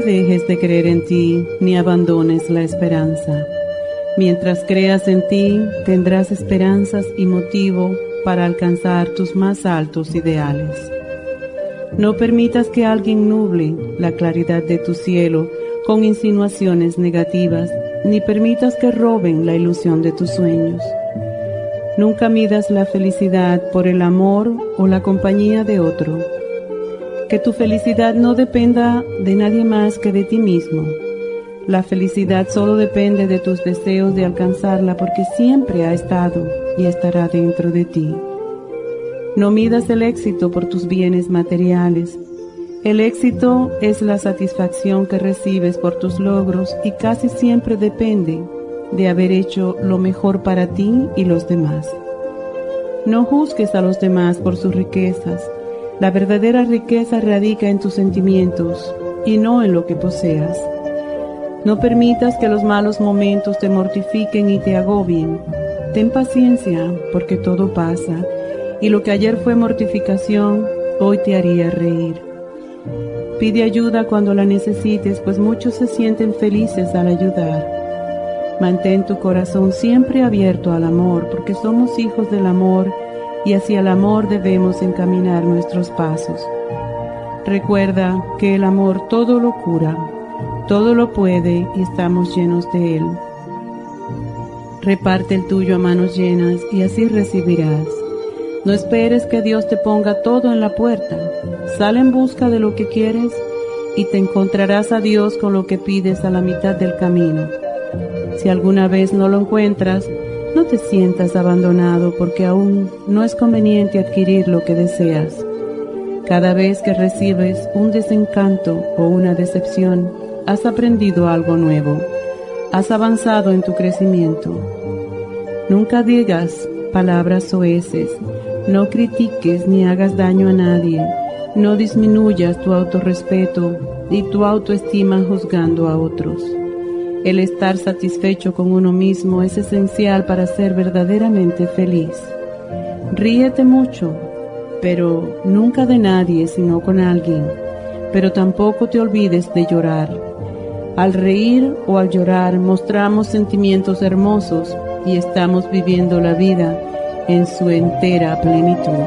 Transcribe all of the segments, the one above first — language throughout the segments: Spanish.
Dejes de creer en ti ni abandones la esperanza. Mientras creas en ti, tendrás esperanzas y motivo para alcanzar tus más altos ideales. No permitas que alguien nuble la claridad de tu cielo con insinuaciones negativas, ni permitas que roben la ilusión de tus sueños. Nunca midas la felicidad por el amor o la compañía de otro que tu felicidad no dependa de nadie más que de ti mismo. La felicidad solo depende de tus deseos de alcanzarla porque siempre ha estado y estará dentro de ti. No midas el éxito por tus bienes materiales. El éxito es la satisfacción que recibes por tus logros y casi siempre depende de haber hecho lo mejor para ti y los demás. No juzgues a los demás por sus riquezas la verdadera riqueza radica en tus sentimientos y no en lo que poseas. No permitas que los malos momentos te mortifiquen y te agobien. Ten paciencia porque todo pasa y lo que ayer fue mortificación, hoy te haría reír. Pide ayuda cuando la necesites, pues muchos se sienten felices al ayudar. Mantén tu corazón siempre abierto al amor, porque somos hijos del amor y hacia el amor debemos encaminar nuestros pasos. Recuerda que el amor todo lo cura, todo lo puede y estamos llenos de él. Reparte el tuyo a manos llenas y así recibirás. No esperes que Dios te ponga todo en la puerta. Sal en busca de lo que quieres y te encontrarás a Dios con lo que pides a la mitad del camino. Si alguna vez no lo encuentras, no te sientas abandonado porque aún no es conveniente adquirir lo que deseas. Cada vez que recibes un desencanto o una decepción, has aprendido algo nuevo, has avanzado en tu crecimiento. Nunca digas palabras soeces, no critiques ni hagas daño a nadie, no disminuyas tu autorrespeto y tu autoestima juzgando a otros. El estar satisfecho con uno mismo es esencial para ser verdaderamente feliz. Ríete mucho, pero nunca de nadie sino con alguien. Pero tampoco te olvides de llorar. Al reír o al llorar mostramos sentimientos hermosos y estamos viviendo la vida en su entera plenitud.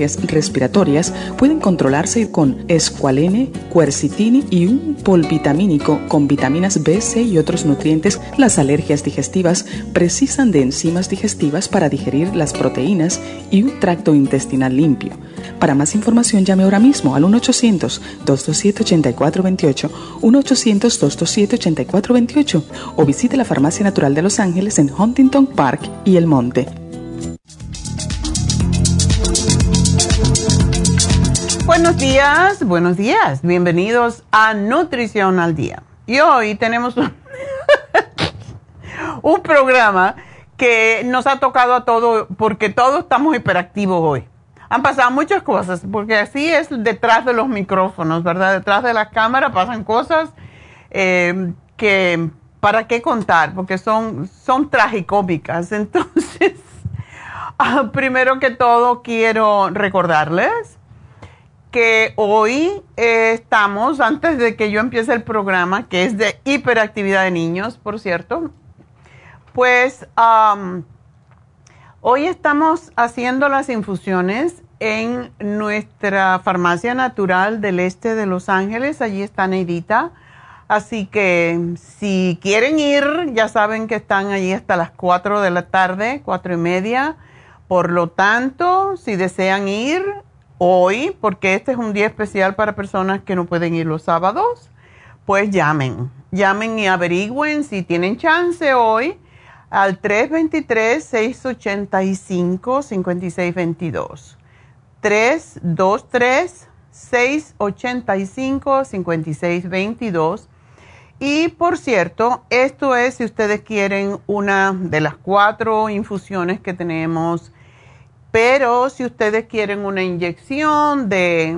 respiratorias pueden controlarse con escualene, quercitini y un polvitamínico con vitaminas B, C y otros nutrientes. Las alergias digestivas precisan de enzimas digestivas para digerir las proteínas y un tracto intestinal limpio. Para más información llame ahora mismo al 1-800-227-8428, 1-800-227-8428 o visite la Farmacia Natural de Los Ángeles en Huntington Park y El Monte. Buenos días, buenos días. Bienvenidos a Nutrición al Día. Y hoy tenemos un programa que nos ha tocado a todos porque todos estamos hiperactivos hoy. Han pasado muchas cosas, porque así es detrás de los micrófonos, ¿verdad? Detrás de la cámara pasan cosas eh, que, ¿para qué contar? Porque son, son tragicómicas. Entonces, ah, primero que todo, quiero recordarles que hoy eh, estamos, antes de que yo empiece el programa, que es de hiperactividad de niños, por cierto, pues hoy estamos haciendo las infusiones en nuestra farmacia natural del este de Los Ángeles, allí está Neidita. Así que si quieren ir, ya saben que están allí hasta las 4 de la tarde, cuatro y media. Por lo tanto, si desean ir, hoy, porque este es un día especial para personas que no pueden ir los sábados, pues llamen. Llamen y averigüen si tienen chance hoy al 323-685-5622. 323-685-5622. Y por cierto, esto es si ustedes quieren una de las cuatro infusiones que tenemos pero si ustedes quieren una inyección de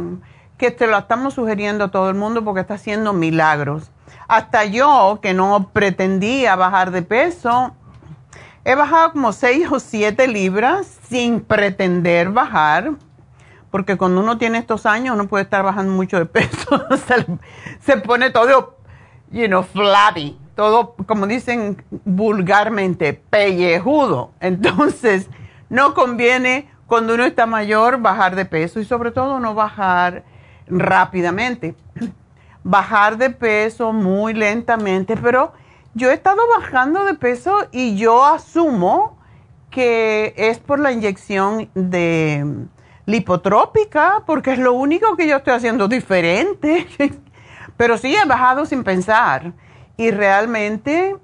que te lo estamos sugiriendo a todo el mundo porque está haciendo milagros. Hasta yo, que no pretendía bajar de peso, he bajado como 6 o 7 libras sin pretender bajar, porque cuando uno tiene estos años uno puede estar bajando mucho de peso, se, se, pone todo, you know, flabby, todo, como dicen vulgarmente, pellejudo. Entonces, no conviene cuando uno está mayor bajar de peso y sobre todo no bajar rápidamente. Bajar de peso muy lentamente, pero yo he estado bajando de peso y yo asumo que es por la inyección de lipotrópica, porque es lo único que yo estoy haciendo diferente. pero sí he bajado sin pensar. Y realmente,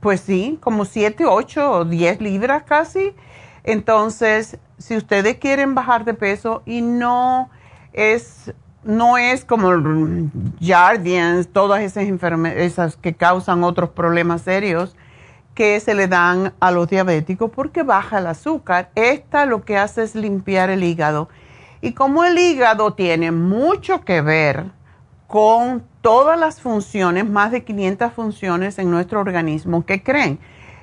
pues sí, como 7, 8 o 10 libras casi entonces, si ustedes quieren bajar de peso y no es, no es como Jardians, todas esas enfermedades que causan otros problemas serios que se le dan a los diabéticos porque baja el azúcar. Esta lo que hace es limpiar el hígado. Y como el hígado tiene mucho que ver con todas las funciones, más de 500 funciones en nuestro organismo, ¿qué creen?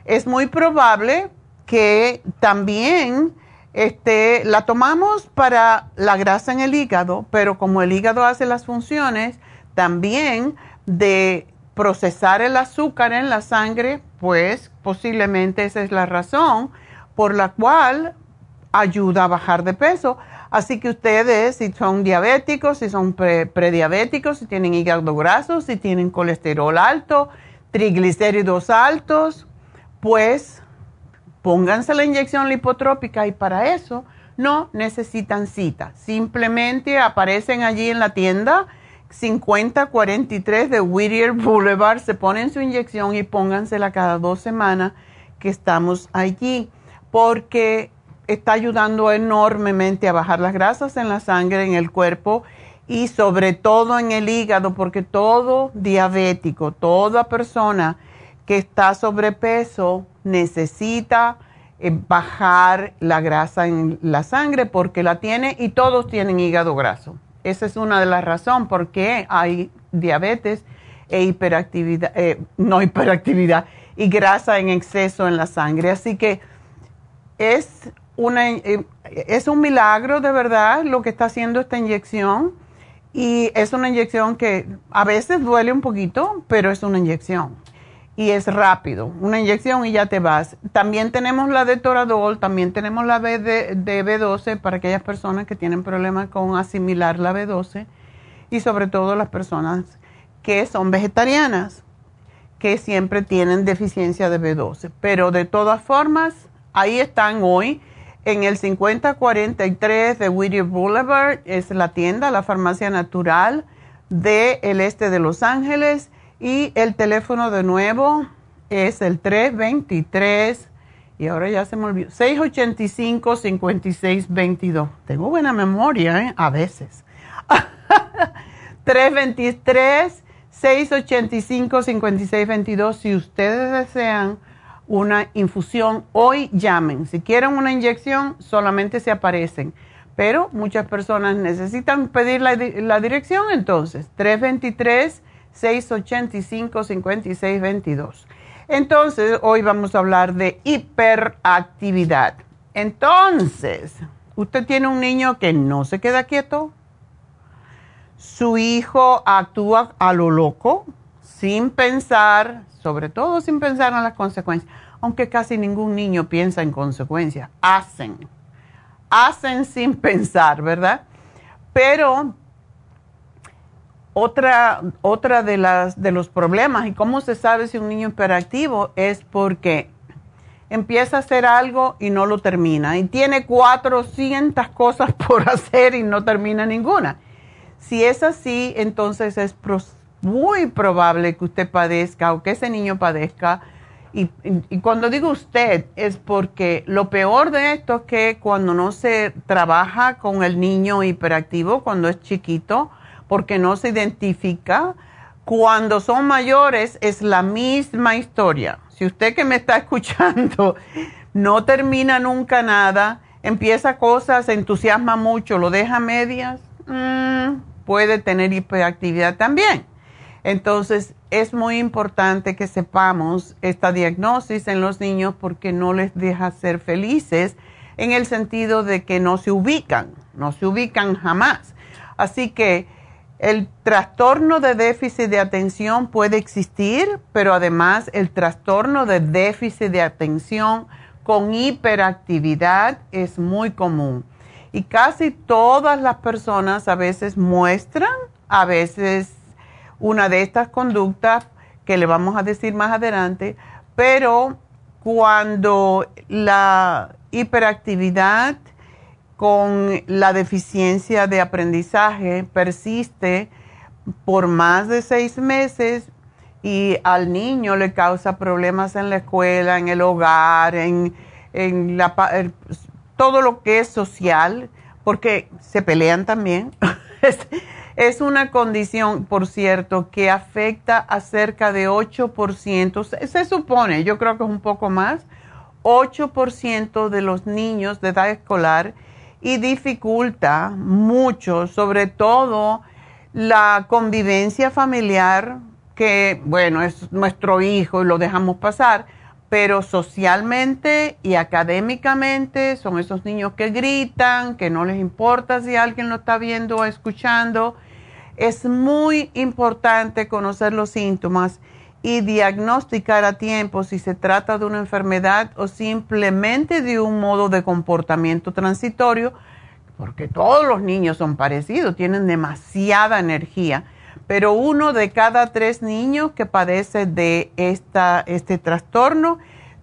Es muy probable que también este, la tomamos para la grasa en el hígado, pero como el hígado hace las funciones también de procesar el azúcar en la sangre, pues posiblemente esa es la razón por la cual ayuda a bajar de peso. Así que ustedes, si son diabéticos, si son prediabéticos, si tienen hígado graso, si tienen colesterol alto, triglicéridos altos, pues pónganse la inyección lipotrópica y para eso no necesitan cita. Simplemente aparecen allí en la tienda 5043 de Whittier Boulevard, se ponen su inyección y póngansela cada dos semanas que estamos allí, porque está ayudando enormemente a bajar las grasas en la sangre, en el cuerpo y sobre todo en el hígado, porque todo diabético, toda persona que está sobrepeso necesita eh, bajar la grasa en la sangre porque la tiene y todos tienen hígado graso. Esa es una de las razones por qué hay diabetes e hiperactividad, eh, no hiperactividad, y grasa en exceso en la sangre. Así que es, una, eh, es un milagro de verdad lo que está haciendo esta inyección y es una inyección que a veces duele un poquito, pero es una inyección y es rápido, una inyección y ya te vas. También tenemos la de Toradol, también tenemos la de, de, B12 para aquellas personas que tienen problemas con asimilar la B12 y sobre todo las personas que son vegetarianas, que siempre tienen deficiencia de B12. Pero de todas formas, ahí están hoy en el 5043 de Whittier Boulevard, es la tienda, la farmacia natural del este de Los Ángeles y el teléfono de nuevo es el 323, y ahora ya se me olvidó, 685-5622. Tengo buena memoria, ¿eh? A veces. 323 685-5622. Si ustedes desean una infusión, hoy llamen. Si quieren una inyección, solamente se aparecen. Pero muchas personas necesitan pedir la, la dirección, entonces 323-685-5622. Entonces, hoy vamos a hablar de hiperactividad. Entonces, usted tiene un niño que no se queda quieto, su hijo actúa a lo loco, sin pensar, sobre todo sin pensar en las consecuencias, aunque casi ningún niño piensa en consecuencias, hacen, hacen sin pensar, ¿verdad? Pero otra, otra de, las, de los problemas y cómo se sabe si un niño hiperactivo es porque empieza a hacer algo y no lo termina. Y tiene 400 cosas por hacer y no termina ninguna. Si es así, entonces es muy probable que usted padezca o que ese niño padezca. Y, cuando digo usted es porque lo peor de esto es que cuando no se trabaja con el niño hiperactivo, cuando es chiquito, porque no se identifica, cuando son mayores es la misma historia. Si usted que me está escuchando no termina nunca nada, empieza cosas, se entusiasma mucho, lo deja medias, mm, puede tener hiperactividad también. Entonces, es muy importante que sepamos esta diagnosis en los niños porque no les deja ser felices en el sentido de que no se ubican, no se ubican jamás. Así que el trastorno de déficit de atención puede existir, pero además el trastorno de déficit de atención con hiperactividad es muy común. Y casi todas las personas a veces muestran, a veces una de estas conductas que le vamos a decir más adelante, pero cuando la hiperactividad con la deficiencia de aprendizaje persiste por más de seis meses y al niño le causa problemas en la escuela, en el hogar, en, en la, todo lo que es social, porque se pelean también. es, una condición, por cierto, que afecta a cerca de 8%, se, se supone, yo creo que es un poco más, 8% de los niños de edad escolar y dificulta mucho, sobre todo la convivencia familiar, que bueno, es nuestro hijo y lo dejamos pasar, pero socialmente y académicamente son esos niños que gritan, que no les importa si alguien lo está viendo o escuchando. Es muy importante conocer los síntomas y diagnosticar a tiempo si se trata de una enfermedad o simplemente de un modo de comportamiento transitorio, porque todos los niños son parecidos, tienen demasiada energía pero uno de cada tres niños que padece de esta, este trastorno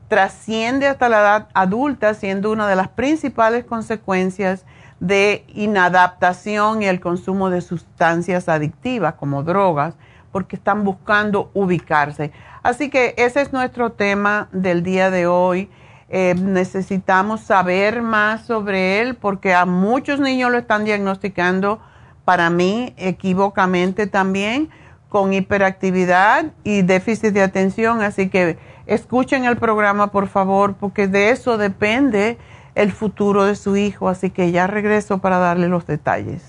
trasciende hasta la edad adulta, siendo una de las principales consecuencias de inadaptación y el consumo de sustancias adictivas como drogas, porque están buscando ubicarse. Así que ese es nuestro tema del día de hoy. Eh, necesitamos saber más sobre él porque a muchos niños lo están diagnosticando para mí equivocamente también con hiperactividad y déficit de atención. Así que escuchen el programa, por favor, porque de eso depende el futuro de su hijo. Así que ya regreso para darle los detalles.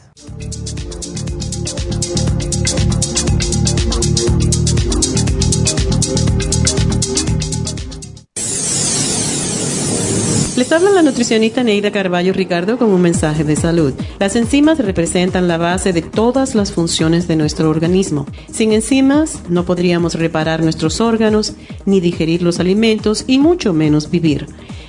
Les habla la nutricionista Neida Carballo Ricardo con un mensaje de salud. Las enzimas representan la base de todas las funciones de nuestro organismo. Sin enzimas no podríamos reparar nuestros órganos, ni digerir los alimentos y mucho menos vivir.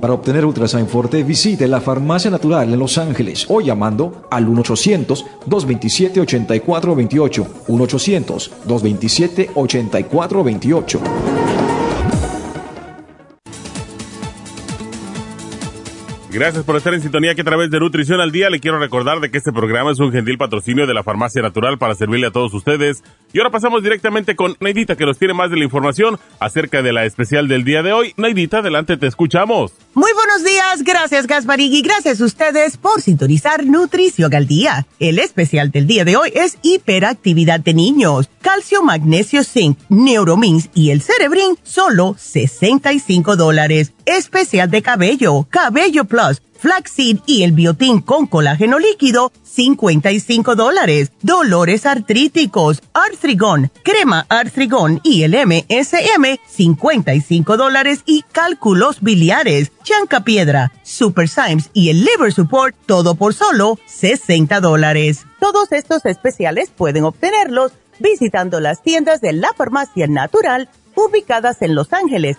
Para obtener Ultrasign Forte, visite la Farmacia Natural en Los Ángeles o llamando al 1-800-227-8428. 1-800-227-8428. Gracias por estar en sintonía que a través de Nutrición al Día le quiero recordar de que este programa es un gentil patrocinio de la Farmacia Natural para servirle a todos ustedes. Y ahora pasamos directamente con Neidita que nos tiene más de la información acerca de la especial del día de hoy. Neidita, adelante, te escuchamos. Muy buenos días, gracias Gasparín y gracias a ustedes por sintonizar Nutrición al Día. El especial del día de hoy es hiperactividad de niños, calcio, magnesio, zinc, neuromins y el cerebrin, solo 65 dólares. Especial de cabello, cabello plus, flaxseed y el biotín con colágeno líquido, 55 dólares. Dolores artríticos, artrigón, crema artrigón y el MSM, 55 dólares y cálculos biliares, chanca piedra, super Symes y el liver support, todo por solo 60 dólares. Todos estos especiales pueden obtenerlos visitando las tiendas de la farmacia natural ubicadas en Los Ángeles,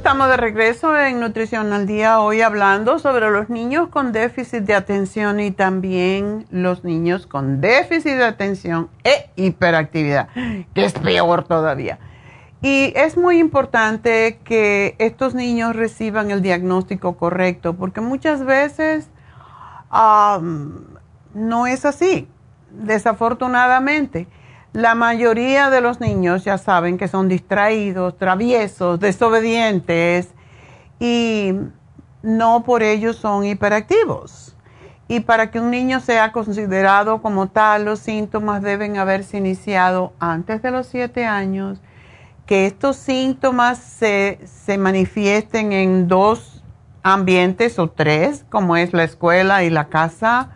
Estamos de regreso en Nutrición al Día hoy hablando sobre los niños con déficit de atención y también los niños con déficit de atención e hiperactividad, que es peor todavía. Y es muy importante que estos niños reciban el diagnóstico correcto porque muchas veces no es así, desafortunadamente. La mayoría de los niños ya saben que son distraídos, traviesos, desobedientes y no por ello son hiperactivos. Y para que un niño sea considerado como tal, los síntomas deben haberse iniciado antes de los siete años, que estos síntomas se, se manifiesten en dos ambientes o tres, como es la escuela y la casa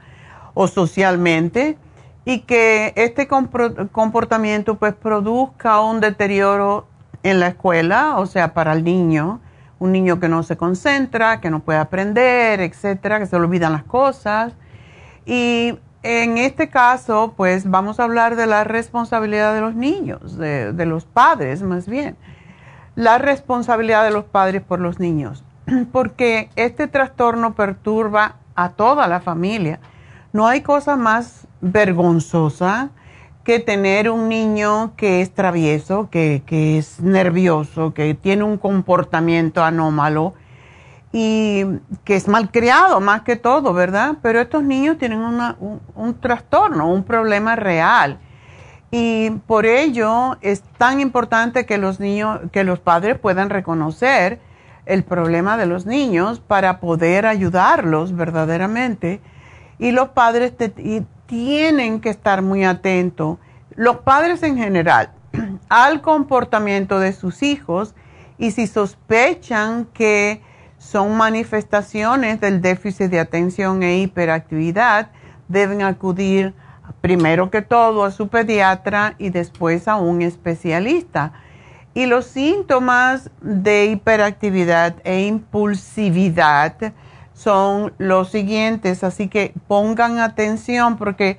o socialmente y que este comportamiento pues produzca un deterioro en la escuela, o sea, para el niño, un niño que no se concentra, que no puede aprender, etcétera, que se le olvidan las cosas. Y en este caso, pues vamos a hablar de la responsabilidad de los niños, de, de los padres más bien. La responsabilidad de los padres por los niños, porque este trastorno perturba a toda la familia. No hay cosa más vergonzosa que tener un niño que es travieso, que, es nervioso, que tiene un comportamiento anómalo y que es malcriado más que todo, ¿verdad? Pero estos niños tienen un, un trastorno, un problema real. Y por ello es tan importante que los niños, que los padres puedan reconocer el problema de los niños para poder ayudarlos verdaderamente. Y los padres te, tienen que estar muy atentos, los padres en general, al comportamiento de sus hijos y si sospechan que son manifestaciones del déficit de atención e hiperactividad, deben acudir primero que todo a su pediatra y después a un especialista. Y los síntomas de hiperactividad e impulsividad son los siguientes, así que pongan atención porque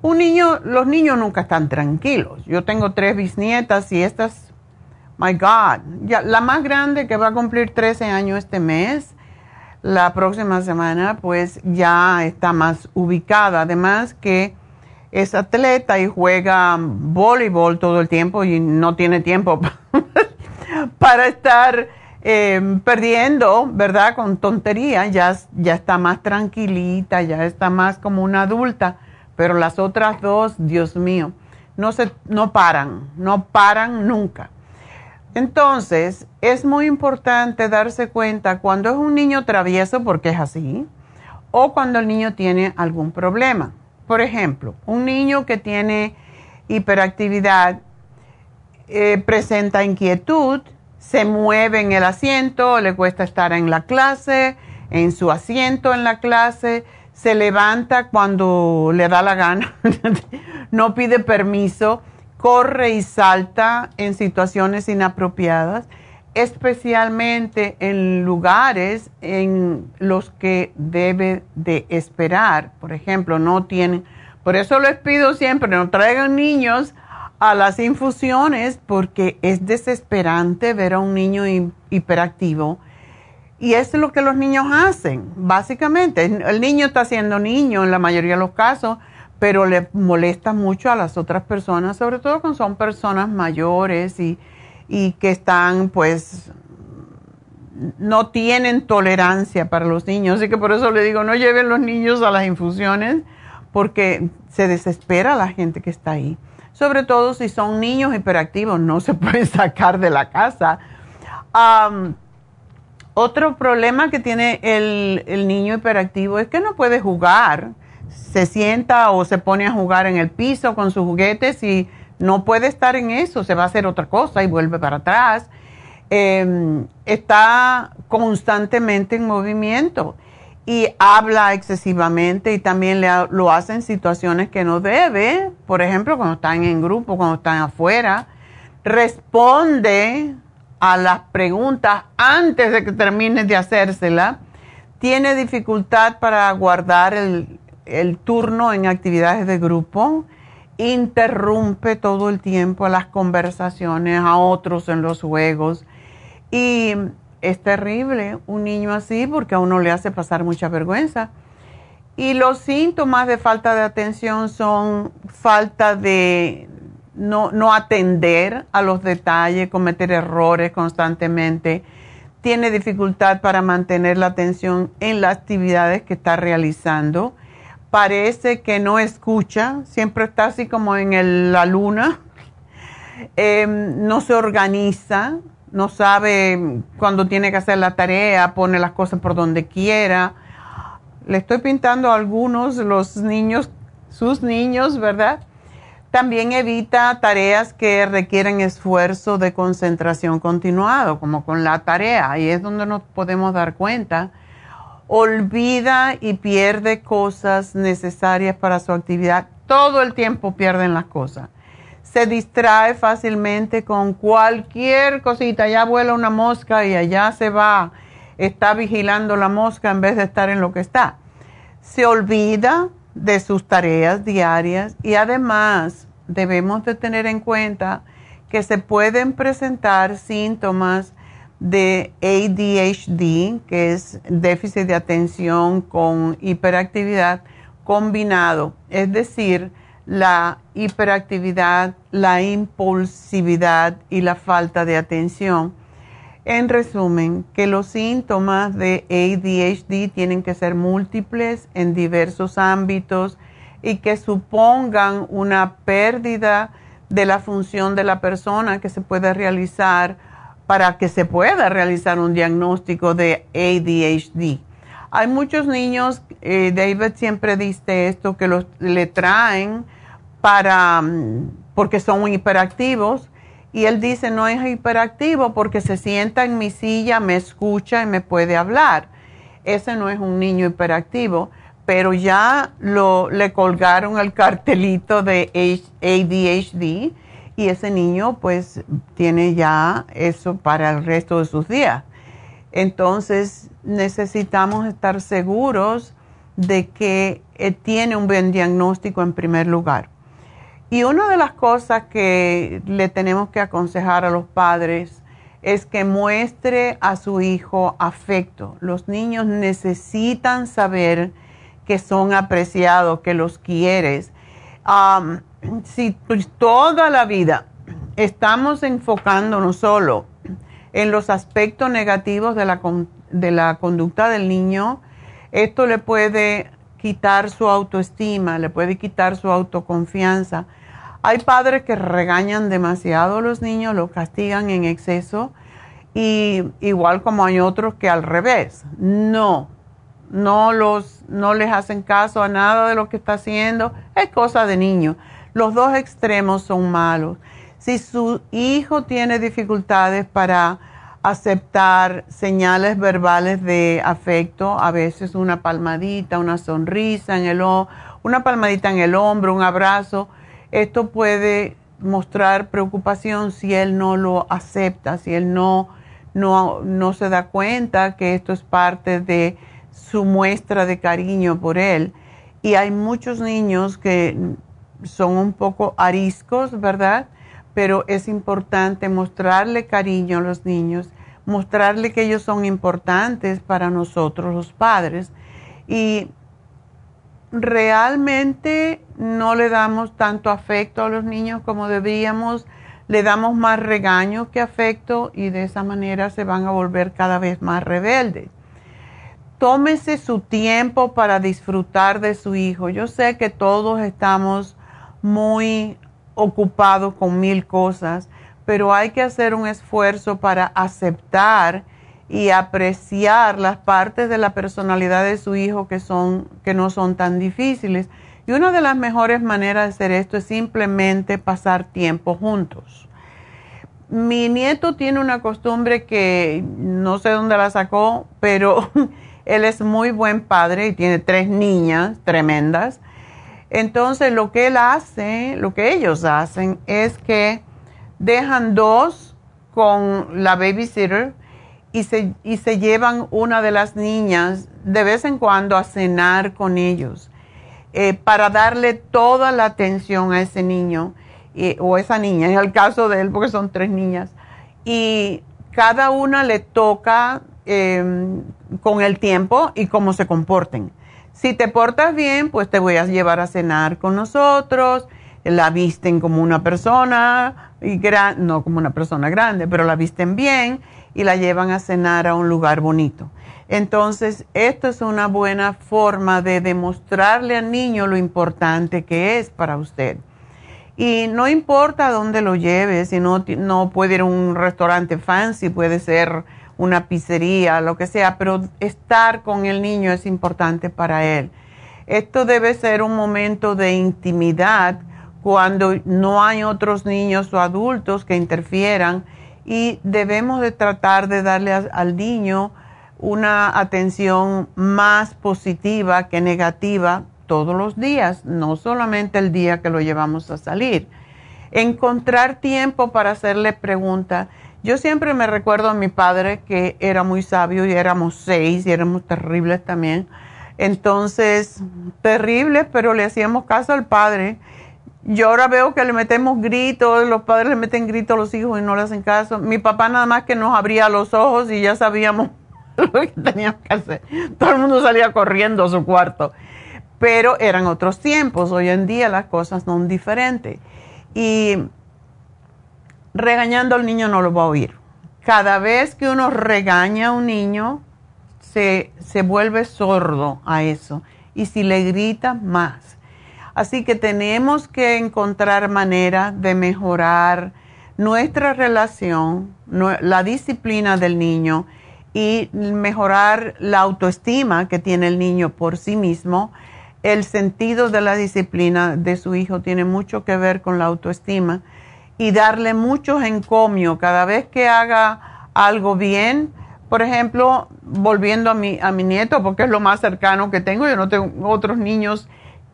un niño, los niños nunca están tranquilos. Yo tengo tres bisnietas y estas, my God, la más grande que va a cumplir 13 años este mes, la próxima semana, pues ya está más ubicada. Además que es atleta y juega voleibol todo el tiempo y no tiene tiempo para estar Em, perdiendo, ¿verdad? Con tontería, ya, ya está más tranquilita, ya está más como una adulta, pero las otras dos, Dios mío, no, se, no paran, no paran nunca. Entonces, es muy importante darse cuenta cuando es un niño travieso, porque es así, o cuando el niño tiene algún problema. Por ejemplo, un niño que tiene hiperactividad eh, presenta inquietud, se mueve en el asiento, le cuesta estar en la clase, en su asiento en la clase, se levanta cuando le da la gana, no pide permiso, corre y salta en situaciones inapropiadas. especialmente en lugares en los que debe de esperar. Por ejemplo, no tienen, por eso les pido siempre, no traigan niños a las infusiones porque es desesperante ver a un niño hiperactivo. Y es lo que los niños hacen, básicamente. El niño está siendo niño en la mayoría de los casos, pero le molesta mucho a las otras personas, sobre todo cuando son personas mayores y, y que están, pues, no tienen tolerancia para los niños. Así que por eso le digo, no lleven los niños a las infusiones porque se desespera la gente que está ahí. Sobre todo si son niños hiperactivos, no se pueden sacar de la casa. otro problema que tiene el, el niño hiperactivo es que no puede jugar se sienta o se pone a jugar en el piso con sus juguetes y no puede estar en eso, se va a hacer otra cosa y vuelve para atrás. Em, está constantemente en movimiento y habla excesivamente y también lo hace en situaciones que no debe, por ejemplo, cuando están en grupo, cuando están afuera, responde a las preguntas antes de que termine de hacérsela, tiene dificultad para guardar el, el turno en actividades de grupo, interrumpe todo el tiempo las conversaciones, a otros en los juegos. Y es terrible un niño así porque a uno le hace pasar mucha vergüenza. Y los síntomas de falta de atención son falta de no, no atender a los detalles, cometer errores constantemente. Tiene dificultad para mantener la atención en las actividades que está realizando parece que no escucha, siempre está así como en la luna, em, no se organiza, no sabe cuándo tiene que hacer la tarea, pone las cosas por donde quiera. Le estoy pintando a algunos, los niños, sus niños, ¿verdad? También evita tareas que requieren esfuerzo de concentración continuado, como con la tarea, ahí es donde nos podemos dar cuenta olvida y pierde cosas necesarias para su actividad. Todo el tiempo pierden las cosas. Se distrae fácilmente con cualquier cosita. Ya vuela una mosca y allá se va. Está vigilando la mosca en vez de estar en lo que está. Se olvida de sus tareas diarias y además debemos de tener en cuenta que se pueden presentar síntomas de ADHD, que es déficit de atención con hiperactividad combinado, es decir, la hiperactividad, la impulsividad y la falta de atención. En resumen, que los síntomas de ADHD tienen que ser múltiples en diversos ámbitos y que supongan una pérdida de la función de la persona que se puede realizar para que se pueda realizar un diagnóstico de ADHD. Hay muchos niños, eh, David siempre dice esto, que los, le traen para, mm, porque son hiperactivos. Y él dice, no es hiperactivo porque se sienta en mi silla, me escucha y me puede hablar. Ese no es un niño hiperactivo, pero ya lo, le colgaron el cartelito de ADHD y ese niño pues tiene ya eso para el resto de sus días. Entonces necesitamos estar seguros de que eh, tiene un buen diagnóstico en primer lugar. Y una de las cosas que le tenemos que aconsejar a los padres es que muestre a su hijo afecto. Los niños necesitan saber que son apreciados, que los quieres si pues, toda la vida estamos enfocándonos solo en los aspectos negativos de la, de la conducta del niño, esto le puede quitar su autoestima, le puede quitar su autoconfianza. Hay padres que regañan demasiado a los niños, los castigan en exceso, y igual como hay otros que al revés. No, no los no les hacen caso a nada de lo que está haciendo, es cosa de niño. Los dos extremos son malos. Si su hijo tiene dificultades para aceptar señales verbales de afecto, a veces una palmadita, una sonrisa en el una palmadita en el hombro, un abrazo, esto puede mostrar preocupación si él no lo acepta, si él no no, no se da cuenta que esto es parte de su muestra de cariño por él. Y hay muchos niños que son un poco ariscos, ¿verdad? Pero es importante mostrarle cariño a los niños, mostrarle que ellos son importantes para nosotros los padres. Y realmente no le damos tanto afecto a los niños como deberíamos, le damos más regaño que afecto y de esa manera se van a volver cada vez más rebeldes. Tómese su tiempo para disfrutar de su hijo. Yo sé que todos estamos muy ocupados con mil cosas, pero hay que hacer un esfuerzo para aceptar y apreciar las partes de la personalidad de su hijo que son que no son tan difíciles. Y una de las mejores maneras de hacer esto es simplemente pasar tiempo juntos. Mi nieto tiene una costumbre que no sé dónde la sacó, pero él es muy buen padre y tiene tres niñas tremendas. Entonces lo que él hace, lo que ellos hacen es que dejan dos con la babysitter y se, y se llevan una de las niñas de vez en cuando a cenar con ellos eh, para darle toda la atención a ese niño o esa niña, en el caso de él, porque son tres niñas. Y cada una le toca em, con el tiempo y cómo se comporten. Si te portas bien, pues te voy a llevar a cenar con nosotros. La visten como una persona, y no como una persona grande, pero la visten bien y la llevan a cenar a un lugar bonito. Entonces, esto es una buena forma de demostrarle al niño lo importante que es para usted. Y no importa dónde lo lleve, si no, no puede ir a un restaurante fancy, puede ser una pizzería, lo que sea, pero estar con el niño es importante para él. Esto debe ser un momento de intimidad cuando no hay otros niños o adultos que interfieran y debemos de tratar de darle al niño una atención más positiva que negativa todos los días, no solamente el día que lo llevamos a salir. Encontrar tiempo para hacerle preguntas. Yo siempre me recuerdo a mi padre que era muy sabio y éramos seis y éramos terribles también. Entonces, terribles, pero le hacíamos caso al padre yo ahora veo que le metemos gritos, los padres le meten gritos a los hijos y no le hacen caso. Mi papá nada más que nos abría los ojos y ya sabíamos lo que teníamos que hacer. Todo el mundo salía corriendo a su cuarto. Pero eran otros tiempos. Hoy en día las cosas son diferentes. Y regañando al niño no lo va a oír. Cada vez que uno regaña a un niño, se, se vuelve sordo a eso. Y si le grita, más. Así que tenemos que encontrar manera de mejorar nuestra relación, la disciplina del niño y mejorar la autoestima que tiene el niño por sí mismo. El sentido de la disciplina de su hijo tiene mucho que ver con la autoestima y darle mucho encomio cada vez que haga algo bien. Por ejemplo, volviendo a mi, a mi nieto, porque es lo más cercano que tengo, yo no tengo otros niños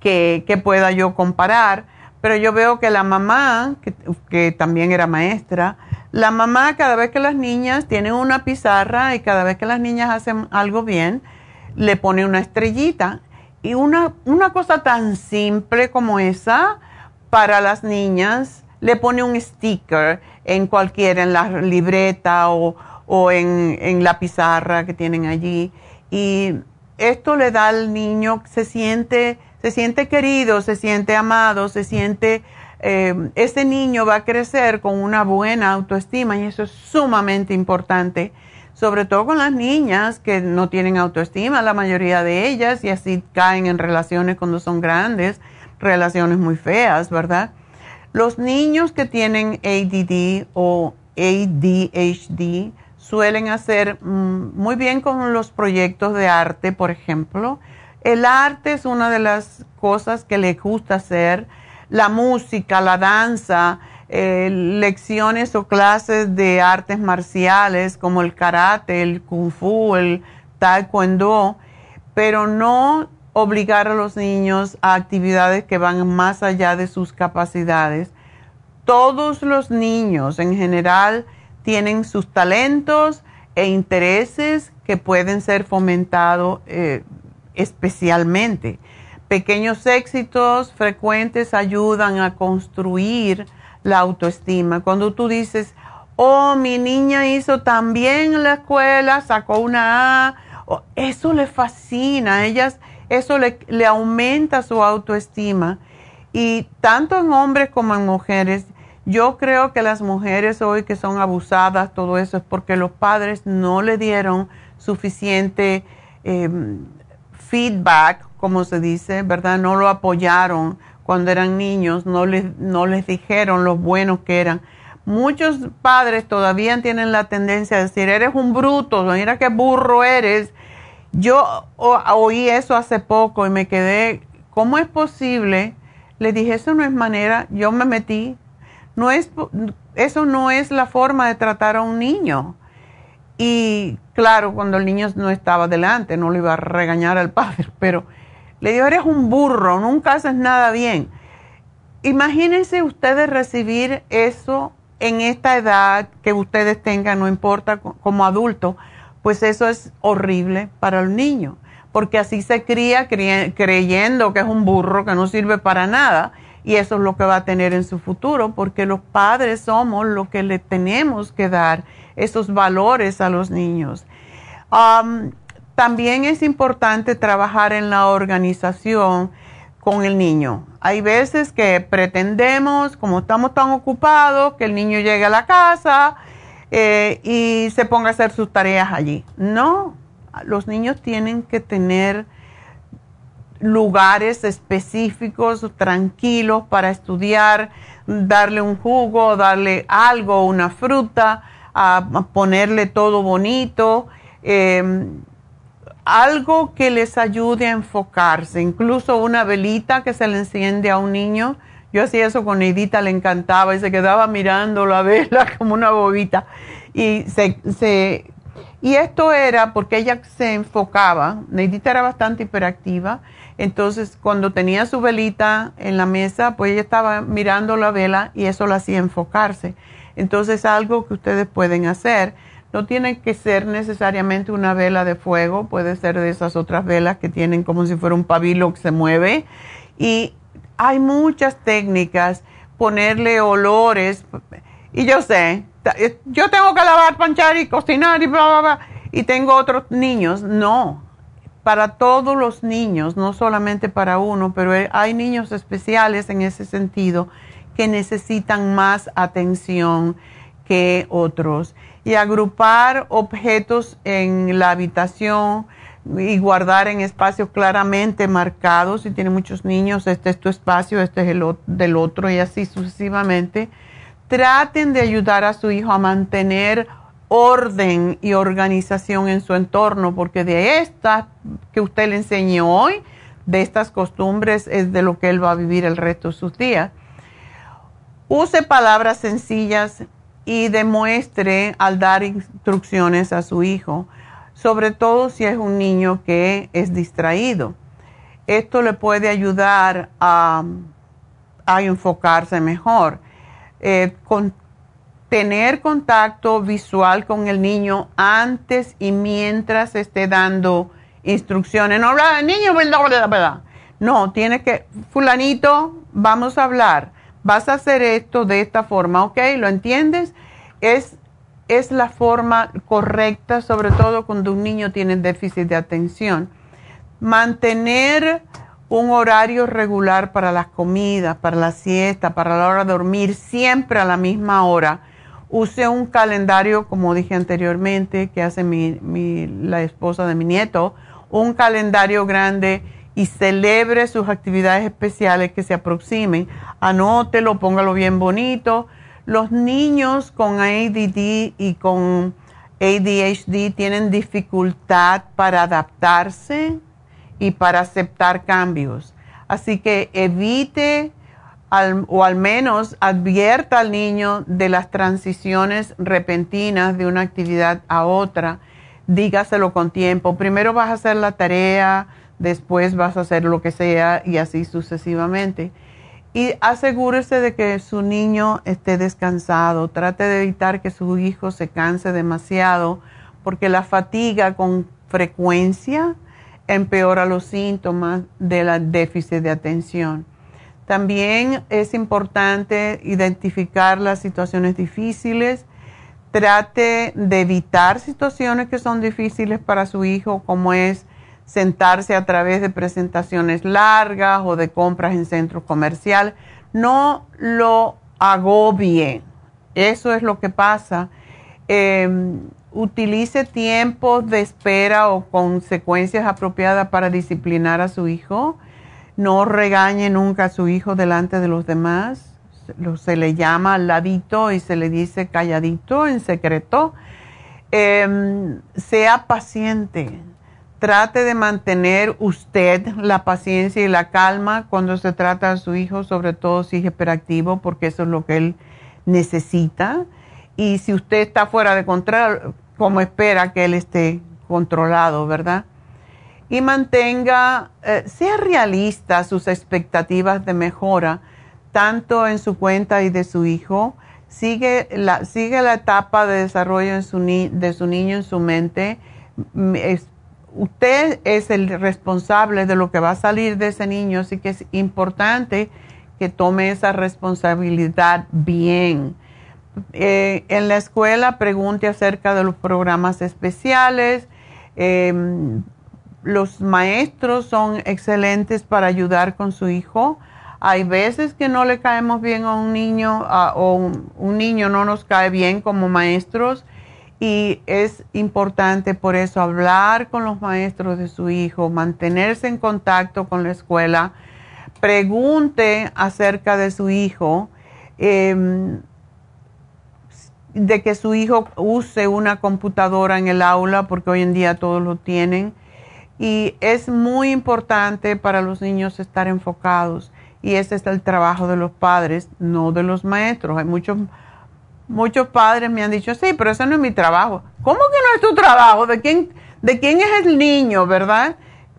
que, pueda yo comparar, pero yo veo que la mamá, que, también era maestra, la mamá cada vez que las niñas tienen una pizarra y cada vez que las niñas hacen algo bien, le pone una estrellita. Y una, una cosa tan simple como esa, para las niñas, le pone un sticker en cualquiera, en la libreta o, o en, en, la pizarra que tienen allí. Y esto le da al niño, se siente se siente querido, se siente amado, se siente, ese niño va a crecer con una buena autoestima y eso es sumamente importante, sobre todo con las niñas que no tienen autoestima, la mayoría de ellas, y así caen en relaciones cuando son grandes, relaciones muy feas, ¿verdad? Los niños que tienen ADD o ADHD suelen hacer mm, muy bien con los proyectos de arte, por ejemplo, el arte es una de las cosas que le gusta hacer, la música, la danza, eh, lecciones o clases de artes marciales como el karate, el kung fu, el taekwondo, pero no obligar a los niños a actividades que van más allá de sus capacidades. Todos los niños en general tienen sus talentos e intereses que pueden ser fomentados eh, especialmente. Pequeños éxitos frecuentes ayudan a construir la autoestima. Cuando tú dices, oh, mi niña hizo tan bien en la escuela, sacó una A, eso le fascina, a ellas, eso le, le aumenta su autoestima. Y tanto en hombres como en mujeres, yo creo que las mujeres hoy que son abusadas, todo eso es porque los padres no le dieron suficiente em, feedback, como se dice, ¿verdad? No lo apoyaron cuando eran niños, no les, no les dijeron lo buenos que eran. Muchos padres todavía tienen la tendencia a decir, eres un bruto, mira qué burro eres. Yo oí eso hace poco y me quedé, ¿cómo es posible? Le dije, eso no es manera, yo me metí. No es, eso no es la forma de tratar a un niño. Y claro, cuando el niño no estaba delante, no le iba a regañar al padre, pero le dijo, eres un burro, nunca haces nada bien. Imagínense ustedes recibir eso en esta edad que ustedes tengan, no importa como adulto, pues eso es horrible para el niño, porque así se cría creyendo que es un burro que no sirve para nada y eso es lo que va a tener en su futuro, porque los padres somos los que le tenemos que dar esos valores a los niños. también es importante trabajar en la organización con el niño. Hay veces que pretendemos, como estamos tan ocupados, que el niño llegue a la casa eh, y se ponga a hacer sus tareas allí. No, los niños tienen que tener lugares específicos, tranquilos para estudiar, darle un jugo, darle algo, una fruta, a, ponerle todo bonito. Eh, algo que les ayude a enfocarse, incluso una velita que se le enciende a un niño. Yo hacía eso con Neidita, le encantaba y se quedaba mirando la vela como una bobita. Y, se, y esto era porque ella se enfocaba, Neidita era bastante hiperactiva, entonces cuando tenía su velita en la mesa, pues ella estaba mirando la vela y eso la hacía enfocarse. Entonces algo que ustedes pueden hacer no tiene que ser necesariamente una vela de fuego, puede ser de esas otras velas que tienen como si fuera un pabilo que se mueve. Y hay muchas técnicas, ponerle olores. Y yo sé, eh, yo tengo que lavar, panchar y cocinar y bla, bla, bla. Y tengo otros niños. No, para todos los niños, no solamente para uno, pero hay niños especiales en ese sentido que necesitan más atención que otros y agrupar objetos en la habitación y guardar en espacios claramente marcados. Si tiene muchos niños, este es tu espacio, este es el del otro y así sucesivamente. Traten de ayudar a su hijo a mantener orden y organización en su entorno, porque de estas que usted le enseñó hoy, de estas costumbres, es de lo que él va a vivir el resto de sus días. Use palabras sencillas y demuestre al dar instrucciones a su hijo, sobre todo si es un niño que es distraído. Esto le puede ayudar a, enfocarse mejor. Eh, tener contacto visual con el niño antes y mientras esté dando instrucciones. No habla niño, verdad. No, tiene que, fulanito, vamos a hablar vas a hacer esto de esta forma, ¿ok? ¿Lo entiendes? Es, es la forma correcta, sobre todo cuando un niño tiene déficit de atención. Mantener un horario regular para las comidas, para la siesta, para la hora de dormir, siempre a la misma hora. Use un calendario, como dije anteriormente, que hace mi, la esposa de mi nieto, un calendario grande y celebre sus actividades especiales que se aproximen. Anótelo, póngalo bien bonito. Los niños con ADD y con ADHD tienen dificultad para adaptarse y para aceptar cambios. Así que evite o al menos advierta al niño de las transiciones repentinas de una actividad a otra. Dígaselo con tiempo. Primero vas a hacer la tarea, después vas a hacer lo que sea y así sucesivamente. y asegúrese de que su niño esté descansado. Trate de evitar que su hijo se canse demasiado porque la fatiga con frecuencia empeora los síntomas del déficit de atención. También es importante identificar las situaciones difíciles. Trate de evitar situaciones que son difíciles para su hijo, como es sentarse a través de presentaciones largas o de compras en centros comerciales. No lo agobie. Eso es lo que pasa. Em, utilice tiempos de espera o consecuencias apropiadas para disciplinar a su hijo. No regañe nunca a su hijo delante de los demás. Se le llama al ladito y se le dice calladito, en secreto. Em, sea paciente. Trate de mantener usted la paciencia y la calma cuando se trata a su hijo, sobre todo si es hiperactivo, porque eso es lo que él necesita. Y si usted está fuera de control, como espera que él esté controlado, ¿verdad? Y mantenga, eh, sea realista sus expectativas de mejora, tanto en su cuenta y de su hijo. Sigue la, sigue la etapa de desarrollo de su niño en su mente. Usted es el responsable de lo que va a salir de ese niño, así que es importante que tome esa responsabilidad bien eh, en la escuela pregunte acerca de los programas especiales. Em, los maestros son excelentes para ayudar con su hijo. Hay veces que no le caemos bien a un niño o un, niño no nos cae bien como maestros y es importante por eso hablar con los maestros de su hijo, mantenerse en contacto con la escuela, pregunte acerca de su hijo. Em, de que su hijo use una computadora en el aula, porque hoy en día todos lo tienen. Y es muy importante para los niños estar enfocados. Y ese es el trabajo de los padres, no de los maestros. Hay muchos, muchos padres me han dicho, sí, pero eso no es mi trabajo. ¿Cómo que no es tu trabajo? ¿De quién, de quién es el niño, verdad?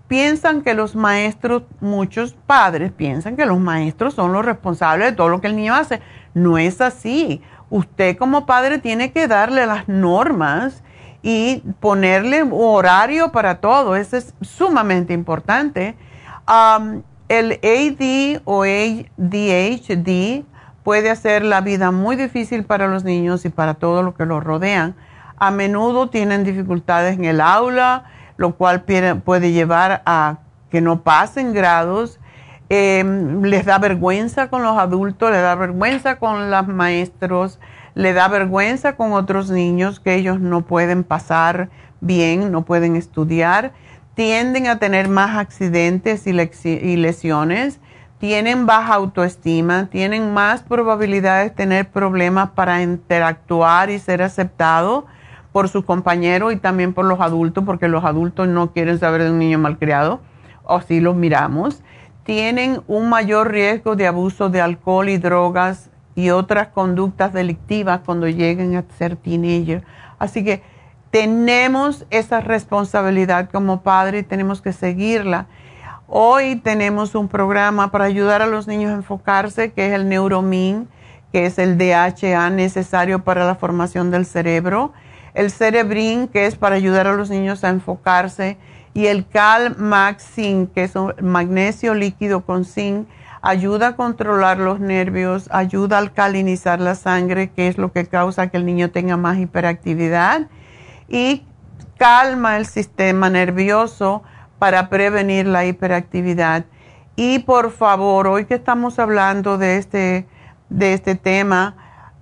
Piensan que los maestros, muchos padres piensan que los maestros son los responsables de todo lo que el niño hace. No es así usted como padre tiene que darle las normas y ponerle horario para todo. Eso es sumamente importante. el AD o ADHD puede hacer la vida muy difícil para los niños y para todo lo que los rodean. A menudo tienen dificultades en el aula, lo cual puede llevar a que no pasen grados. Em, les da vergüenza con los adultos, les da vergüenza con los maestros, le da vergüenza con otros niños que ellos no pueden pasar bien, no pueden estudiar, tienden a tener más accidentes y lesiones, tienen baja autoestima, tienen más probabilidades de tener problemas para interactuar y ser aceptados por sus compañeros y también por los adultos, porque los adultos no quieren saber de un niño malcriado, o si los miramos tienen un mayor riesgo de abuso de alcohol y drogas y otras conductas delictivas cuando lleguen a ser teenagers. Así que tenemos esa responsabilidad como padre y tenemos que seguirla. Hoy tenemos un programa para ayudar a los niños a enfocarse, que es el Neuromin, que es el DHA necesario para la formación del cerebro. El Cerebrin, que es para ayudar a los niños a enfocarse y el Cal Max Zinc, que es un magnesio líquido con zinc, ayuda a controlar los nervios, ayuda a alcalinizar la sangre, que es lo que causa que el niño tenga más hiperactividad, y calma el sistema nervioso para prevenir la hiperactividad. Y por favor, hoy que estamos hablando de este, de este tema,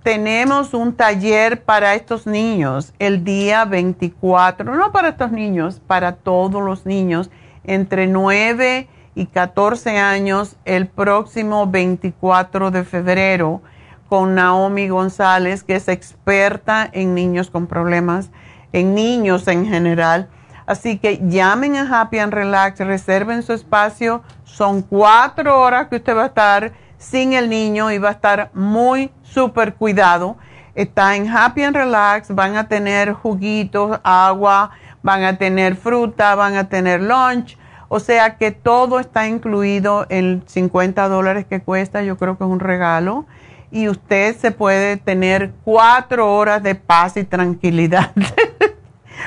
tenemos un taller para estos niños el día 24, no para estos niños, para todos los niños entre 9 y 14 años el próximo 24 de febrero con Naomi González, que es experta en niños con problemas, en niños en general. Así que llamen a Happy and Relax, reserven su espacio. Son cuatro horas que usted va a estar sin el niño y va a estar muy súper cuidado. Está en Happy and Relax, van a tener juguitos, agua, van a tener fruta, van a tener lunch. O sea que todo está incluido en 50 dólares que cuesta, yo creo que es un regalo. Y usted se puede tener cuatro horas de paz y tranquilidad.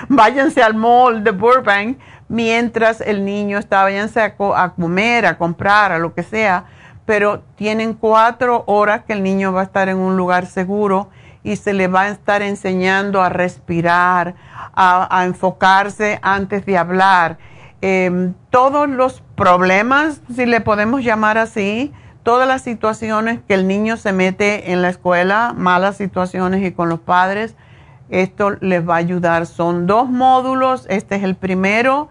váyanse al mall de Burbank mientras el niño está, váyanse a, a comer, a comprar, a lo que sea. Pero tienen cuatro horas que el niño va a estar en un lugar seguro y se le va a estar enseñando a respirar, a, enfocarse antes de hablar. Em, todos los problemas, si le podemos llamar así, todas las situaciones que el niño se mete en la escuela, malas situaciones y con los padres, esto les va a ayudar. Son dos módulos, este es el primero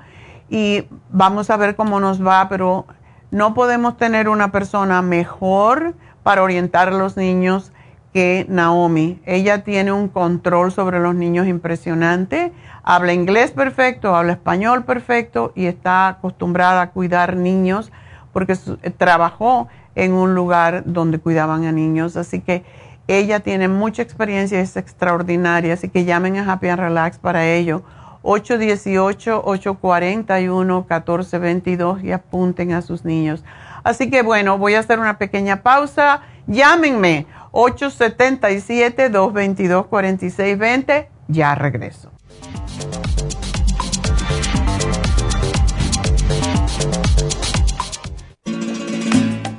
y vamos a ver cómo nos va, pero no podemos tener una persona mejor para orientar a los niños que Naomi. Ella tiene un control sobre los niños impresionante, habla inglés perfecto, habla español perfecto y está acostumbrada a cuidar niños porque eh, trabajó en un lugar donde cuidaban a niños. Así que ella tiene mucha experiencia, es extraordinaria, así que llamen a Happy and Relax para ello. 818-841-1422 y apunten a sus niños. Así que bueno, voy a hacer una pequeña pausa. Llámenme 877-222-4620. Ya regreso.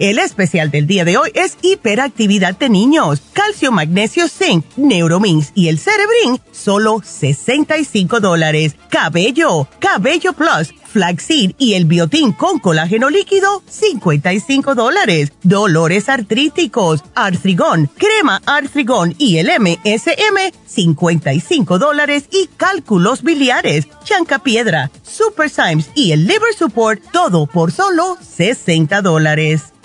El especial del día de hoy es hiperactividad de niños, calcio, magnesio, zinc, neuromins y el cerebrin, solo 65 dólares. Cabello, cabello plus, flaxseed y el biotín con colágeno líquido, 55 dólares. Dolores artríticos, artrigón, crema artrigón y el MSM, 55 dólares y cálculos biliares, chancapiedra, super Symes y el liver support, todo por solo 60 dólares.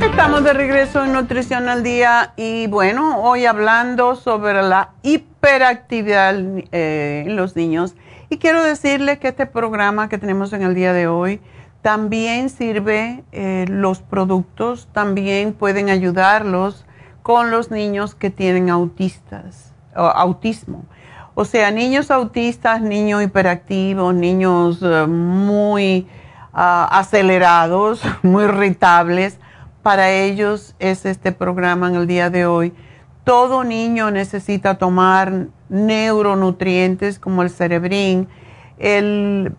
Estamos de regreso en Nutrición al Día y bueno, hoy hablando sobre la hiperactividad eh, en los niños. Y quiero decirles que este programa que tenemos en el día de hoy también sirve, eh, los productos también pueden ayudarlos con los niños que tienen autistas, o autismo. O sea, niños autistas, niños hiperactivos, niños eh, muy acelerados, muy irritables para ellos es este programa en el día de hoy. Todo niño necesita tomar neuronutrientes como el cerebrín. El,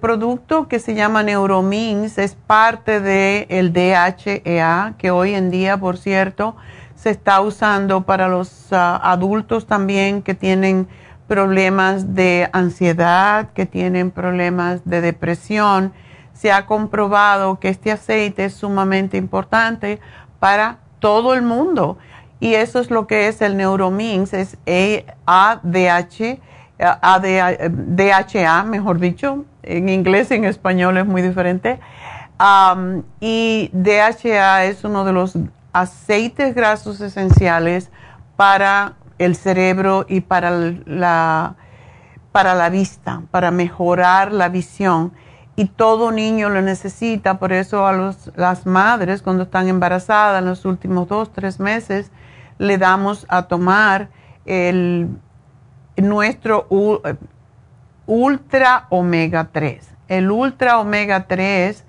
producto que se llama Neuromins es parte del el DHEA, que hoy en día, por cierto, se está usando para los ah, adultos también que tienen problemas de ansiedad, que tienen problemas de depresión. Se ha comprobado que este aceite es sumamente importante para todo el mundo. Y eso es lo que es el Neuromins, es ADH, DHA, mejor dicho. En inglés y en español es muy diferente. y DHA es uno de los aceites grasos esenciales para el cerebro y para la, para la vista, para mejorar la visión. Y todo niño lo necesita, por eso a los, las madres cuando están embarazadas en los últimos dos, tres meses, le damos a tomar el, nuestro ultra omega 3. El ultra omega 3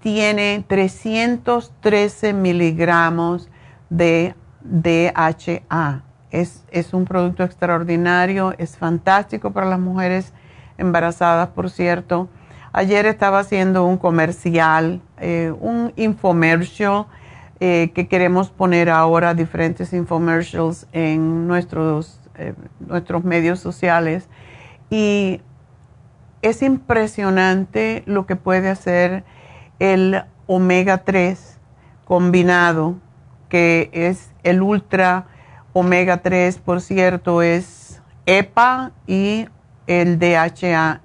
tiene 313 miligramos de DHA. Es, es, un producto extraordinario, es fantástico para las mujeres embarazadas, por cierto. Ayer estaba haciendo un comercial, eh, un infomercial, eh, que queremos poner ahora diferentes infomercials en nuestros, eh, nuestros medios sociales. Y es impresionante lo que puede hacer el omega 3 combinado, que es el ultra omega 3, por cierto, es EPA y el DHA.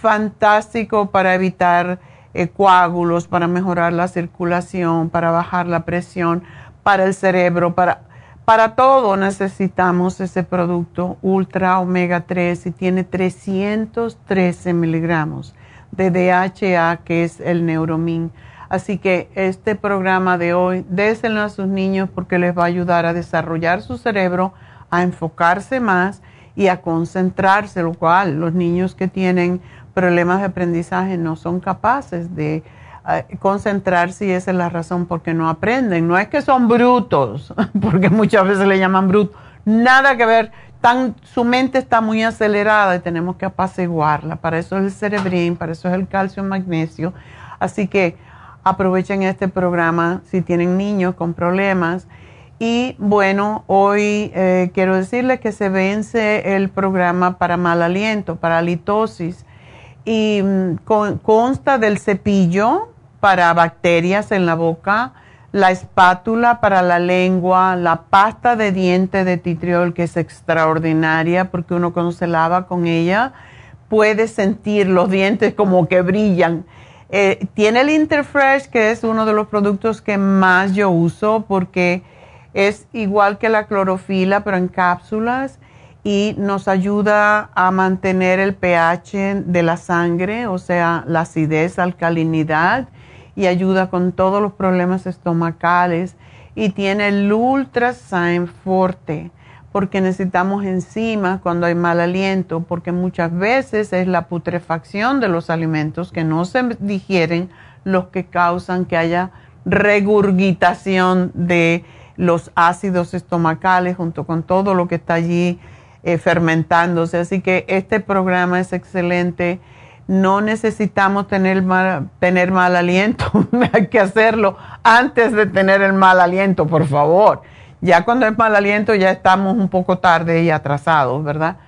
Fantástico para evitar eh, coágulos, para mejorar la circulación, para bajar la presión, para el cerebro, para, para todo necesitamos ese producto ultra omega 3 y tiene 313 miligramos de DHA, que es el Neuromin. Así que este programa de hoy, déselo a sus niños porque les va a ayudar a desarrollar su cerebro, a enfocarse más y a concentrarse, lo cual los niños que tienen problemas de aprendizaje no son capaces de eh, concentrarse y esa es la razón por qué no aprenden. No es que son brutos, porque muchas veces le llaman brutos, nada que ver tan, su mente está muy acelerada y tenemos que apaciguarla. Para eso es el cerebrín, para eso es el calcio, magnesio. Así que aprovechen este programa si tienen niños con problemas. Y bueno, hoy eh, quiero decirles que se vence el programa para mal aliento, para litosis. Y mm, consta del cepillo para bacterias en la boca, la espátula para la lengua, la pasta de diente de titriol que es extraordinaria porque uno cuando se lava con ella puede sentir los dientes como que brillan. Eh, tiene el Interfresh que es uno de los productos que más yo uso porque es igual que la clorofila pero en cápsulas y nos ayuda a mantener el pH de la sangre, o sea, la acidez, alcalinidad y ayuda con todos los problemas estomacales. Y tiene el Ultrasign Forte, porque necesitamos enzimas cuando hay mal aliento, porque muchas veces es la putrefacción de los alimentos que no se digieren los que causan que haya regurgitación de los ácidos estomacales junto con todo lo que está allí eh, fermentándose. Así que este programa es excelente no necesitamos tener mal, tener mal aliento, hay que hacerlo antes de tener el mal aliento, por favor. Ya cuando es mal aliento ya estamos un poco tarde y atrasados, ¿verdad?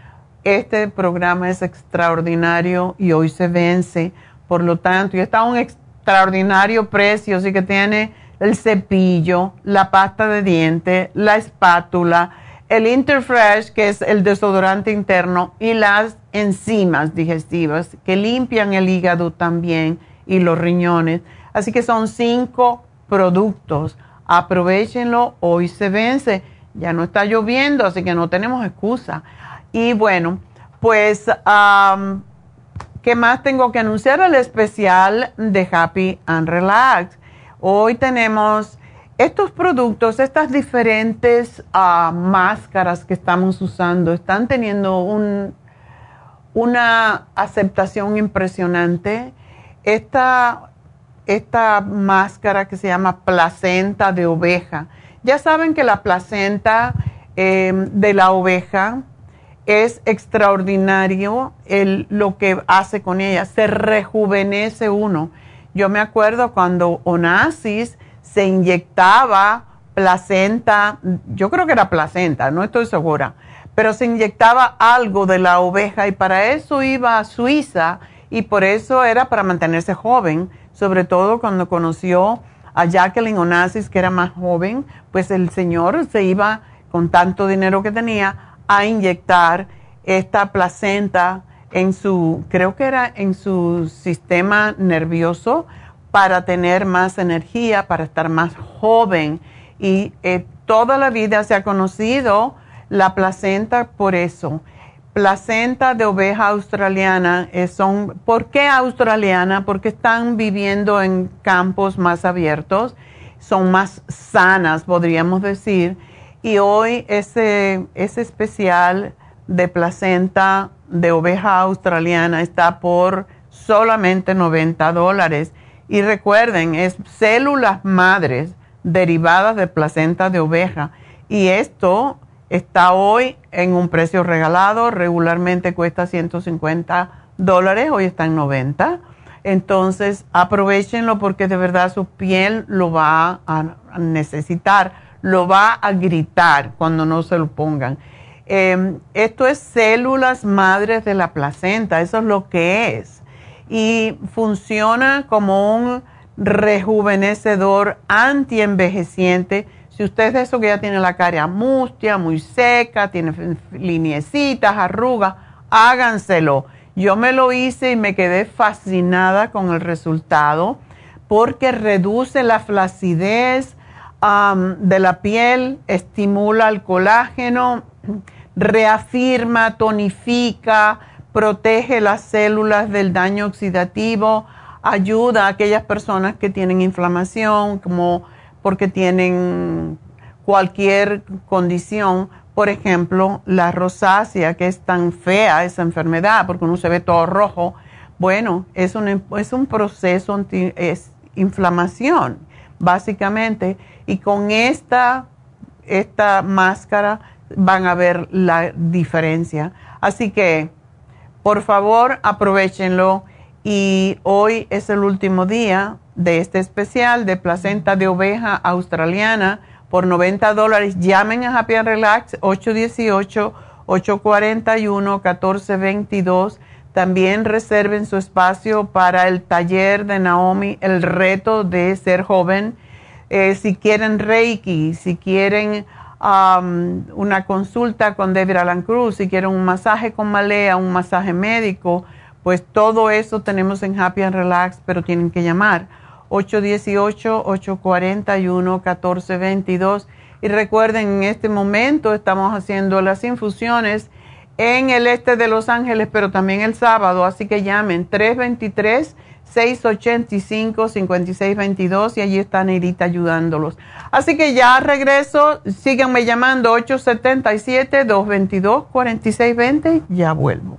Este programa es extraordinario y hoy se vence, por lo tanto, y está a un extraordinario precio, así que tiene el cepillo, la pasta de diente, la espátula, el Interfresh, que es el desodorante interno, y las enzimas digestivas que limpian el hígado también y los riñones. Así que son cinco productos. Aprovechenlo, hoy se vence. Ya no está lloviendo, así que no tenemos excusa. Y bueno, pues, ¿qué más tengo que anunciar? El especial de Happy and Relax. Hoy tenemos estos productos, estas diferentes ah, máscaras que estamos usando, están teniendo un, una aceptación impresionante. Esta, esta máscara que se llama placenta de oveja. Ya saben que la placenta em, de la oveja es extraordinario el, lo que hace con ella. Se rejuvenece uno. Yo me acuerdo cuando Onassis se inyectaba placenta, yo creo que era placenta, no estoy segura, pero se inyectaba algo de la oveja y para eso iba a Suiza y por eso era para mantenerse joven, sobre todo cuando conoció a Jacqueline Onassis, que era más joven, pues el señor se iba con tanto dinero que tenía a inyectar esta placenta en su, creo que era en su sistema nervioso para tener más energía, para estar más joven. Y eh, toda la vida se ha conocido la placenta por eso. Placenta de oveja australiana eh, son, ¿por qué australiana? Porque están viviendo en campos más abiertos, son más sanas, podríamos decir. Y hoy ese, ese especial de placenta de oveja australiana está por solamente 90 dólares. Y recuerden, es células madres derivadas de placenta de oveja. Y esto está hoy en un precio regalado, regularmente cuesta 150 dólares, hoy está en 90. Entonces, aprovechenlo porque de verdad su piel lo va a necesitar, lo va a gritar cuando no se lo pongan. Em, esto es células madres de la placenta, eso es lo que es. Y funciona como un rejuvenecedor antienvejeciente. Si usted es de eso que ya tiene la cara mustia, muy seca, tiene liniecitas, arrugas, háganselo. Yo me lo hice y me quedé fascinada con el resultado porque reduce la flacidez de la piel, estimula el colágeno reafirma, tonifica, protege las células del daño oxidativo, ayuda a aquellas personas que tienen inflamación, como porque tienen cualquier condición, por ejemplo, la rosácea, que es tan fea esa enfermedad, porque uno se ve todo rojo. Bueno, es un, es un proceso, anti, es inflamación, básicamente. Y con esta, esta máscara van a ver la diferencia. Así que, por favor, aprovechenlo. Y hoy es el último día de este especial de placenta de oveja australiana por 90 dólares. Llamen a Happy and Relax 818-841-1422. También reserven su espacio para el taller de Naomi, el reto de ser joven. Eh, si quieren Reiki, si quieren Um, una consulta con David Alan Cruz, si quieren un masaje con Malea, un masaje médico, pues todo eso tenemos en Happy and Relax, pero tienen que llamar 818-841-1422. Y recuerden, en este momento estamos haciendo las infusiones en el este de Los Ángeles, pero también el sábado, así que llamen 323 685-5622 y allí está Neidita ayudándolos. Así que ya regreso, síganme llamando 877-222-4620, ya vuelvo.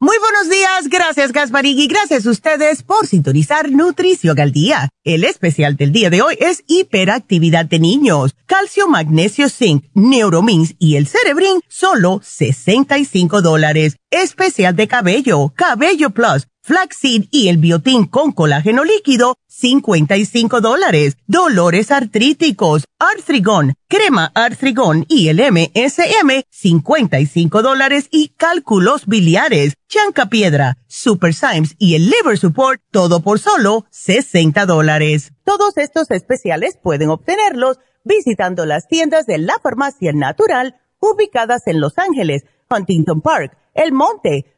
Muy buenos días, gracias Gasparín y gracias a ustedes por sintonizar Nutrición al Día. El especial del día de hoy es hiperactividad de niños, calcio, magnesio, zinc, neuromins y el cerebrin, solo 65 dólares. Especial de cabello, cabello plus flaxseed y el biotín con colágeno líquido, 55 dólares. Dolores artríticos, artrigón, crema artrigón y el MSM, 55 dólares y cálculos biliares, chanca piedra, super Symes y el liver support, todo por solo 60 dólares. Todos estos especiales pueden obtenerlos visitando las tiendas de la farmacia natural ubicadas en Los Ángeles, Huntington Park, El Monte,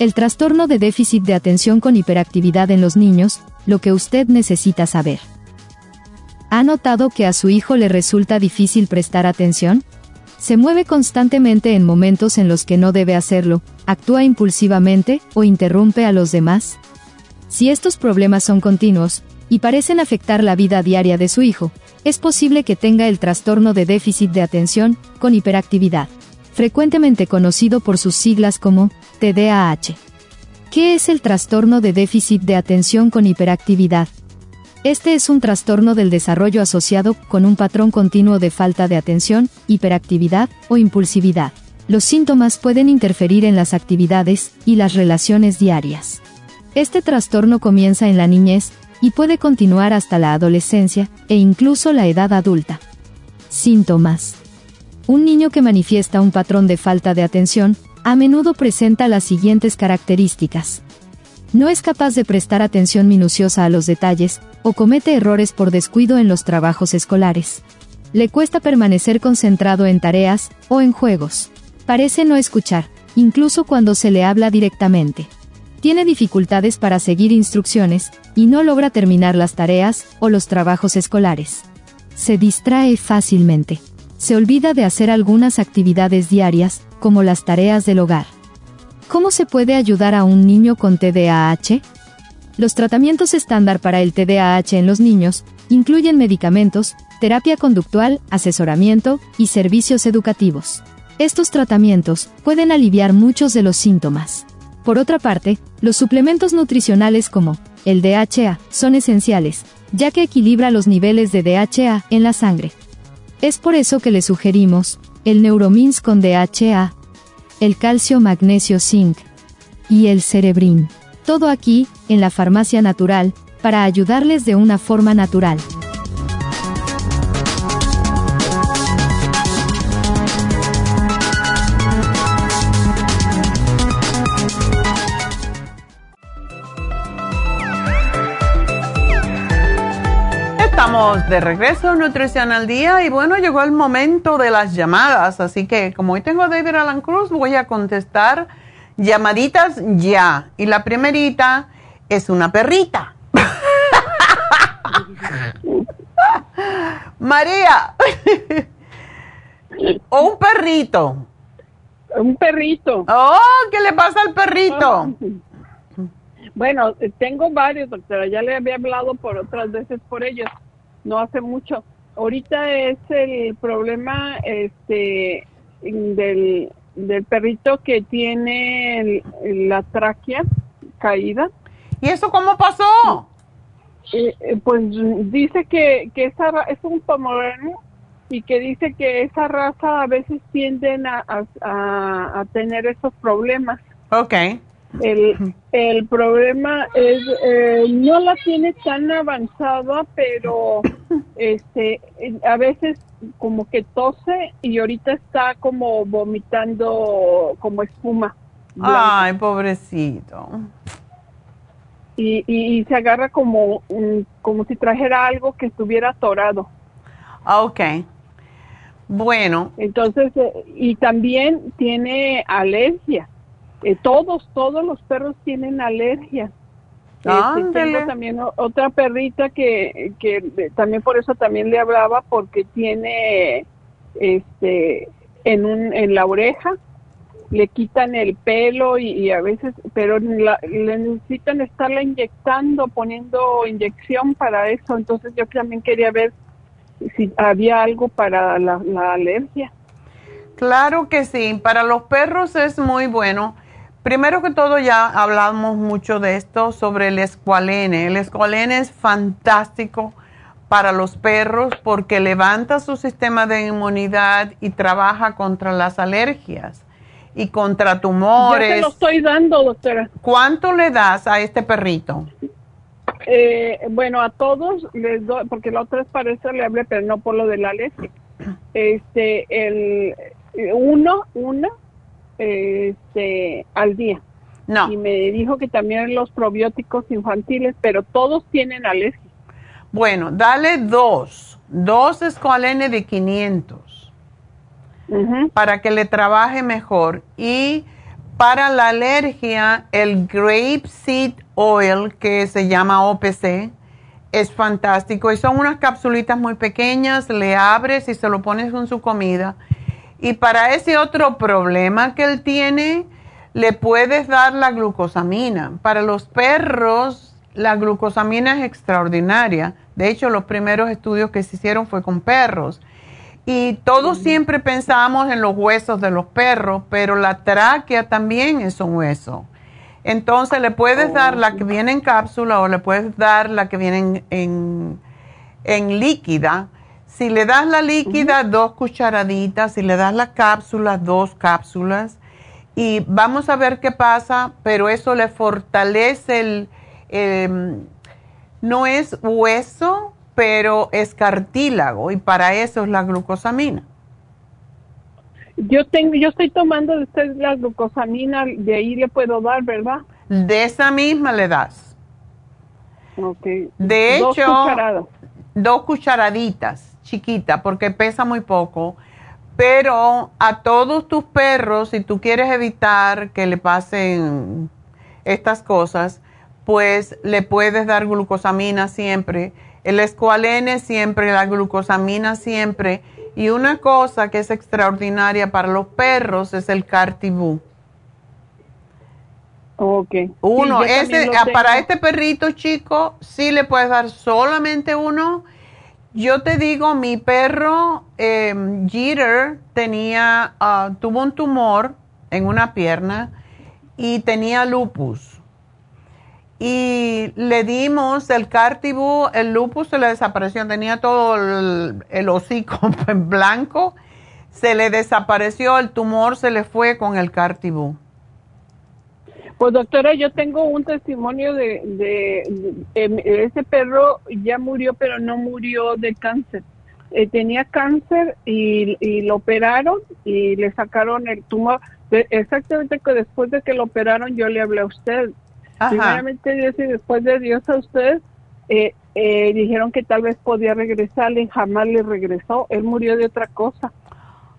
El trastorno de déficit de atención con hiperactividad en los niños, lo que usted necesita saber. ¿Ha notado que a su hijo le resulta difícil prestar atención? Se mueve constantemente en momentos en los que no debe hacerlo, actúa impulsivamente o interrumpe a los demás. Si estos problemas son continuos, y parecen afectar la vida diaria de su hijo, es posible que tenga el trastorno de déficit de atención con hiperactividad frecuentemente conocido por sus siglas como TDAH. ¿Qué es el trastorno de déficit de atención con hiperactividad? Este es un trastorno del desarrollo asociado con un patrón continuo de falta de atención, hiperactividad o impulsividad. Los síntomas pueden interferir en las actividades y las relaciones diarias. Este trastorno comienza en la niñez y puede continuar hasta la adolescencia e incluso la edad adulta. Síntomas. Un niño que manifiesta un patrón de falta de atención, a menudo presenta las siguientes características. No es capaz de prestar atención minuciosa a los detalles, o comete errores por descuido en los trabajos escolares. Le cuesta permanecer concentrado en tareas o en juegos. Parece no escuchar, incluso cuando se le habla directamente. Tiene dificultades para seguir instrucciones, y no logra terminar las tareas o los trabajos escolares. Se distrae fácilmente se olvida de hacer algunas actividades diarias, como las tareas del hogar. ¿Cómo se puede ayudar a un niño con TDAH? Los tratamientos estándar para el TDAH en los niños incluyen medicamentos, terapia conductual, asesoramiento y servicios educativos. Estos tratamientos pueden aliviar muchos de los síntomas. Por otra parte, los suplementos nutricionales como el DHA son esenciales, ya que equilibra los niveles de DHA en la sangre. Es por eso que le sugerimos el Neuromins con DHA, el calcio magnesio zinc y el cerebrin. Todo aquí, en la farmacia natural, para ayudarles de una forma natural. Estamos de regreso, Nutrición al Día, y bueno, llegó el momento de las llamadas, así que como hoy tengo a David Alan Cruz, voy a contestar llamaditas ya. Y la primerita es una perrita. María. o un perrito. Un perrito. Oh, ¿qué le pasa al perrito? Bueno, tengo varios, doctora. Ya le había hablado por otras veces por ellos no hace mucho. Ahorita es el problema este del, del perrito que tiene la tráquea caída. ¿Y eso cómo pasó? Eh, eh, pues dice que, que esa es un pomerano y que dice que esa raza a veces tienden a, a, a tener esos problemas. Ok. El, el problema es, eh, no la tiene tan avanzada, pero este, a veces como que tose y ahorita está como vomitando como espuma. blanca. Ay, pobrecito. Y, y, y se agarra como, como si trajera algo que estuviera atorado. Ah, Ok. Bueno, Entonces, eh, y también tiene alergia. Eh, todos, todos los perros tienen alergia. Este, tengo también otra perrita que, que también por eso también le hablaba porque tiene este en un en la oreja le quitan el pelo y, y a veces pero la- le necesitan estarla inyectando poniendo inyección para eso entonces yo también quería ver si había algo para la, la alergia Claro que sí, para los perros es muy bueno. Primero que todo ya hablamos mucho de esto sobre el escualene. El escualene es fantástico para los perros porque levanta su sistema de inmunidad y trabaja contra las alergias y contra ya se tumores. lo estoy dando doctora ¿Cuánto le das a este perrito? Eh, bueno, a todos les doy, porque la otra vez para eso le hablé, pero no por lo de la alergia. Este, el uno, una, este, al día. No. Y me dijo que también los probióticos infantiles, pero todos tienen alergia. Bueno, dale dos, dos escualene de 500 para que le trabaje mejor. Y para la alergia, el grape seed oil, que se llama OPC, es fantástico. Y son unas capsulitas muy pequeñas, le abres y se lo pones con su comida. Y para ese otro problema que él tiene, le puedes dar la glucosamina. Para los perros, la glucosamina es extraordinaria. De hecho, los primeros estudios que se hicieron fue con perros. Y todos siempre pensamos en los huesos de los perros, pero la tráquea también es un hueso. Entonces le puedes dar la que viene en cápsula o le puedes dar la que viene en, en, en líquida. Si le das la líquida, dos cucharaditas. Si le das la cápsula, dos cápsulas. Y vamos a ver qué pasa, pero eso le fortalece el... em, no es hueso, pero es cartílago y para eso es la glucosamina. Yo tengo, yo estoy tomando usted la glucosamina, de ahí le puedo dar, ¿verdad? De esa misma le das. De Dos hecho, cucharadas. dos cucharaditas, chiquita, porque pesa muy poco. Pero a todos tus perros, si tú quieres evitar que le pasen estas cosas, pues le puedes dar glucosamina siempre, el escualene siempre, la glucosamina siempre. Y una cosa que es extraordinaria para los perros es el cartibú. Ok. Uno, Sí, ese, ah, para este perrito chico, sí le puedes dar solamente uno. Yo te digo, mi perro eh, Jeter tenía, ah, tuvo un tumor en una pierna y tenía lupus. Y le dimos el cartibú, el lupus se le desapareció, tenía todo el, hocico en blanco, se le desapareció, el tumor se le fue con el cartibú. Pues doctora, yo tengo un testimonio de, de, de- em, ese perro ya murió, pero no murió de cáncer. Eh, tenía cáncer y, y lo operaron y le sacaron el tumor. Exactamente que después de que lo operaron yo le hablé a usted. Ajá. Primeramente Dios y después de Dios a usted eh, eh, dijeron que tal vez podía regresarle y jamás le regresó. Él murió de otra cosa.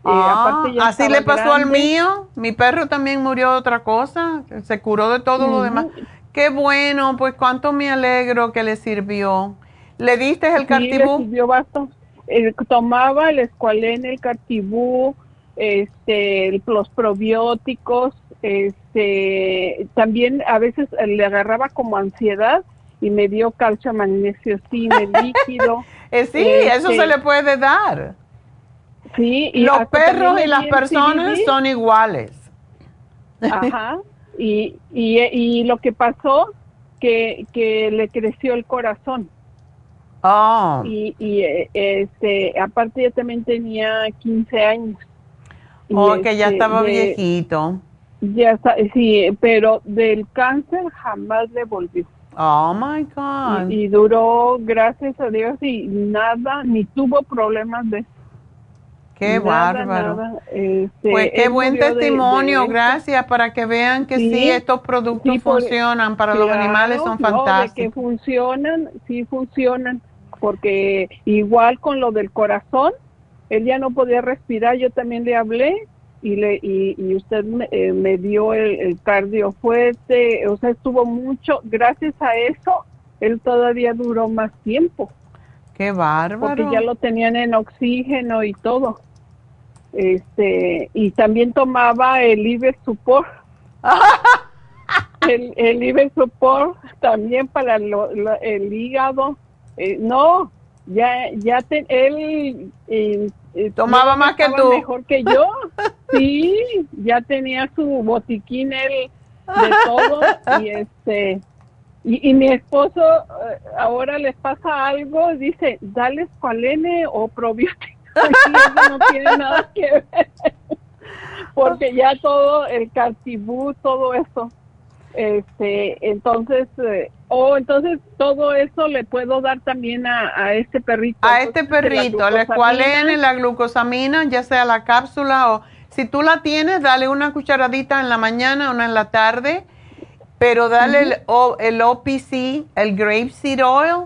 Ah, aparte así le pasó al mío. Mi perro también murió de otra cosa. Se curó de todo lo Ujú. demás. Qué bueno, pues cuánto me alegro que le sirvió. ¿Le diste el Sí, le cartibú? sirvió bastante. Eh, tomaba el escualene, el cartibú, este, los probióticos, este, también a veces le agarraba como ansiedad y me dio calcio, magnesio, zinc, el líquido. Eh, sí, eso Este, se le puede dar. Sí, y Los perros y las personas CBD. son iguales. Ajá. Y, y, y lo que pasó, que, que le creció el corazón. Oh, y, y eh, este aparte yo también tenía 15 años oh, que ya este, estaba de- viejito. Ya está, sí, pero del cáncer jamás le volvió. Oh my God. Y, y duró, gracias a Dios, y nada, ni tuvo problemas de Qué Nada, bárbaro. nada, este, Pues qué buen de- testimonio, de gracias, para que vean que sí, Sí, estos productos sí, funcionan, para los animales son no, de que fantásticos. funcionan, sí funcionan, porque igual con lo del corazón, él ya no podía respirar, yo también le hablé y le y, y usted me, eh, me dio el, el cardio fuerte, o sea, estuvo mucho, gracias a eso, él todavía duró más tiempo, Qué bárbaro. porque ya lo tenían en oxígeno y todo. Este, y también tomaba el Iber Support. el, el Iber Support también para lo- lo- el hígado. Eh, no, ya, ya te- él eh, eh, Tomaba más que tú. Mejor que yo. Sí, ya tenía su botiquín él de todo y este y, y mi esposo ahora les pasa algo dice dale escualene o probiótico y eso no tiene nada que ver. Porque ya todo el cartibú todo eso. Este entonces eh, oh entonces todo eso le puedo dar también a, a este perrito. A este perrito, la glucosamina, escualene, la glucosamina, ya sea la cápsula o si tú la tienes, dale una cucharadita en la mañana, una en la tarde, pero dale el, O- el OPC, el grapeseed oil,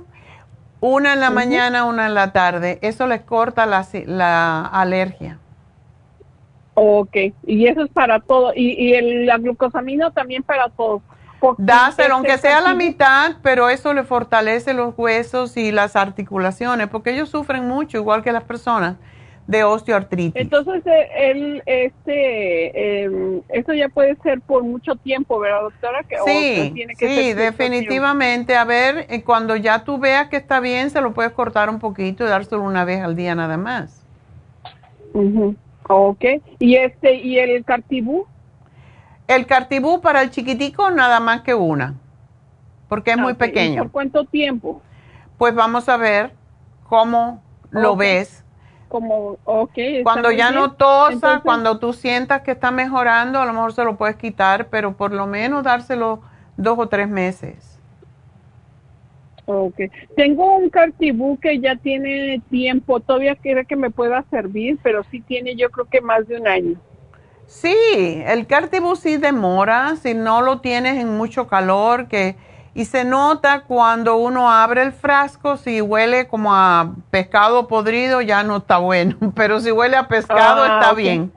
una en la mañana, una en la tarde. Eso les corta la, la alergia. Ok, y eso es para todo. Y, y el, la glucosamina también para todo. Dáselo, aunque sea la mitad, pero eso le fortalece los huesos y las articulaciones, porque ellos sufren mucho, igual que las personas, de osteoartritis. Entonces, eh, él, este, eh, eso ya puede ser por mucho tiempo, ¿verdad, doctora? Que, Sí, tiene que sí, definitivamente. A ver, eh, cuando ya tú veas que está bien, se lo puedes cortar un poquito y dárselo una vez al día nada más. tiempo. Ujú. Ok, y este, y el cartibú. El cartibú para el chiquitico nada más que una, porque es muy Ok, ¿y pequeño. ¿Por cuánto tiempo? Pues vamos a ver cómo lo ves. Como, ok. Cuando ya bien. no tosa, Entonces- cuando tú sientas que está mejorando, a lo mejor se lo puedes quitar, pero por lo menos dárselo dos o tres meses. Ok. Tengo un cartibú que ya tiene tiempo, todavía quiere que me pueda servir, pero sí tiene yo creo que más de un año. Sí, el cartibú sí demora, si no lo tienes en mucho calor, que y se nota cuando uno abre el frasco, si huele como a pescado podrido ya no está bueno, pero si huele a pescado Ah, está bien.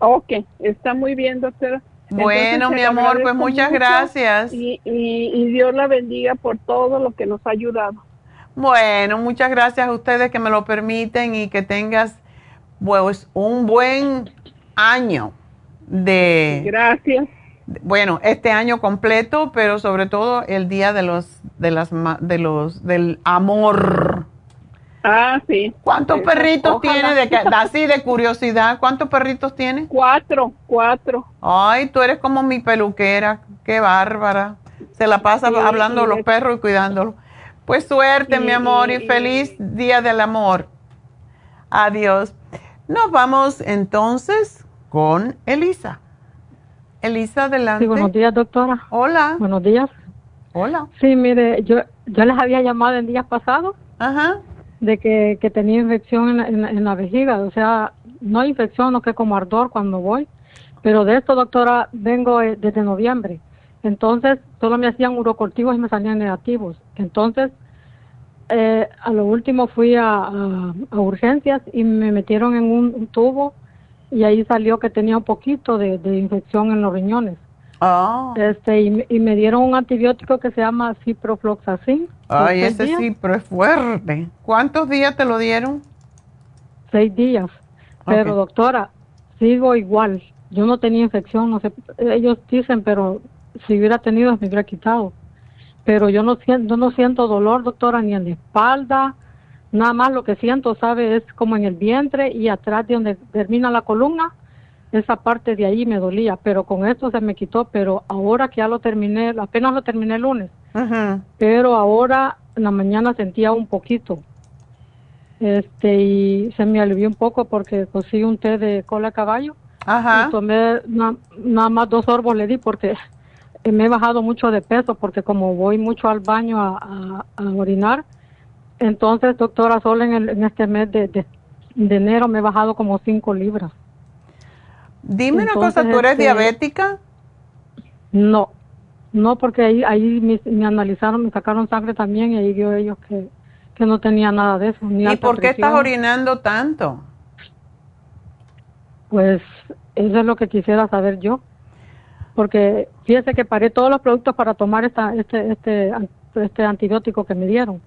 Ok, está muy bien, doctora. Bueno, Entonces, mi amor, pues muchas gracias. Y, y, y Dios la bendiga por todo lo que nos ha ayudado. Bueno, muchas gracias a ustedes que me lo permiten y que tengas pues un buen año de Gracias. Bueno, este año completo, pero sobre todo el día de los de las de los del amor. Ah, sí. ¿Cuántos perritos ojalá. tiene de así de curiosidad? ¿Cuántos perritos tiene? Cuatro, cuatro. Ay, tú eres como mi peluquera, qué bárbara. Se la pasa Sí, hablando de los perros y cuidándolos. Pues suerte, mi amor, y- feliz Día del Amor. Adiós. Nos vamos entonces con Elisa. Elisa, adelante. Sí, buenos días, doctora. Hola. Buenos días. Hola. Sí, mire, yo yo les había llamado en días pasados Ajá. de que, que tenía infección en, la- en la- en la vejiga, o sea, no infección, no que como ardor cuando voy, pero de esto, doctora, vengo eh, desde noviembre. Entonces, solo me hacían urocortivos y me salían negativos. Entonces, eh, a lo último fui a, a- a urgencias y me metieron en un, un tubo y ahí salió que tenía un poquito de, de infección en los riñones. Ah. Este, y, me- y me dieron un antibiótico que se llama ciprofloxacin. Ay, ese días. sí, pero es fuerte. ¿Cuántos días te lo dieron? Seis días. Pero doctora, sigo igual. Yo no tenía infección, no sé. Ellos dicen, pero si hubiera tenido me hubiera quitado. Pero yo no siento, no siento dolor, doctora, ni en la espalda. Nada más lo que siento, sabe, es como en el vientre y atrás de donde termina la columna. Esa parte de ahí me dolía, pero con esto se me quitó. Pero ahora que ya lo terminé, apenas lo terminé el lunes, Ujú. pero ahora en la mañana sentía un poquito. Este, y se me alivió un poco porque cosí un té de cola de caballo Ajá. Y tomé na- nada más dos sorbos le di porque me he bajado mucho de peso porque como voy mucho al baño a, a- a orinar, entonces doctora solo en, el- en este mes de, de, de enero me he bajado como cinco libras. Dime una cosa, ¿tú eres este, diabética? No, no porque ahí, ahí me, me analizaron, me sacaron sangre también y ahí vio ellos que, que no tenía nada de eso. Ni ¿Y por qué estás orinando tanto? Pues eso es lo que quisiera saber yo. Porque fíjese que paré todos los productos para tomar esta, este, este, este antibiótico que me dieron.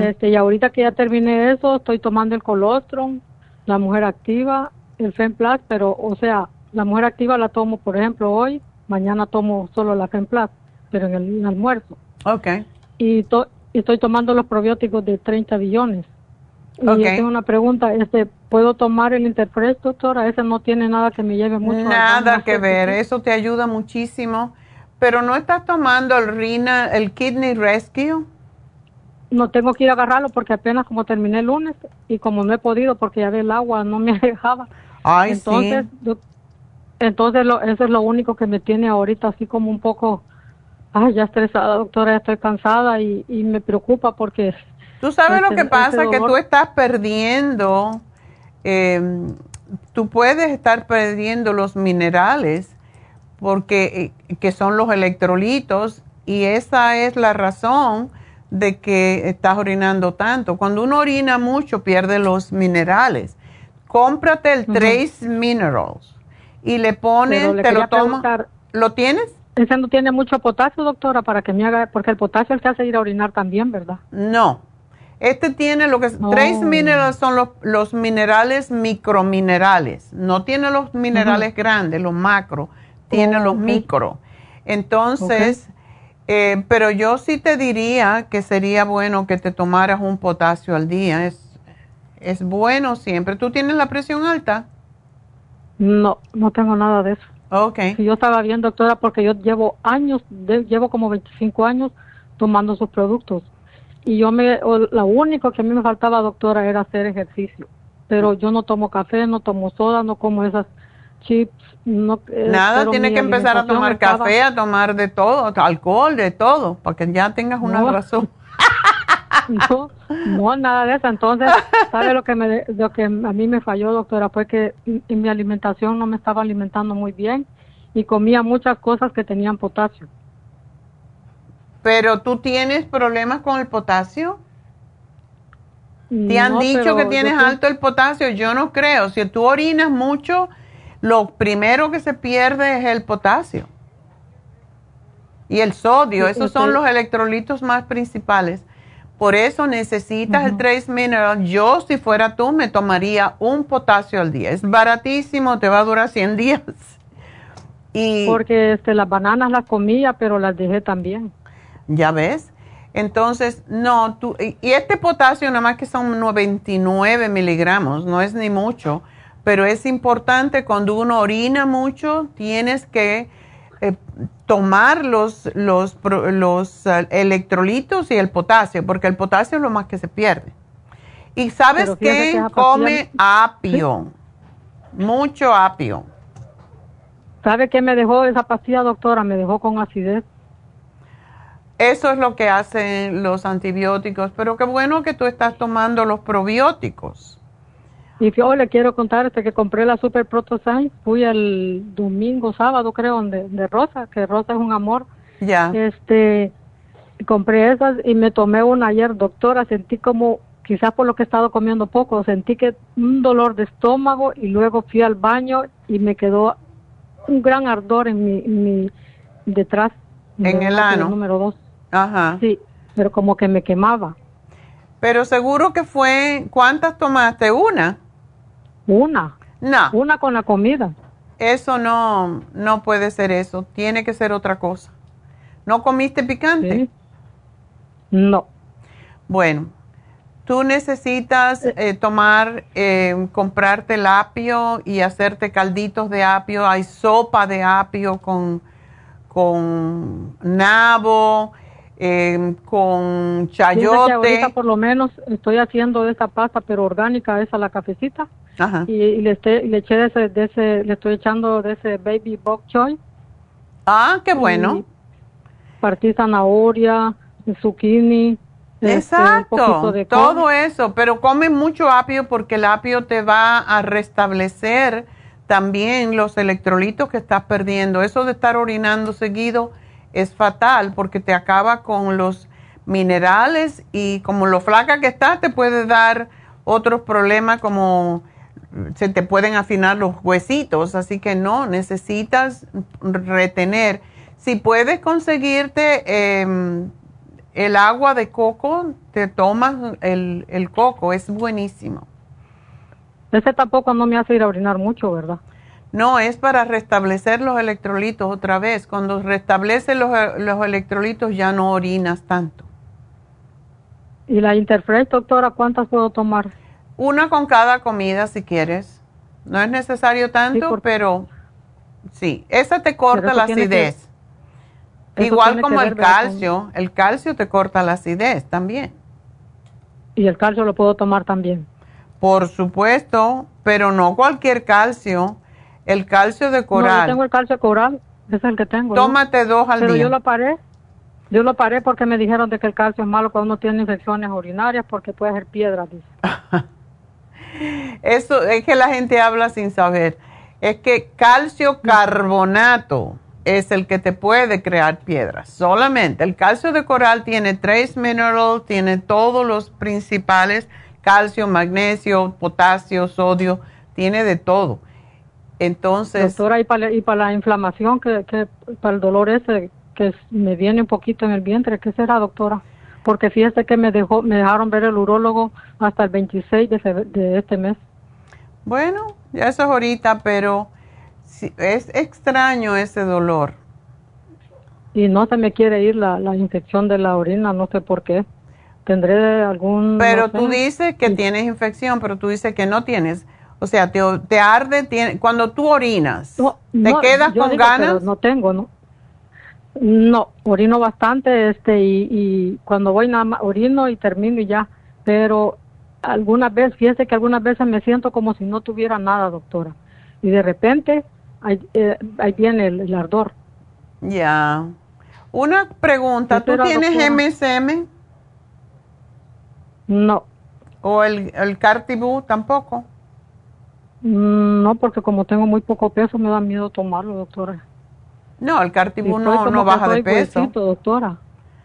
Este, y ahorita que ya terminé eso, estoy tomando el colostrum, la mujer activa, el Femplas, pero, o sea, la mujer activa la tomo, por ejemplo, hoy, mañana tomo solo la Femplas, pero en el, almuerzo. Ok. Y, to- y estoy tomando los probióticos de 30 billones. Y yo tengo una pregunta, este, ¿puedo tomar el Interfresh, doctora? Ese no tiene nada que me lleve mucho. Nada que ver, eso te ayuda muchísimo. Pero no estás tomando el Rina, el Kidney Rescue. No tengo que ir a agarrarlo porque apenas como terminé el lunes y como no he podido porque ya ve el agua no me dejaba. Ay, entonces, sí. entonces lo, eso es lo único que me tiene ahorita así como un poco, ay, ya estresada, doctora, ya estoy cansada y, y me preocupa porque... Tú sabes lo ese- que pasa, ese que tú estás perdiendo, eh, tú puedes estar perdiendo los minerales porque eh, que son los electrolitos y esa es la razón de que estás orinando tanto. Cuando uno orina mucho pierde los minerales. Cómprate el. Trace Minerals y le pones, Pero le te lo tomas. ¿Lo tienes? Ese no tiene mucho potasio, doctora, para que me haga, porque el potasio que hace ir a orinar también, ¿verdad? No. Este tiene lo que es, Oh. Trace Minerals son los, los minerales microminerales. No tiene los minerales grandes, los macro, tiene Oh, los ok. micro. Entonces, eh, pero yo sí te diría que sería bueno que te tomaras un potasio al día. Es, es bueno siempre. ¿Tú tienes la presión alta? No, no tengo nada de eso. Ok. Si yo estaba bien, doctora, porque yo llevo años, de- llevo como 25 años tomando sus productos. Y yo me, o lo único que a mí me faltaba, doctora, era hacer ejercicio. Pero yo no tomo café, no tomo soda, no como esas chips. No, eh, Nada, mi que empezar a tomar estaba- café, a tomar de todo, alcohol, de todo, para que ya tengas una No. razón. No, no, nada de eso. Entonces, ¿sabe lo que, me, lo que a mí me falló, doctora? Fue que en mi alimentación no me estaba alimentando muy bien y comía muchas cosas que tenían potasio. Pero tú tienes problemas con el potasio. ¿Te han No, dicho que tienes alto el potasio? Yo no creo. Si tú orinas mucho, lo primero que se pierde es el potasio. Y el sodio, Sí, esos son los electrolitos más principales. Por eso necesitas el Trace Mineral. Yo, si fuera tú, me tomaría un potasio al día. Es baratísimo, te va a durar 100 días. Y Porque este, las bananas las comía, pero las dejé también. ya ves. Entonces, no, tú, y y este potasio nada más que son 99 miligramos, no es ni mucho, pero es importante cuando uno orina mucho, tienes que eh, tomar los, los, los eh, electrolitos y el potasio, porque el potasio es lo más que se pierde. Y sabes que come apio, mucho apio. ¿Sabe qué me dejó esa pastilla, doctora? Me dejó con acidez. Eso es lo que hacen los antibióticos, pero qué bueno que tú estás tomando los probióticos. Y yo le quiero contar este que compré la Super Protosign. Fui el domingo, sábado, creo, de, de Rosa, que Rosa es un amor. Ya. Este, compré esas y me tomé una ayer, doctora. Sentí como, quizás por lo que he estado comiendo poco, sentí que un dolor de estómago y luego fui al baño y me quedó un gran ardor en mi, en mi detrás. En el ano. Número dos. Ajá. Sí, pero como que me quemaba. Pero seguro que fue, ¿cuántas tomaste? ¿Una? Una. No. Una con la comida. Eso no, no puede ser eso. Tiene que ser otra cosa. ¿No comiste picante? Sí. No. Bueno, tú necesitas eh, tomar, eh, comprarte el apio y hacerte calditos de apio. Hay sopa de apio con, con nabo, eh, con que chayote. por lo menos estoy haciendo esta pasta, pero orgánica, esa la cafecita. Ajá. Y, le, le eché de ese, de ese, le estoy echando de ese baby bok choy. Ah, qué bueno. Partí zanahoria, zucchini. Este, Exacto, todo eso, pero come mucho apio porque el apio te va a restablecer también los electrolitos que estás perdiendo. Eso de estar orinando seguido es fatal porque te acaba con los minerales y como lo flaca que estás te puede dar otros problemas como se te pueden afinar los huesitos, así que no, necesitas retener. Si puedes conseguirte em, el agua de coco, te tomas el, el coco, es buenísimo. Ese tampoco no me hace ir a orinar mucho, ¿verdad? No, es para restablecer los electrolitos otra vez. Cuando restablece los, los electrolitos ya no orinas tanto. ¿Y la Interfresh, doctora, cuántas puedo tomar? Una con cada comida si quieres. No es necesario tanto, pero sí, esa te corta la acidez. Igual como el calcio, el calcio te corta la acidez también. ¿Y el calcio lo puedo tomar también? Por supuesto, pero no cualquier calcio. El calcio de coral. No, yo tengo el calcio coral, es el que tengo. Tómate dos al pero día. yo lo paré. Yo lo paré porque me dijeron de que el calcio es malo cuando uno tiene infecciones urinarias porque puede ser piedra. Eso es que la gente habla sin saber. Es que calcio carbonato es el que te puede crear piedras. Solamente el calcio de coral tiene tres minerals, tiene todos los principales, calcio, magnesio, potasio, sodio, tiene de todo. Entonces... Doctora, y para, y para la inflamación, que, que, para el dolor ese que me viene un poquito en el vientre, ¿qué será, doctora? Porque fíjese que me dejó, me dejaron ver el urólogo hasta el 26 de, de este mes. Bueno, ya eso es ahorita, pero es extraño ese dolor. Y no se me quiere ir la, la infección de la orina, no sé por qué. Tendré algún... Pero tú dices que tienes infección, pero tú dices que no tienes. O sea, te, te arde, tiene, cuando tú orinas, ¿te quedas con ganas? no tengo, ¿no? No, orino bastante este y, y cuando voy nada más orino y termino y ya. Pero algunas veces, fíjese que algunas veces me siento como si no tuviera nada, doctora. Y de repente ahí, eh, ahí viene el, ardor. Ya. Una pregunta, ¿tú tienes MSM? No. ¿O el, el Cartibú tampoco? Mm, no, porque como tengo muy poco peso me da miedo tomarlo, doctora. No, el Cartibú no, no baja de peso. doctora.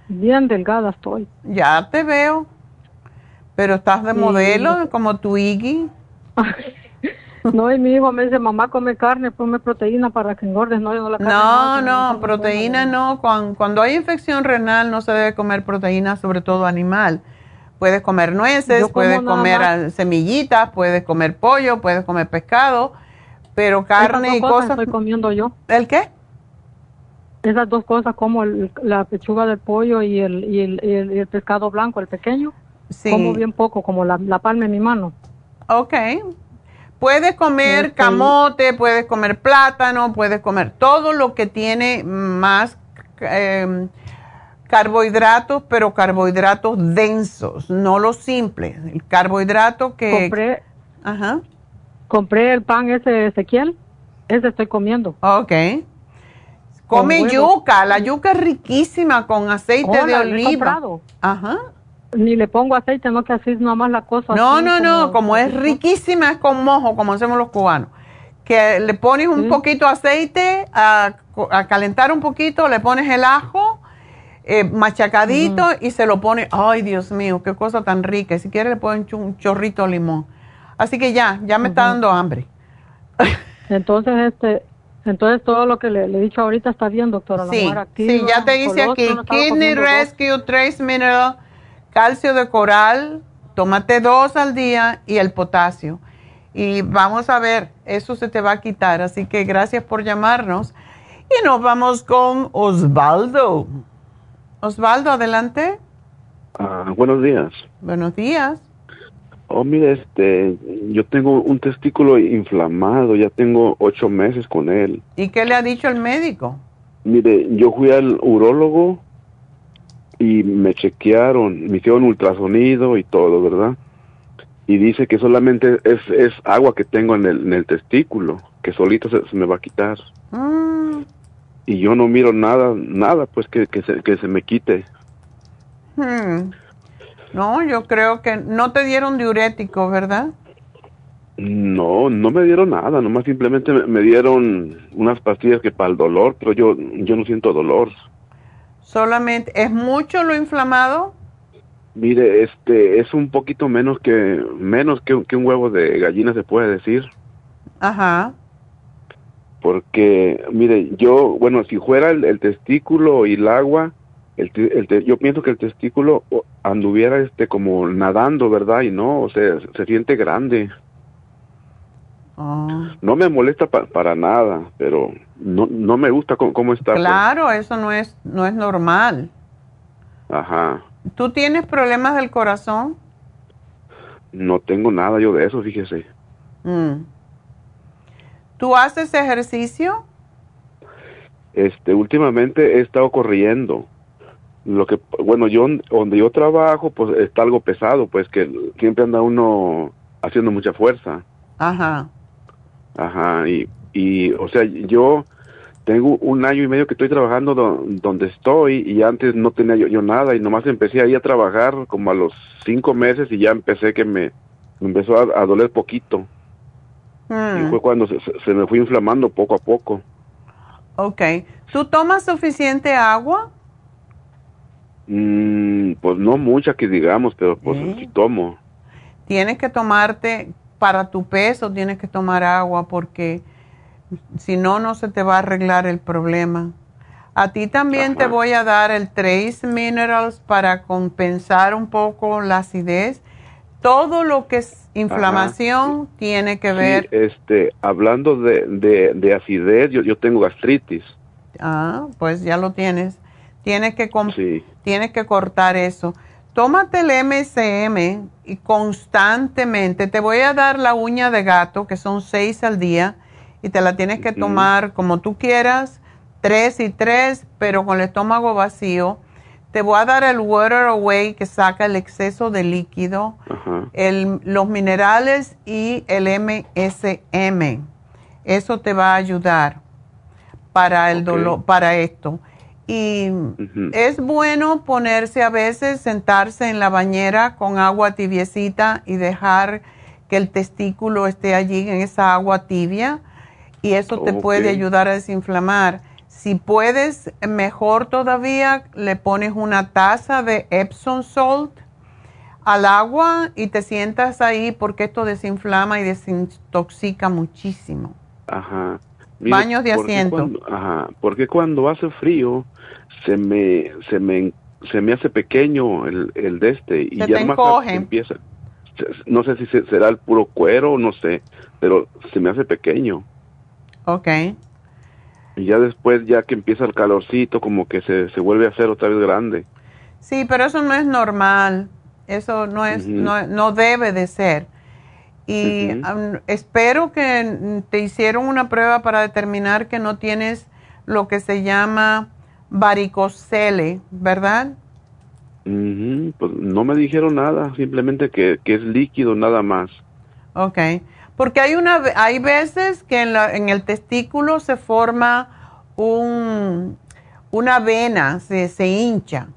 Bien delgada estoy. Ya te veo. Pero estás de modelo, como tu Iggy. No, y mi hijo me dice, mamá, come carne, come proteína para que engordes. No, no, la carne no, no, proteína no. Cuando, cuando, hay infección renal no se debe comer proteína, sobre todo animal. Puedes comer nueces, puedes comer semillitas, puedes comer pollo, puedes comer pescado, pero carne y cosas... estoy comiendo yo. ¿El qué? Esas dos cosas como la pechuga del pollo y el, y el, y el, pescado blanco, el pequeño. Sí. Como bien poco, como la, la palma de mi mano. Ok, Puedes comer camote, puedes comer plátano, puedes comer todo lo que tiene más em, carbohidratos, pero carbohidratos densos, no los simples. El carbohidrato que... Compré, Ajá. compré el pan ese Ezequiel, ese estoy comiendo. Ok. Come yuca, la yuca es riquísima con aceite oh, de oliva. Ajá ni le pongo aceite, no que así nomás la cosa. No, no, no, como es riquísima, es con mojo, como hacemos los cubanos. Que le pones un poquito aceite, a, calentar un poquito, le pones el ajo eh, machacadito y se lo pone. Ay, Dios mío, qué cosa tan rica. Y si quiere le ponen un chorrito de limón. Así que ya, ya me está dando hambre. Entonces, este, entonces todo lo que le, he dicho ahorita está bien, doctora. Sí, sí, ya te dice aquí, Kidney Rescue Trace Mineral calcio de coral, tómate dos al día y el potasio. Y vamos a ver, eso se te va a quitar. Así que gracias por llamarnos. Y nos vamos con Osvaldo. Osvaldo, adelante. Ah, buenos días. Buenos días. Oh, mire, este, yo tengo un testículo inflamado, ya tengo ocho meses con él. ¿Y qué le ha dicho el médico? Mire, yo fui al urólogo y me chequearon, me hicieron ultrasonido y todo, ¿verdad? y dice que solamente es, es agua que tengo en el, en el testículo, que solito se, se me va a quitar. Mm, Y yo no miro nada, nada, pues que, que, se, que se me quite. hmm. No, yo creo que no te dieron diurético, ¿verdad? No, no me dieron nada, nomás simplemente me, me dieron unas pastillas que para el dolor, pero yo, yo no siento dolor. Solamente, ¿es mucho lo inflamado? Mire, este, es un poquito menos que, menos que, que un huevo de gallina se puede decir. Ajá. Porque mire yo bueno si fuera el, el testículo y el agua el, el yo pienso que el testículo anduviera este como nadando verdad y no o sea se siente grande Oh. no me molesta pa- para nada pero no no me gusta cómo, cómo está pues. Claro, eso no es, no es normal. ajá ¿Tú tienes problemas del corazón? no tengo nada yo de eso fíjese Mm. ¿Tú haces ejercicio? este últimamente he estado corriendo lo que bueno yo donde yo trabajo pues está algo pesado pues que siempre anda uno haciendo mucha fuerza Ajá. Ajá, y, y, o sea, yo tengo un año y medio que estoy trabajando do- donde estoy y antes no tenía yo, yo nada y nomás empecé ahí a trabajar como a los cinco meses y ya empecé que me, me empezó a, a doler poquito y Mm. fue cuando se, se- me fue inflamando poco a poco. Ok. ¿Tú tomas suficiente agua? Mm, pues no mucha que digamos, pero pues ¿Eh? sí tomo. Tienes que tomarte, para tu peso, tienes que tomar agua porque si no, no se te va a arreglar el problema. A ti también te voy a dar el Trace Minerals para compensar un poco la acidez. Todo lo que es inflamación tiene que Sí, ver. este, hablando de, de, de acidez, yo, yo tengo gastritis. Ah, pues ya lo tienes. Tienes que, Sí. tienes que cortar eso. Tómate el MSM y constantemente. Te voy a dar la uña de gato, que son seis al día, y te la tienes que tomar como tú quieras, tres y tres, pero con el estómago vacío. Te voy a dar el Water Away, que saca el exceso de líquido, el- los minerales y el MSM. Eso te va a ayudar para el dolor, para esto. Y es bueno ponerse a veces, sentarse en la bañera con agua tibiecita y dejar que el testículo esté allí en esa agua tibia y eso te puede ayudar a desinflamar. Si puedes, mejor todavía, le pones una taza de Epsom salt al agua y te sientas ahí porque esto desinflama y desintoxica muchísimo. Ajá. Baños de ¿por qué asiento. cuando- ajá, porque cuando hace frío se me se me se me hace pequeño el, el de este y Se ya te más empieza no sé si se- será el puro cuero no sé, pero se me hace pequeño Ok. Y ya después ya que empieza el calorcito como que se, se vuelve a hacer otra vez grande. Sí, pero eso no es normal. Eso no es, no, no debe de ser. Y am, espero que te hicieron una prueba para determinar que no tienes lo que se llama varicocele, ¿verdad? Pues no me dijeron nada, simplemente que, que es líquido nada más. Ok. Porque hay una, hay veces que en, la- en el testículo se forma un, una vena, se, se hincha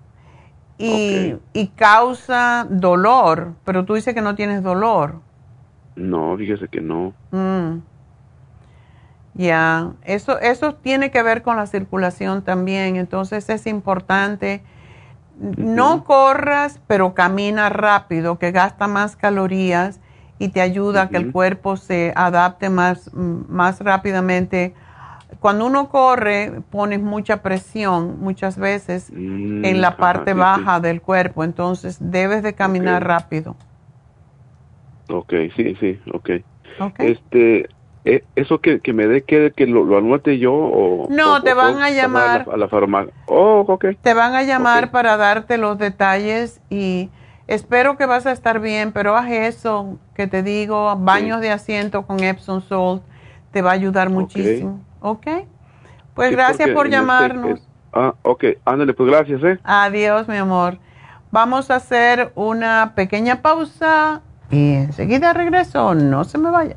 y, y causa dolor, pero tú dices que no tienes dolor. No, fíjese que no. Mm. Ya, eso, eso tiene que ver con la circulación también, entonces es importante. No corras, pero camina rápido, que gasta más calorías y te ayuda a que el cuerpo se adapte más, más rápidamente. Cuando uno corre, pones mucha presión muchas veces Mm, en la ajá, parte sí, baja del cuerpo, entonces debes de caminar rápido. Ok, sí, sí, ok. ¿ok? Este, eh, ¿eso que, que me dé que, que lo, lo anote yo o...? No, o- te van a llamar. A la, a la farmacia. Oh, ok. Te van a llamar para darte los detalles y espero que vas a estar bien, pero haz eso que te digo, baños de asiento con Epsom Salt, te va a ayudar muchísimo. ¿Ok? Pues Sí, gracias por este- llamarnos. es- ah, ok, ándale, pues gracias, ¿eh? Adiós, mi amor. Vamos a hacer una pequeña pausa Y enseguida regreso, no se me vaya.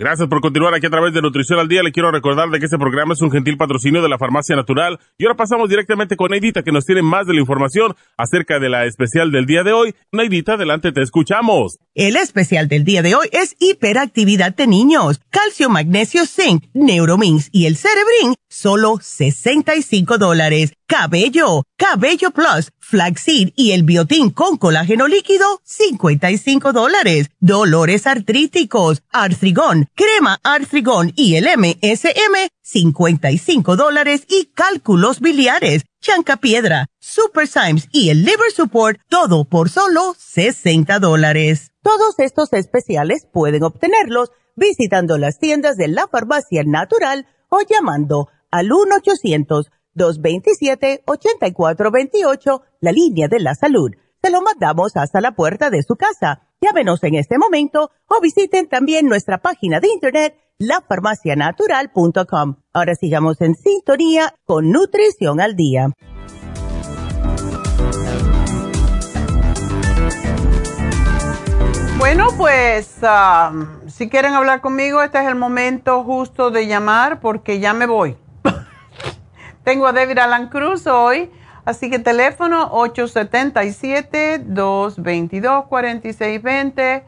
Gracias por continuar aquí a través de Nutrición al Día. Le quiero recordar de que este programa es un gentil patrocinio de la Farmacia Natural. Y ahora pasamos directamente con Neidita, que nos tiene más de la información acerca de la especial del día de hoy. Neidita, adelante, te escuchamos. El especial del día de hoy es hiperactividad de niños, calcio, magnesio, zinc, neuromins y el cerebrin, solo 65 dólares. Cabello, Cabello Plus, Flaxseed y el biotín con colágeno líquido, 55 dólares. Dolores artríticos, Artrigón, crema Artrigón y el MSM, 55 dólares y cálculos biliares, Chancapiedra, Super Symes y el Liver Support, todo por solo 60 dólares. Todos estos especiales pueden obtenerlos visitando las tiendas de la farmacia natural o llamando al 1 800 227-8428, la línea de la salud. Se lo mandamos hasta la puerta de su casa. Llámenos en este momento o visiten también nuestra página de internet lafarmacianatural.com. Ahora sigamos en sintonía con Nutrición al Día. Bueno, pues um, si quieren hablar conmigo, este es el momento justo de llamar porque ya me voy. Tengo a David Alan Cruz hoy, así que teléfono 877-222-4620.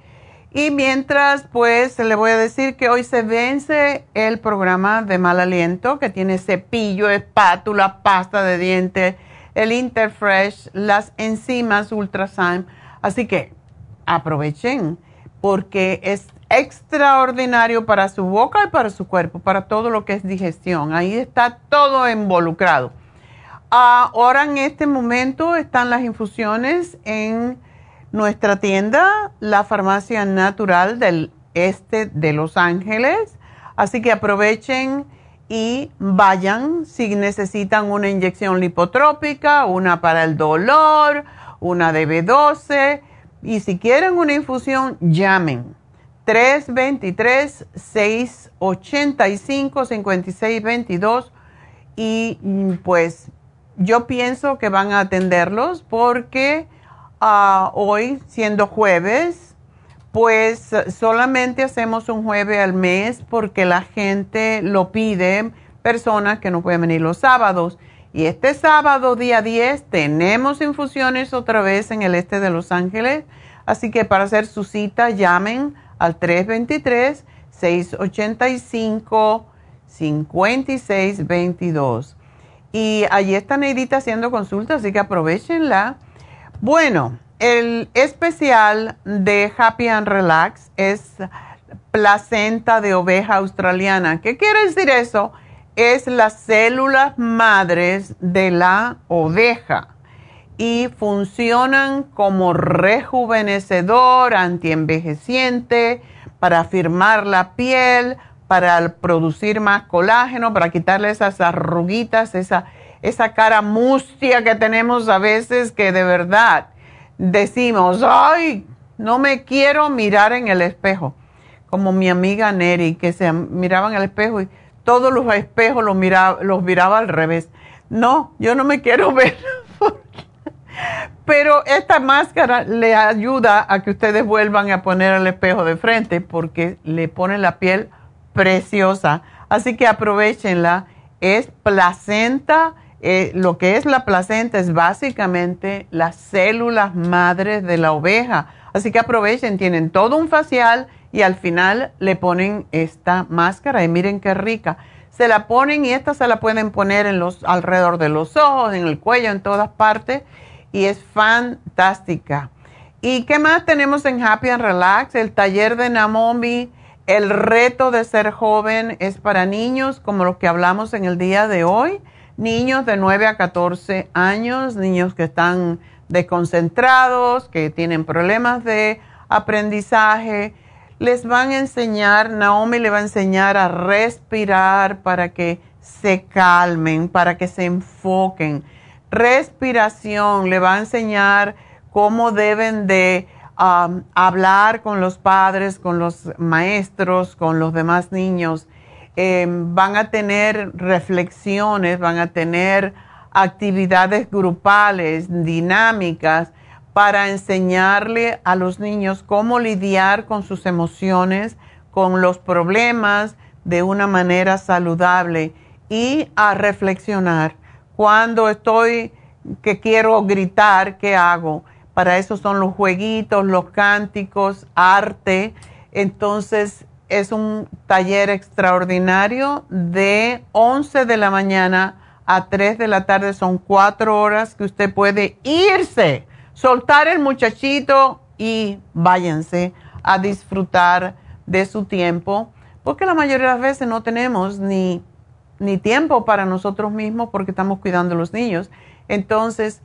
Y mientras, pues le voy a decir que hoy se vence el programa de mal aliento, que tiene cepillo, espátula, pasta de dientes, el Interfresh, las enzimas Ultrasign. Así que aprovechen, porque es extraordinario para su boca y para su cuerpo, para todo lo que es digestión. Ahí está todo involucrado. Ahora en este momento están las infusiones en nuestra tienda, la farmacia natural del este de Los Ángeles. Así que aprovechen y vayan si necesitan una inyección lipotrópica, una para el dolor, una de B12. Y si quieren una infusión, llamen 323-685-5622 y mm, pues yo pienso que van a atenderlos porque ah, hoy, siendo jueves, pues solamente hacemos un jueves al mes porque la gente lo pide, personas que no pueden venir los sábados. Y este sábado, día 10, tenemos infusiones otra vez en el este de Los Ángeles. Así que para hacer su cita, llamen al 323-685-5622. Y allí está Neidita haciendo consultas, así que aprovechenla. Bueno, el especial de Happy and Relax es placenta de oveja australiana. ¿Qué quiere decir eso? Es las células madres de la oveja y funcionan como rejuvenecedor, antienvejeciente, para firmar la piel, para producir más colágeno, para quitarle esas arruguitas, esa, esa cara mustia que tenemos a veces que de verdad decimos, ay, no me quiero mirar en el espejo. Como mi amiga Neri, que se miraba en el espejo y todos los espejos los miraba, los miraba al revés no, yo no me quiero ver. Pero esta máscara le ayuda a que ustedes vuelvan a poner el espejo de frente porque le pone la piel preciosa. Así que aprovechenla. Es placenta. Eh, lo que es la placenta es básicamente las células madres de la oveja. Así que aprovechen, tienen todo un facial y al final le ponen esta máscara y miren qué rica. Se la ponen y esta se la pueden poner en los, alrededor de los ojos, en el cuello, en todas partes y es fantástica. ¿Y qué más tenemos en Happy and Relax? El taller de Naomi, el reto de ser joven es para niños, como los que hablamos en el día de hoy. Niños de 9 a 14 años, niños que están desconcentrados, que tienen problemas de aprendizaje. Les van a enseñar, Naomi le va a enseñar a respirar para que se calmen, para que se enfoquen respiración, le va a enseñar cómo deben de hablar con los padres, con los maestros, con los demás niños. Em, van a tener reflexiones, van a tener actividades grupales, dinámicas, para enseñarle a los niños cómo lidiar con sus emociones, con los problemas de una manera saludable y a reflexionar cuando estoy que quiero gritar, ¿qué hago? Para eso son los jueguitos, los cánticos, arte. Entonces es un taller extraordinario de 11 de la mañana a 3 de la tarde. Son cuatro horas que usted puede irse, soltar el muchachito y váyanse a disfrutar de su tiempo, porque la mayoría de las veces no tenemos ni ni tiempo para nosotros mismos porque estamos cuidando a los niños. Entonces,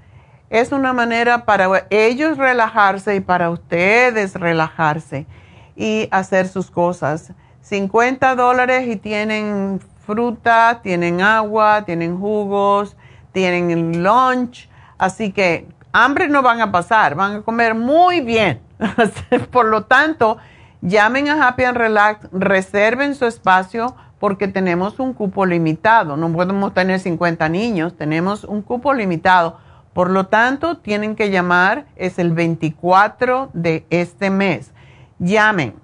es una manera para ellos relajarse y para ustedes relajarse y hacer sus cosas. 50 dólares y tienen fruta, tienen agua, tienen jugos, tienen lunch. Así que hambre no van a pasar, van a comer muy bien. Por lo tanto, llamen a Happy and Relax, reserven su espacio porque tenemos un cupo limitado. No podemos tener 50 niños, tenemos un cupo limitado. Por lo tanto, tienen que llamar, es el 24 de este mes. Llamen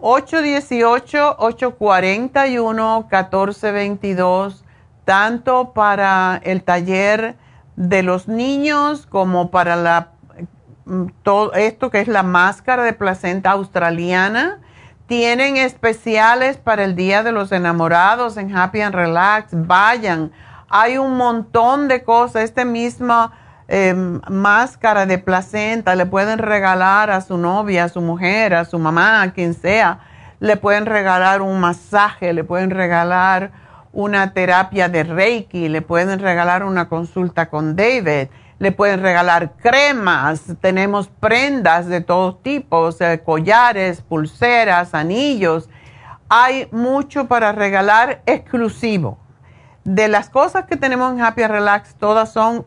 818-841-1422, tanto para el taller de los niños como para la, mm, todo esto que es la máscara de placenta australiana tienen especiales para el Día de los Enamorados en Happy and Relax. Vayan. Hay un montón de cosas. Este mismo em, máscara de placenta le pueden regalar a su novia, a su mujer, a su mamá, a quien sea. Le pueden regalar un masaje, le pueden regalar una terapia de Reiki, le pueden regalar una consulta con David le pueden regalar cremas, tenemos prendas de todos tipos, collares, pulseras, anillos. Hay mucho para regalar exclusivo. De las cosas que tenemos en Happy Relax, todas son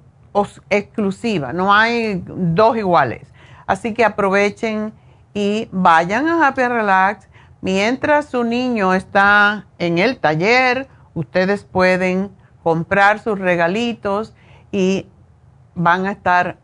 exclusivas, no hay dos iguales. Así que aprovechen y vayan a Happy Relax. Mientras su niño está en el taller, ustedes pueden comprar sus regalitos y van a estar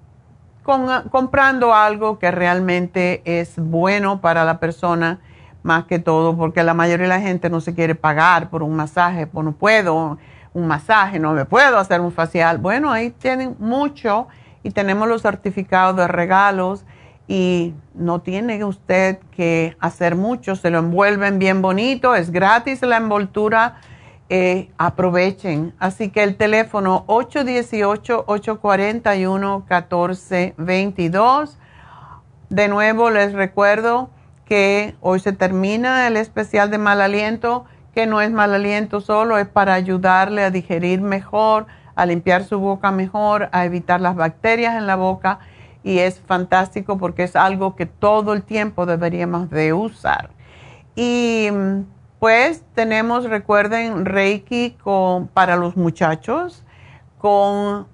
comprando algo que realmente es bueno para la persona más que todo, porque la mayoría de la gente no se quiere pagar por un masaje, pues no puedo un masaje, no me puedo hacer un facial. Bueno, ahí tienen mucho y tenemos los certificados de regalos y no tiene usted que hacer mucho, se lo envuelven bien bonito, es gratis la envoltura eh, aprovechen. Así que el teléfono 818-841-1422. De nuevo les recuerdo que hoy se termina el especial de mal aliento, que no es mal aliento solo, es para ayudarle a digerir mejor, a limpiar su boca mejor, a evitar las bacterias en la boca y es fantástico porque es algo que todo el tiempo deberíamos de usar. Y mm, pues tenemos, recuerden, Reiki con, para los muchachos, con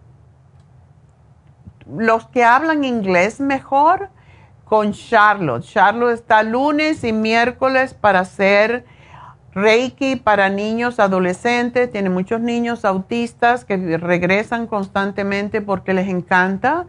los que hablan inglés mejor, con Charlotte. Charlotte está lunes y miércoles para hacer Reiki para niños, adolescentes, tiene muchos niños autistas que regresan constantemente porque les encanta.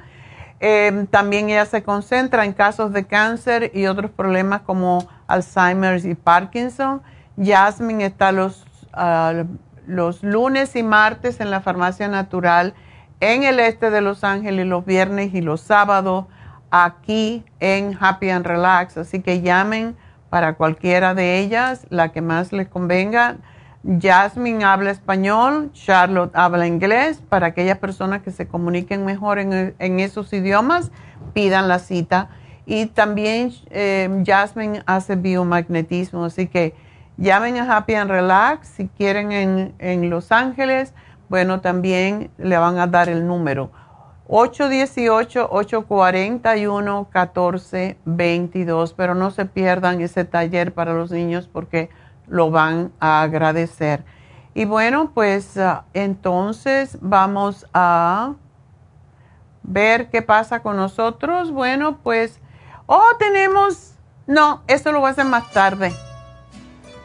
Em, también ella se concentra en casos de cáncer y otros problemas como Alzheimer y Parkinson. Jasmine está los, ah, los lunes y martes en la farmacia natural en el este de Los Ángeles los viernes y los sábados aquí en Happy and Relax. Así que llamen para cualquiera de ellas, la que más les convenga. Jasmine habla español, Charlotte habla inglés. Para aquellas personas que se comuniquen mejor en, esos idiomas, pidan la cita. Y también eh, Jasmine hace biomagnetismo, así que llamen a Happy and Relax si quieren en, en Los Ángeles. Bueno, también le van a dar el número 818-841-1422, pero no se pierdan ese taller para los niños porque lo van a agradecer. Y bueno, pues ah, entonces vamos a ver qué pasa con nosotros. Bueno, pues, oh, tenemos, no, esto lo voy a hacer más tarde.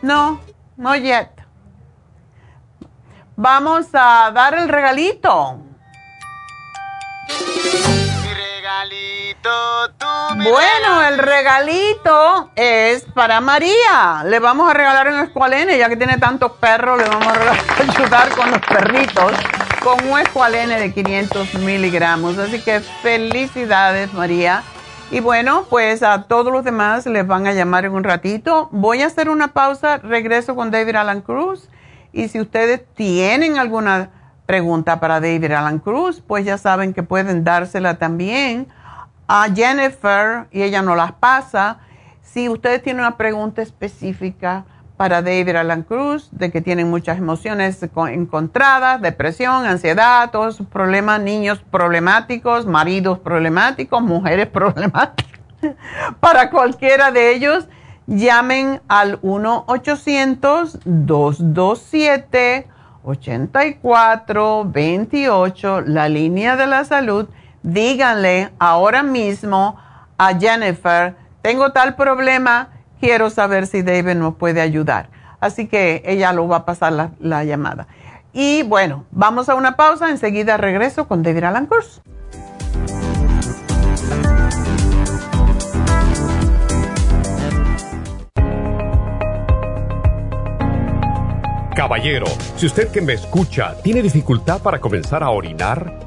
No, no yet. Vamos a dar el regalito. Bueno, el regalito es para María. Le vamos a regalar un escualene, ya que tiene tantos perros, le vamos a ayudar con los perritos con un escualene de 500 miligramos. Así que felicidades, María. Y bueno, pues a todos los demás les van a llamar en un ratito. Voy a hacer una pausa, regreso con David Alan Cruz. Y si ustedes tienen alguna pregunta para David Alan Cruz, pues ya saben que pueden dársela también a Jennifer y ella no las pasa. Si ustedes tienen una pregunta específica para David Alan Cruz, de que tienen muchas emociones encontradas, depresión, ansiedad, todos problemas, niños problemáticos, maridos problemáticos, mujeres problemáticas, para cualquiera de ellos, llamen al 1-800-227-8428, la línea de la salud. Díganle ahora mismo a Jennifer, tengo tal problema, quiero saber si David nos puede ayudar. Así que ella lo va a pasar la, llamada. Y bueno, vamos a una pausa, enseguida regreso con David Alan. Caballero, si usted que me escucha tiene dificultad para comenzar a orinar,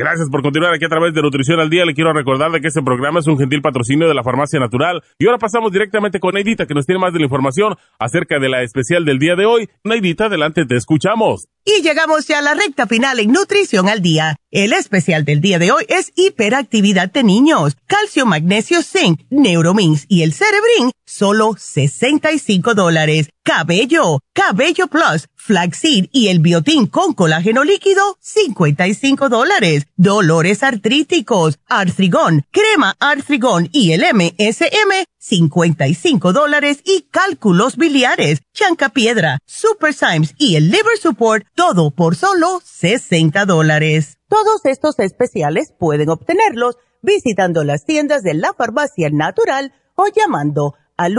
Gracias por continuar aquí a través de Nutrición al Día. Le quiero recordar de que este programa es un gentil patrocinio de la Farmacia Natural. Y ahora pasamos directamente con Neidita, que nos tiene más de la información acerca de la especial del día de hoy. Neidita, adelante, te escuchamos. Y llegamos ya a la recta final en Nutrición al Día. El especial del día de hoy es hiperactividad de niños, calcio, magnesio, zinc, neuromins y el cerebrin, solo 65 dólares. Cabello, cabello plus, flaxseed y el biotín con colágeno líquido, 55 dólares. Dolores artríticos, artrigón, crema artrigón y el MSM, 55 dólares y cálculos biliares, chancapiedra, super Symes y el liver support, todo por solo 60 dólares. Todos estos especiales pueden obtenerlos visitando las tiendas de la farmacia natural o llamando al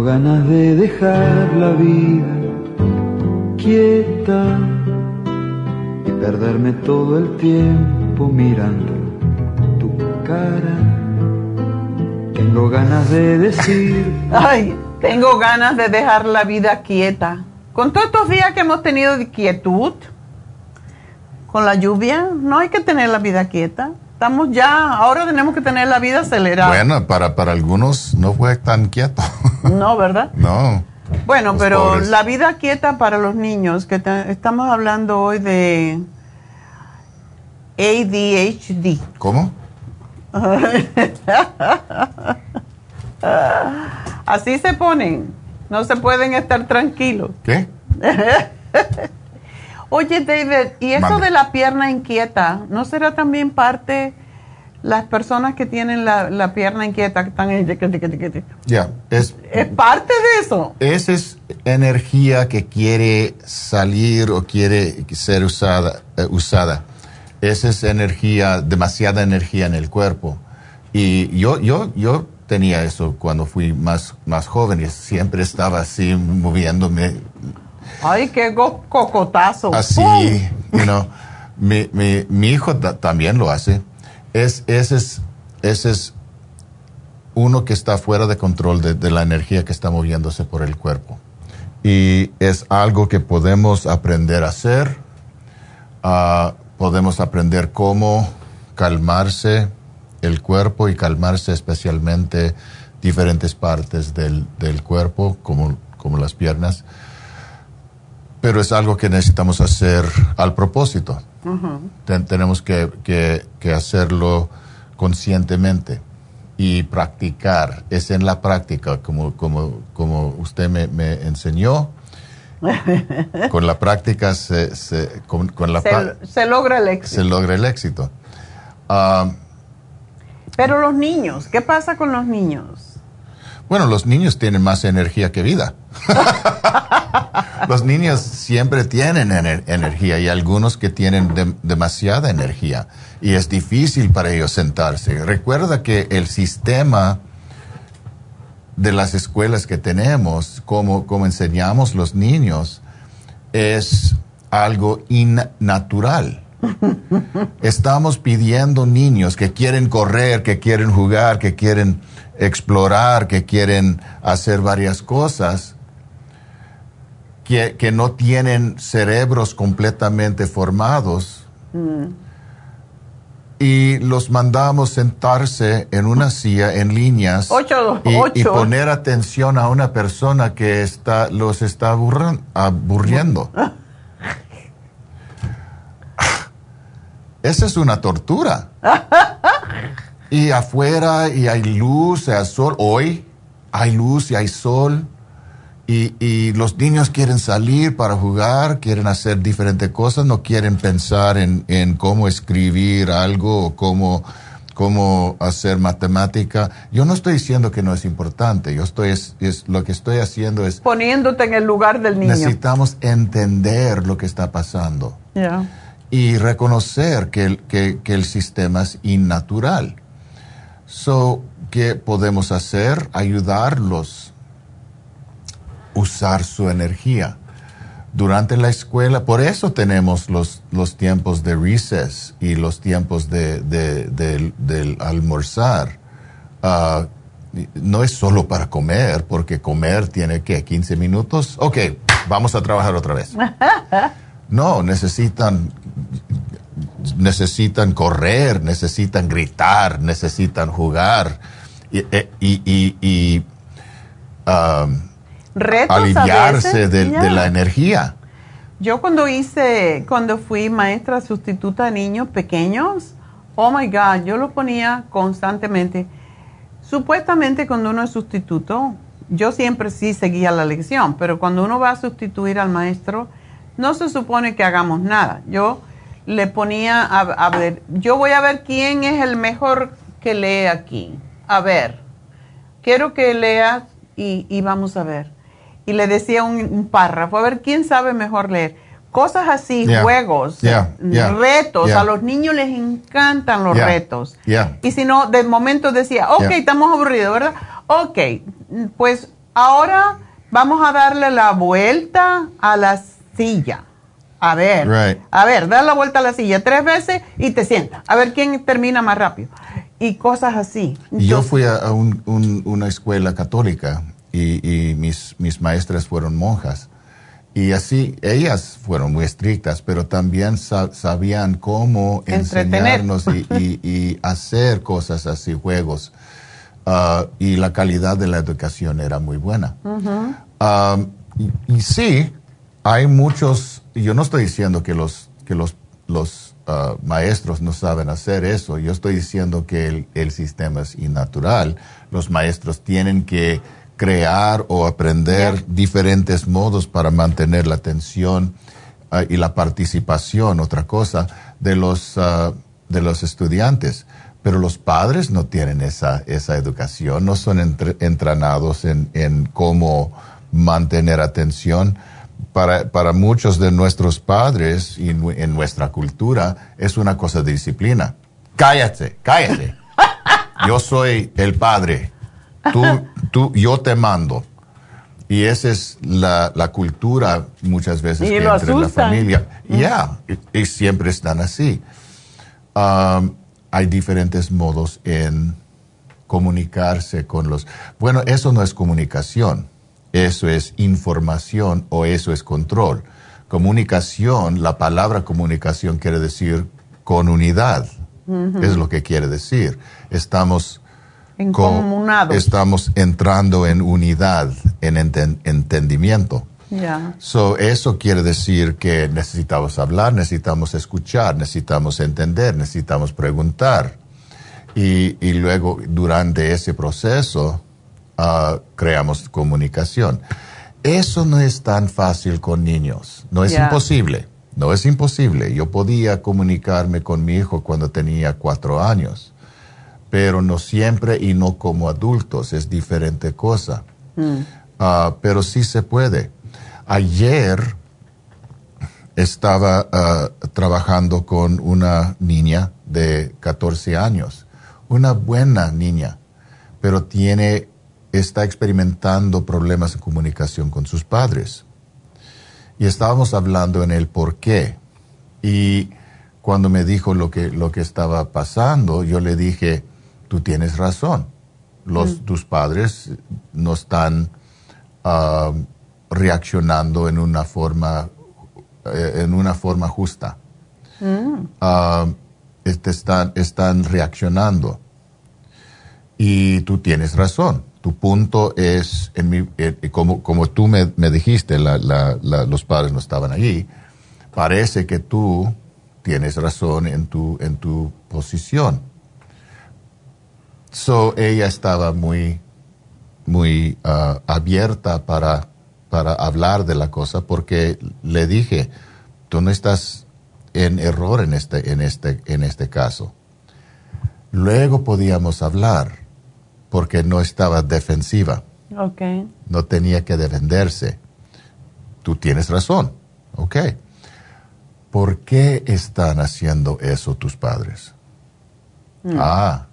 Tengo ganas de dejar la vida quieta y perderme todo el tiempo mirando tu cara. Tengo ganas de decir. Ay, tengo ganas de dejar la vida quieta. Con todos estos días que hemos tenido de quietud, con la lluvia, no hay que tener la vida quieta. Estamos ya, ahora tenemos que tener la vida acelerada. Bueno, para, para algunos no fue tan quieto. No, ¿verdad? no. Bueno, Los pero pobres. la vida quieta para los niños, que te- estamos hablando hoy de ADHD. ¿Cómo? Así se ponen, no se pueden estar tranquilos. ¿Qué? Oye, David, ¿y eso de la pierna inquieta, no será también parte las personas que tienen la, la pierna inquieta, que están en... Ya, es, ¿Es parte de eso? esa es energía que quiere salir o quiere ser usada. eh, usada. Esa es energía, demasiada energía en el cuerpo. Y yo, yo, yo tenía eso cuando fui más, más joven y siempre estaba así moviéndome Ay, qué cocotazo. así, ¡Pum! you know. Mi, mi, mi hijo ta- también lo hace. Es, ese es, ese es uno que está fuera de control de, de la energía que está moviéndose por el cuerpo. Y es algo que podemos aprender a hacer. Ah, podemos aprender cómo calmarse el cuerpo y calmarse especialmente diferentes partes del, del cuerpo, como, como las piernas. Pero es algo que necesitamos hacer al propósito. Ten- tenemos que, que- que hacerlo conscientemente y practicar. Es en la práctica, como, como, como usted me, me enseñó. Con la práctica se, se- con, con la se logra el éxito. se logra el éxito. Ah, Pero los niños, ¿qué pasa con los niños? Bueno, los niños tienen más energía que vida. los niños siempre tienen ener- energía y algunos que tienen dem- demasiada energía y es difícil para ellos sentarse. Recuerda que el sistema de las escuelas que tenemos, como, como enseñamos los niños, es algo innatural. Estamos pidiendo niños que quieren correr, que quieren jugar, que quieren explorar, que quieren hacer varias cosas, que, que no tienen cerebros completamente formados y los mandamos sentarse en una silla en líneas Ocho, y, poner atención a una persona que está, los está aburran- aburriendo. Esa es una tortura. y afuera y hay luz, hay sol. Hoy hay luz y hay sol. Y, y los niños quieren salir para jugar, quieren hacer diferentes cosas, no quieren pensar en, en cómo escribir algo o cómo, cómo hacer matemática. Yo no estoy diciendo que no es importante, yo estoy, es, es- lo que estoy haciendo es, Poniéndote en el lugar del niño. necesitamos entender lo que está pasando y reconocer que el, que, que el sistema es innatural. So, ¿qué podemos hacer? Ayudarlos usar su energía. Durante la escuela, por eso tenemos los, los tiempos de recess y los tiempos de, de- del- del almorzar. Ah, no es solo para comer, porque comer tiene que 15 minutos. Ok, vamos a trabajar otra vez. No, necesitan, necesitan correr, necesitan gritar, necesitan jugar y, e- y, y- y, um, aliviarse de, de la energía. Yo cuando hice, cuando fui maestra sustituta de niños pequeños, oh my God, yo lo ponía constantemente. Supuestamente cuando uno es sustituto, yo siempre sí seguía la lección, pero cuando uno va a sustituir al maestro, no se supone que hagamos nada. Yo le ponía a, a ver, yo voy a ver quién es el mejor que lee aquí. A ver, quiero que leas y, y vamos a ver. Y le decía un, un párrafo, a ver quién sabe mejor leer. Cosas así, Yeah. juegos, Yeah, yeah, retos. A los niños les encantan los retos. yeah. Y si no, de momento decía, ok, estamos aburridos, ¿verdad? Ok, pues ahora vamos a darle la vuelta a la silla. A ver, Right. a ver, da la vuelta a la silla tres veces y te sientas. A ver quién termina más rápido. Y cosas así. Yo fui a, a un- un- una escuela católica y, y mis, mis maestras fueron monjas. Y así, ellas fueron muy estrictas, pero también sa- sabían cómo enseñarnos y, y- y hacer cosas así, juegos. Ah, y la calidad de la educación era muy buena. Um, y, y sí, hay muchos, yo no estoy diciendo que los, que los, los ah, maestros no saben hacer eso, yo estoy diciendo que el, el sistema es innatural. Los maestros tienen que crear o aprender diferentes modos para mantener la atención ah, y la participación, otra cosa, de los, ah, de los estudiantes. Pero los padres no tienen esa, esa educación, no son entre- entrenados en, en cómo mantener atención. Para, para muchos de nuestros padres y en nuestra cultura es una cosa de disciplina. Cállate, cállate. Yo soy el padre. Tú, tú, yo te mando. Y esa es la, la cultura muchas veces Y que lo entre en la familia. Ya, y, y siempre están así. Um, hay diferentes modos en comunicarse con los... Bueno, eso no es comunicación, eso es información o eso es control. Comunicación, la palabra comunicación quiere decir con unidad, es lo que quiere decir. Estamos estamos entrando en unidad, en enten- entendimiento. Ya. So, eso quiere decir que necesitamos hablar, necesitamos escuchar, necesitamos entender, necesitamos preguntar. Y, y luego, durante ese proceso, ah, creamos comunicación. Eso no es tan fácil con niños. No es imposible. No es imposible. Yo podía comunicarme con mi hijo cuando tenía cuatro años, pero no siempre y no como adultos. Es diferente cosa. Ah, pero sí se puede. Ayer estaba ah, trabajando con una niña de 14 años, una buena niña, pero tiene, está experimentando problemas de comunicación con sus padres. Y estábamos hablando en el por qué. Y cuando me dijo lo que, lo que estaba pasando, yo le dije, tú tienes razón. Los, Tus padres no están ah, reaccionando en una forma, eh, en una forma justa. Mm. Ah, este, están, están reaccionando. Y tú tienes razón. Tu punto es, en mi, eh, como, como tú me, me dijiste, la- la- la- los padres no estaban allí, parece que tú tienes razón en tu, en tu posición. So, ella estaba muy, muy ah, abierta para, para hablar de la cosa porque le dije, tú no estás en error en este, en este, en este caso. Luego podíamos hablar porque no estaba defensiva. Ok. No tenía que defenderse. Tú tienes razón. Ok. ¿Por qué están haciendo eso tus padres? Mm. Ah,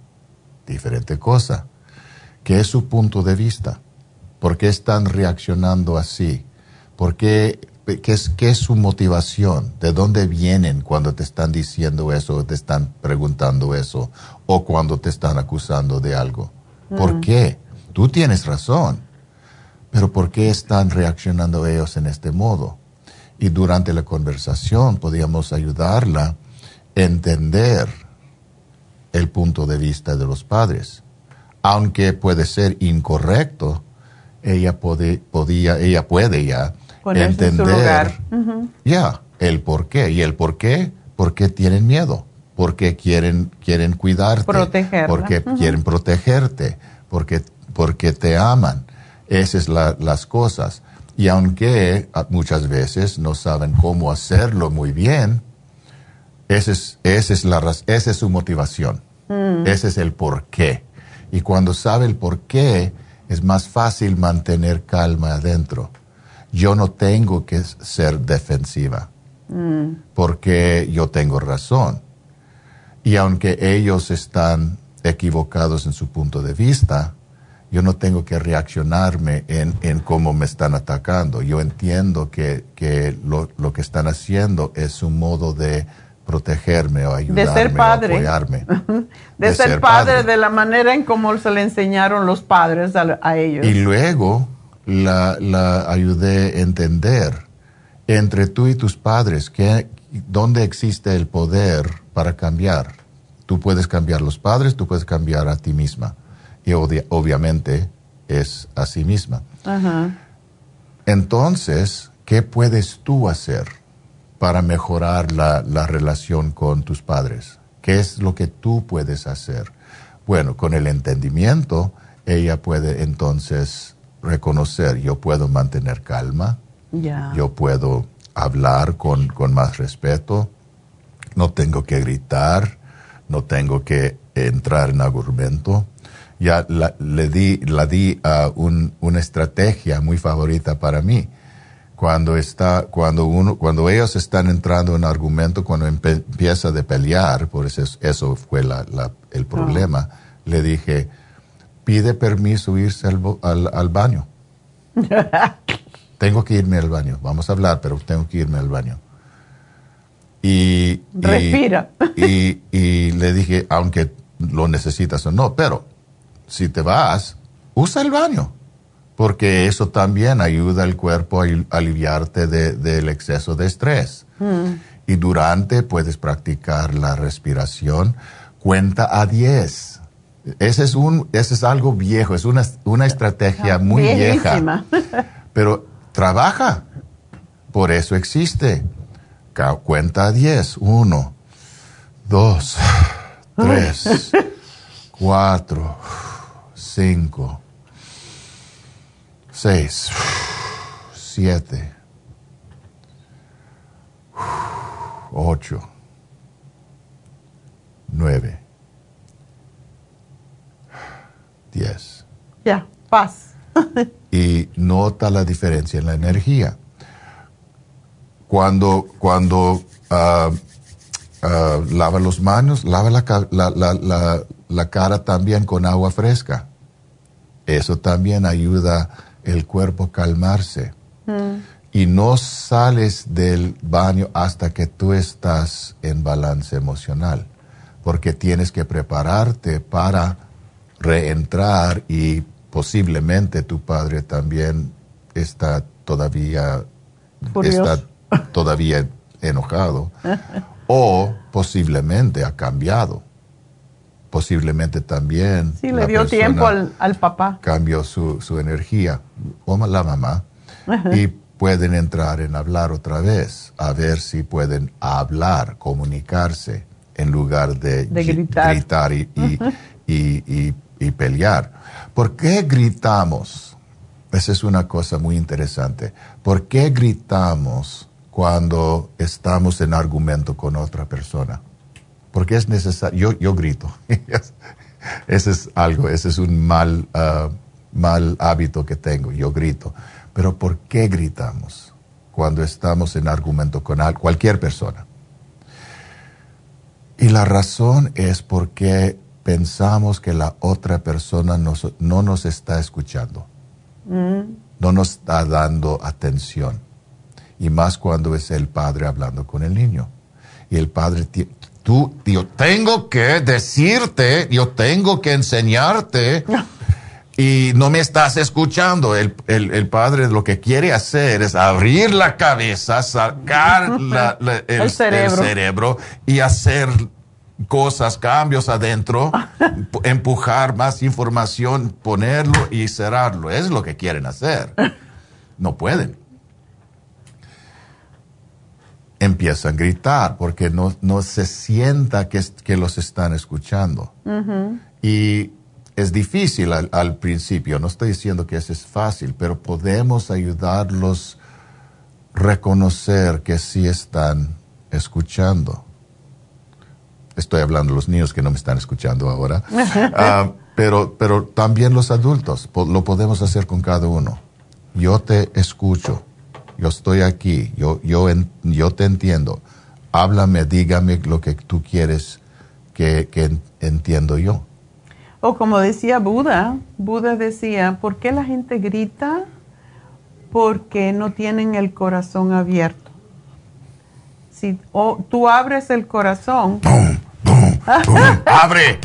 diferente cosa. ¿Qué es su punto de vista? ¿Por qué están reaccionando así? ¿Por qué, qué, es, qué es su motivación? ¿De dónde vienen cuando te están diciendo eso, te están preguntando eso o cuando te están acusando de algo? ¿Por Mm. qué? Tú tienes razón, pero ¿por qué están reaccionando ellos en este modo? Y durante la conversación podíamos ayudarla a entender el punto de vista de los padres. Aunque puede ser incorrecto, ella puede, podía, ella puede ya Ponerse en entender ya el por qué. ¿Y el por qué? Porque tienen miedo. Porque quieren, quieren cuidarte. Protegerla. Porque quieren protegerte. Porque, porque te aman. Esas son la- las cosas. Y aunque muchas veces no saben cómo hacerlo muy bien, esa es, esa es, la, raz- esa es su motivación. Mm. Ese es el por qué. Y cuando sabe el por qué, es más fácil mantener calma adentro. Yo no tengo que ser defensiva Mm. porque yo tengo razón. Y aunque ellos están equivocados en su punto de vista, yo no tengo que reaccionarme en, en cómo me están atacando. Yo entiendo que, que lo, lo que están haciendo es un modo de protegerme o ayudarme ser o padre. apoyarme. De, De ser, ser padre, padre. de la manera en cómo se le enseñaron los padres a, a ellos. Y luego la, la ayudé a entender entre tú y tus padres que, dónde existe el poder para cambiar. Tú puedes cambiar los padres, tú puedes cambiar a ti misma. Y obvia- obviamente es a sí misma. Ajá. Entonces, ¿qué puedes tú hacer para mejorar la, la relación con tus padres? ¿Qué es lo que tú puedes hacer? Bueno, con el entendimiento, ella puede entonces reconocer, yo puedo mantener calma, Ya. yo puedo hablar con, con más respeto, no tengo que gritar, no tengo que entrar en argumento. Ya la, le di, la di a un- una estrategia muy favorita para mí. Cuando, está, cuando, uno, cuando ellos están entrando en argumento, cuando empieza de pelear, por eso, es- eso fue la- la- el problema, le dije, pide permiso irse al, al- al baño. Tengo que irme al baño. Vamos a hablar, pero tengo que irme al baño. Y, Respira. Y, y le dije, aunque lo necesitas o no, pero si te vas, usa el baño. Porque eso también ayuda al cuerpo a al- aliviarte de- del exceso de estrés. Mm. Y durante puedes practicar la respiración. Cuenta a 10. Ese es, un, ese es algo viejo, es una, una estrategia muy vieja pero trabaja. Por eso existe. Cuenta a 10. Uno, dos, tres, cuatro, cinco, seis, siete, ocho, nueve, diez. Ya, paz. y nota la diferencia en la energía. Cuando, cuando ah, ah, lava los manos, lava la, la- la- la- cara también con agua fresca. Eso también ayuda el cuerpo a calmarse. Y no sales del baño hasta que tú estás en balance emocional, porque tienes que prepararte para reentrar y posiblemente tu padre también está todavía está todavía enojado o posiblemente ha cambiado. Posiblemente también Sí, le dio tiempo al, al papá. cambió su, su energía, o la mamá, y pueden entrar en hablar otra vez, a ver si pueden hablar, comunicarse, en lugar de, gritar. gritar y, y- y- y pelear. ¿Por qué gritamos? Esa es una cosa muy interesante. ¿Por qué gritamos cuando estamos en argumento con otra persona? porque es necesario. Yo, yo grito. ese es algo, ese es un mal, ah, mal hábito que tengo. Yo grito. Pero ¿por qué gritamos cuando estamos en argumento con cualquier persona? Y la razón es porque pensamos que la otra persona no nos está escuchando, mm. no nos está dando atención. Y más cuando es el padre hablando con el niño. Y el padre, tú, yo tengo que decirte, yo tengo que enseñarte. y no me estás escuchando. El, padre lo que quiere hacer es abrir la cabeza, sacar el, cerebro. y hacer cosas, cambios adentro, empujar más información, ponerlo y cerrarlo. Es lo que quieren hacer. No pueden. Empiezan a gritar porque no, se sienta que, que los están escuchando. Y es difícil al, principio, no estoy diciendo que eso es fácil, pero podemos ayudarlos a reconocer que sí están escuchando. Estoy hablando de los niños que no me están escuchando ahora, ah, pero, pero también los adultos, lo podemos hacer con cada uno. Yo te escucho, yo estoy aquí, yo, yo, yo te entiendo. Háblame, dígame lo que tú quieres que, que entiendo yo. O como decía Buda, Buda decía, ¿por qué la gente grita? Porque no tienen el corazón abierto. Si tú abres el corazón, abre,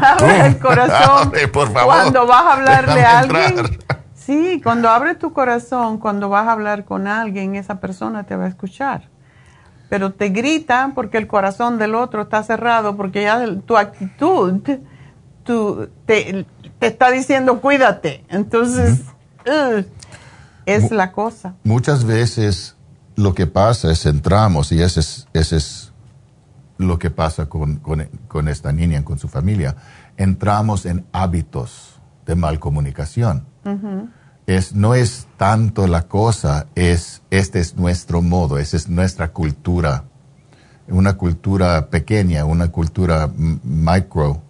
abre el corazón por favor. cuando vas a hablarle a alguien. Sí, cuando abres tu corazón, cuando vas a hablar con alguien, esa persona te va a escuchar. Pero te grita porque el corazón del otro está cerrado, porque ya tu actitud tú, te, está diciendo cuídate. Entonces, es la cosa. Muchas veces lo que pasa es entramos, y ese es, ese es lo que pasa con, con, esta niña, con su familia, entramos en hábitos de mal comunicación. Es, no es tanto la cosa, es este es nuestro modo, esa es nuestra cultura, una cultura pequeña, una cultura micro,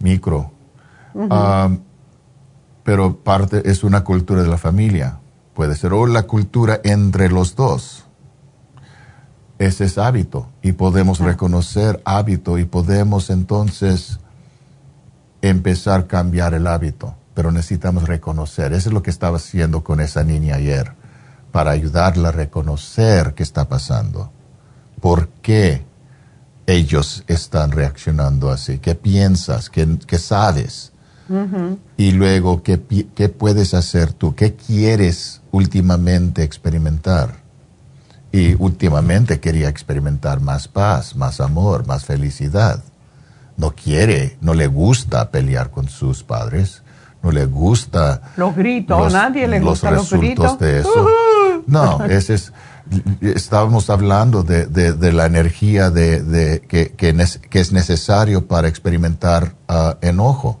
micro. Ah, pero parte es una cultura de la familia, puede ser, o la cultura entre los dos. Ese es hábito y podemos reconocer hábito y podemos entonces empezar a cambiar el hábito, pero necesitamos reconocer. Eso es lo que estaba haciendo con esa niña ayer, para ayudarla a reconocer qué está pasando. ¿Por qué? ellos están reaccionando así? ¿Qué piensas? ¿Qué, sabes? Y luego, ¿qué, ¿qué puedes hacer tú? ¿Qué quieres últimamente experimentar? Y últimamente quería experimentar más paz, más amor, más felicidad. No quiere, no le gusta pelear con sus padres, no le gusta... Los gritos, nadie le gusta los resultados de eso. No, ese es estábamos hablando de, la energía de, que, que, es necesario para experimentar uh, enojo.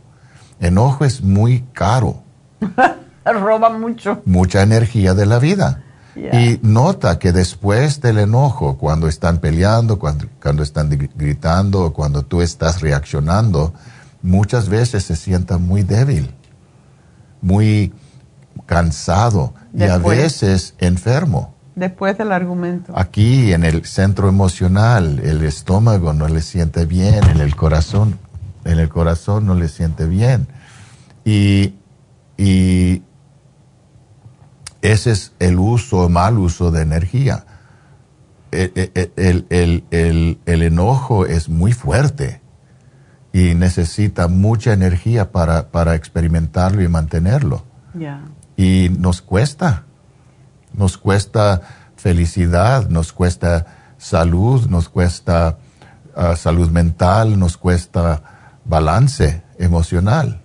Enojo es muy caro. Roba mucho. Mucha energía de la vida. Y nota que después del enojo, cuando están peleando, cuando, cuando están gritando, cuando tú estás reaccionando, muchas veces se sienta muy débil, muy cansado y a veces enfermo. Después del argumento. Aquí en el centro emocional, el estómago no le siente bien, en el corazón, en el corazón no le siente bien. Y, ese es el uso o mal uso de energía. E, e, e, el, enojo es muy fuerte y necesita mucha energía para, para experimentarlo y mantenerlo. Y nos cuesta nos cuesta felicidad, nos cuesta salud, nos cuesta ah, salud mental, nos cuesta balance emocional.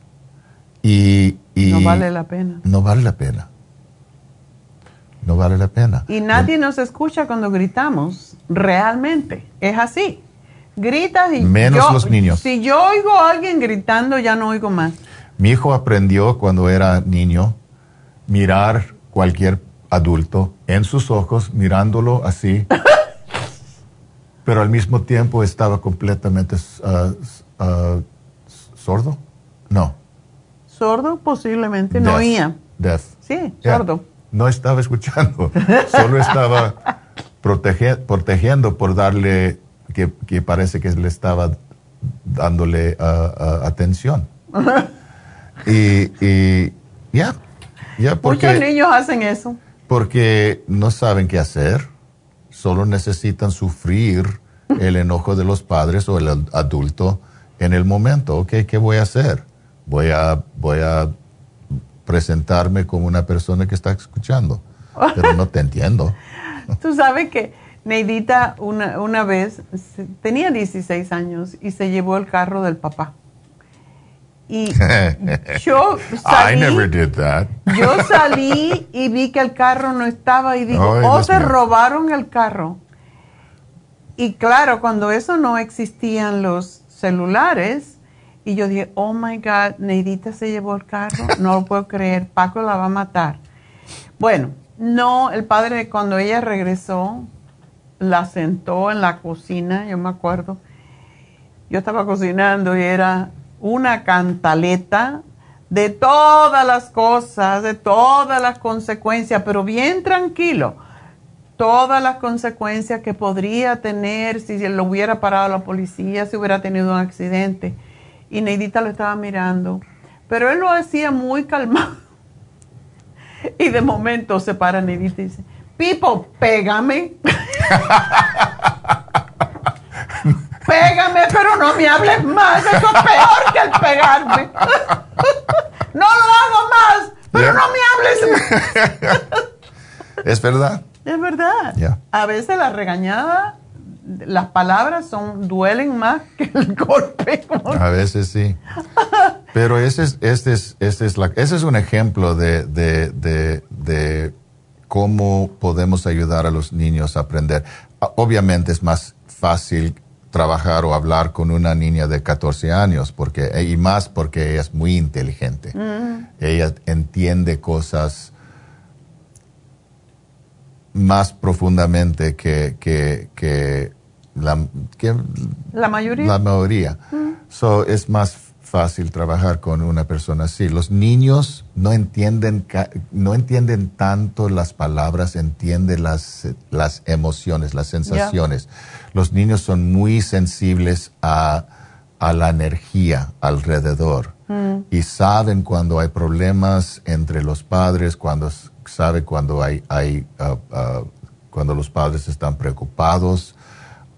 Y, no vale la pena. No vale la pena. No vale la pena. Y nadie nos escucha cuando gritamos, realmente. Es así. Gritas y... Menos los niños. Si yo oigo a alguien gritando, ya no oigo más. Mi hijo aprendió cuando era niño mirar cualquier adulto en sus ojos, mirándolo así. Pero al mismo tiempo estaba completamente uh, uh, sordo. No. Sordo posiblemente, no oía. Deaf. Sí, sordo. No estaba escuchando, solo estaba protegiendo por darle, que, que, parece que le estaba dándole uh, atención. y, y ya, ya porque... Muchos niños hacen eso. Porque no saben qué hacer, solo necesitan sufrir el enojo de los padres o el adulto en el momento. Ok, ¿qué voy a hacer? Voy a, voy a presentarme como una persona que está escuchando, pero no te entiendo. Tú sabes que Neidita una, una vez tenía 16 años y se llevó el carro del papá. Y yo salí, yo salí y vi que el carro no estaba y digo, oh, se robaron el carro. Y claro, cuando eso no existían los celulares, y yo dije, oh my God, Neidita se llevó el carro, no lo puedo creer, Paco la va a matar. Bueno, no, el padre cuando ella regresó, la sentó en la cocina, yo me acuerdo, yo estaba cocinando y era una cantaleta de todas las cosas, de todas las consecuencias, pero bien tranquilo, todas las consecuencias que podría tener si lo hubiera parado la policía, si hubiera tenido un accidente. Y Neidita lo estaba mirando, pero él lo hacía muy calmado. Y de momento se para Neidita y dice, Pipo, pégame. Pégame, pero no me hables más. Eso es peor que el pegarme. no lo hago más, pero no me hables más. es verdad. Es verdad. A veces la regañada, las palabras son duelen más que el golpe. A veces sí. Pero ese es, este es, este es, la, ese es un ejemplo de, de, de, de cómo podemos ayudar a los niños a aprender. Obviamente es más fácil trabajar o hablar con una niña de 14 años, porque, y más porque ella es muy inteligente. Mm. Ella entiende cosas más profundamente que, que, que, la, la mayoría. La mayoría. Mm. So, es más fácil trabajar con una persona así. Los niños no entienden, no entienden tanto las palabras, entienden las, las emociones, las sensaciones. Los niños son muy sensibles a, a la energía alrededor mm. y saben cuando hay problemas entre los padres, cuando sabe cuando hay, hay uh, uh, cuando los padres están preocupados,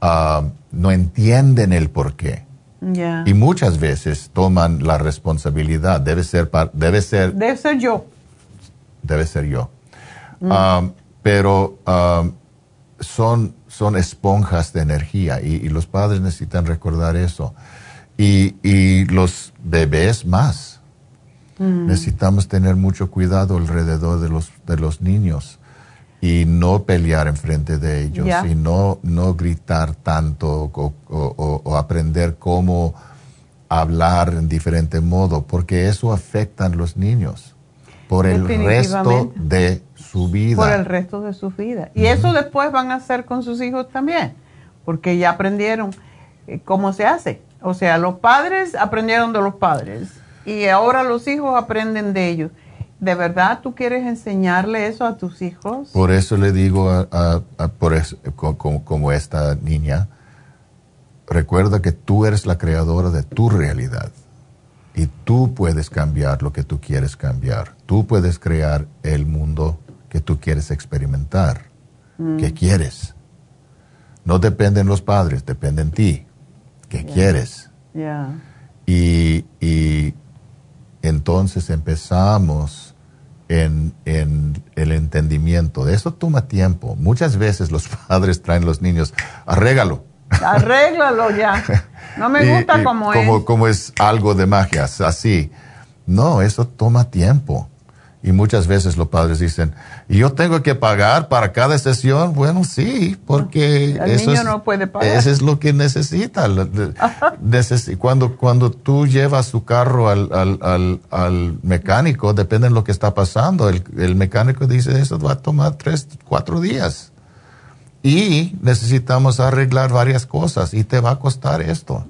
uh, no entienden el por qué y muchas veces toman la responsabilidad. Debe ser, debe ser. Debe ser yo. Debe ser yo. Mm. Um, pero um, son, son esponjas de energía y, los padres necesitan recordar eso. Y, y los bebés más. Mm. Necesitamos tener mucho cuidado alrededor de los, de los niños y no pelear enfrente de ellos y no, no gritar tanto o, aprender cómo hablar en diferente modo, porque eso afecta a los niños por el resto de su vida. Por el resto de su vida. Y eso después van a hacer con sus hijos también, porque ya aprendieron eh, cómo se hace. O sea, los padres aprendieron de los padres y ahora los hijos aprenden de ellos. ¿De verdad tú quieres enseñarle eso a tus hijos? Por eso le digo a, por como, esta niña, recuerda que tú eres la creadora de tu realidad y tú puedes cambiar lo que tú quieres cambiar. Tú puedes crear el mundo que tú quieres experimentar, mm. que quieres. No dependen los padres, depende en ti, que quieres. Y, y entonces empezamos en, el entendimiento. De eso toma tiempo. Muchas veces los padres traen a los niños, arréglalo. Arréglalo ya. No me gusta como, es. Como es algo de magia, así. No, eso toma tiempo. Y muchas veces los padres dicen, ¿y yo tengo que pagar para cada sesión? Bueno, sí, porque eso, es, no puede pagar. eso es lo que necesita. cuando, cuando tú llevas su carro al, al, al, mecánico, depende de lo que está pasando. El, el, mecánico dice, eso va a tomar tres, cuatro días. y necesitamos arreglar varias cosas y te va a costar esto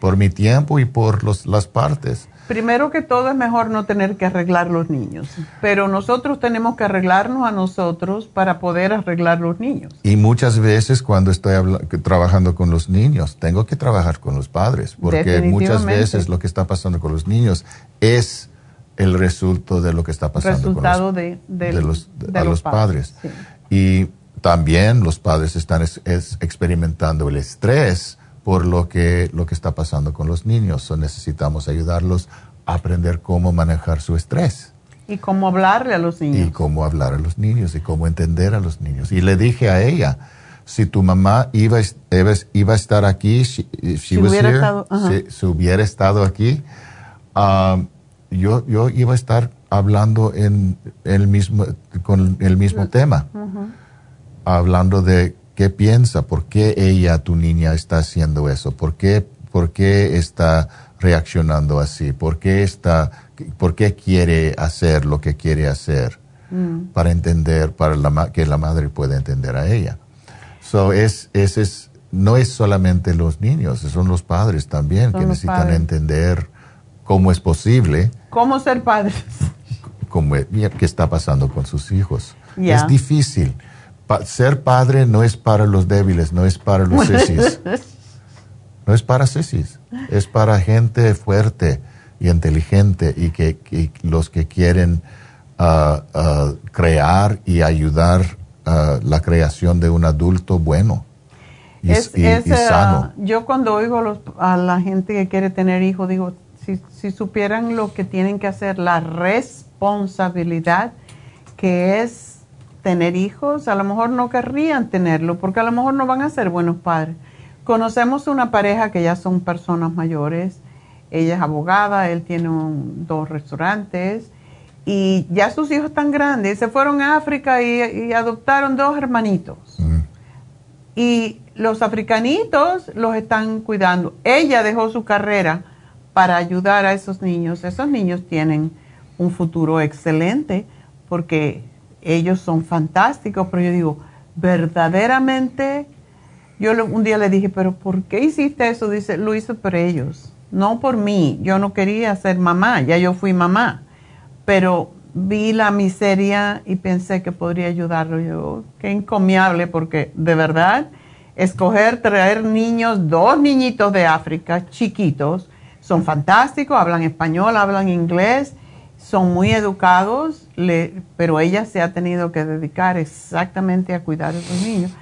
por mi tiempo y por los, las partes. Primero que todo es mejor no tener que arreglar los niños, pero nosotros tenemos que arreglarnos a nosotros para poder arreglar los niños. Y muchas veces cuando estoy trabajando con los niños, tengo que trabajar con los padres, porque muchas veces lo que está pasando con los niños es el resultado de lo que está pasando con los, de, los, los, padres. Y también los padres están experimentando el estrés por lo que, lo que está pasando con los niños. necesitamos ayudarlos a aprender cómo manejar su estrés. Y cómo hablarle a los niños. Y cómo hablar a los niños y cómo entender a los niños. Y le dije a ella, si tu mamá iba, iba a estar aquí, si, hubiera, estado, si, hubiera estado aquí, um, yo, yo iba a estar hablando en el mismo, con el mismo tema, hablando de qué piensa, por qué ella, tu niña, está haciendo eso, por qué, por qué está reaccionando así, por qué, está, por qué quiere hacer lo que quiere hacer, mm. para entender, para la, que la madre pueda entender a ella. So, es, es, no es solamente los niños, son los padres también que necesitan entender cómo es posible. ¿Cómo ser padres? Cómo, ¿Qué está pasando con sus hijos? Es difícil ser padre no es para los débiles, no es para los sesis. No es para sesis, es para gente fuerte y inteligente y que, los que quieren uh, uh, crear y ayudar uh, la creación de un adulto bueno y, sano. yo cuando oigo a la gente que quiere tener hijos, digo, si, si supieran lo que tienen que hacer, la responsabilidad que es tener hijos, a lo mejor no querrían tenerlo porque a lo mejor no van a ser buenos padres. Conocemos una pareja que ya son personas mayores, ella es abogada, él tiene dos restaurantes y ya sus hijos están grandes, se fueron a África y, adoptaron dos hermanitos. Y los africanitos los están cuidando. Ella dejó su carrera para ayudar a esos niños. Esos niños tienen un futuro excelente porque ellos son fantásticos, pero yo digo, verdaderamente, yo un día le dije, pero ¿por qué hiciste eso? Dice, lo hice por ellos, no por mí. Yo no quería ser mamá, ya yo fui mamá, pero vi la miseria y pensé que podría ayudarlo. Yo, qué encomiable, porque de verdad, escoger traer niños, dos niñitos de África, chiquitos, son fantásticos, hablan español, hablan inglés son muy educados, pero ella se ha tenido que dedicar exactamente a cuidar a esos niños.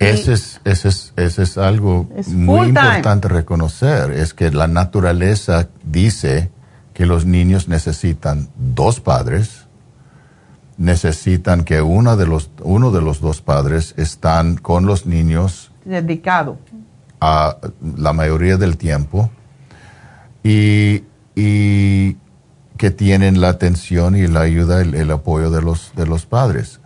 Ese es, ese, es, ese es algo muy importante reconocer, es que la naturaleza dice que los niños necesitan dos padres, necesitan que uno de los, uno de los dos padres están con los niños. Dedicado. A la mayoría del tiempo. Y, y que tienen la atención y la ayuda, el, apoyo de los, de los padres.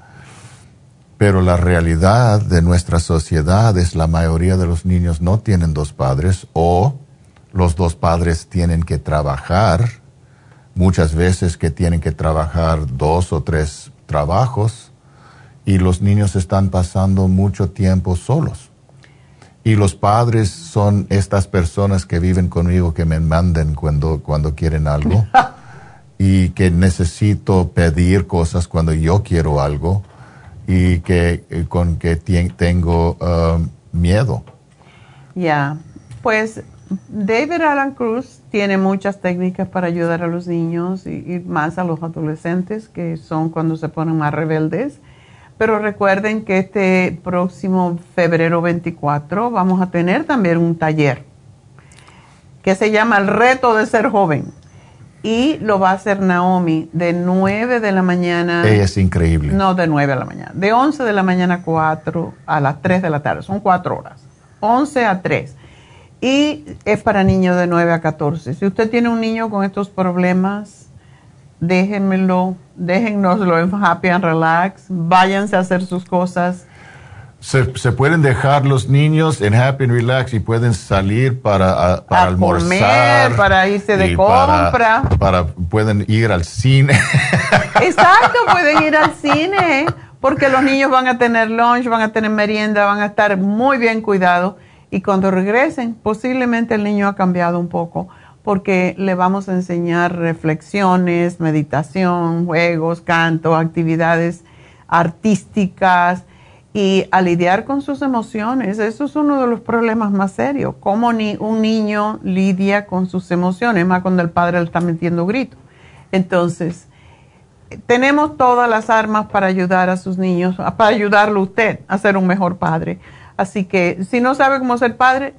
Pero la realidad de nuestra sociedad es la mayoría de los niños no tienen dos padres o los dos padres tienen que trabajar, muchas veces que tienen que trabajar dos o tres trabajos y los niños están pasando mucho tiempo solos. Y los padres son estas personas que viven conmigo que me manden cuando, cuando quieren algo. y que necesito pedir cosas cuando yo quiero algo y que eh, con que tengo um, miedo. Ya, pues David Alan Cruz tiene muchas técnicas para ayudar a los niños y, más a los adolescentes que son cuando se ponen más rebeldes. Pero recuerden que este próximo febrero 24 vamos a tener también un taller que se llama El reto de ser joven y lo va a hacer Naomi de 9 de la mañana. Ella es increíble. No, de 9 de la mañana. De 11 de la mañana a 4 a las 3 de la tarde. Son 4 horas. 11 a 3. Y es para niños de 9 a 14. Si usted tiene un niño con estos problemas, déjenmelo, déjennoslo en Happy and Relax. Váyanse a hacer sus cosas se, pueden dejar los niños en Happy and Relax y pueden salir para, para almorzar. para irse de compra. Para, pueden ir al cine. Exacto, pueden ir al cine. porque los niños van a tener lunch, van a tener merienda, van a estar muy bien cuidados y cuando regresen posiblemente el niño ha cambiado un poco porque le vamos a enseñar reflexiones, meditación, juegos, canto, actividades artísticas y a lidiar con sus emociones. Eso es uno de los problemas más serios, cómo ni un niño lidia con sus emociones, más cuando el padre le está metiendo gritos. Entonces, tenemos todas las armas para ayudar a sus niños, para ayudarlo usted a ser un mejor padre. Así que si no sabe cómo ser padre,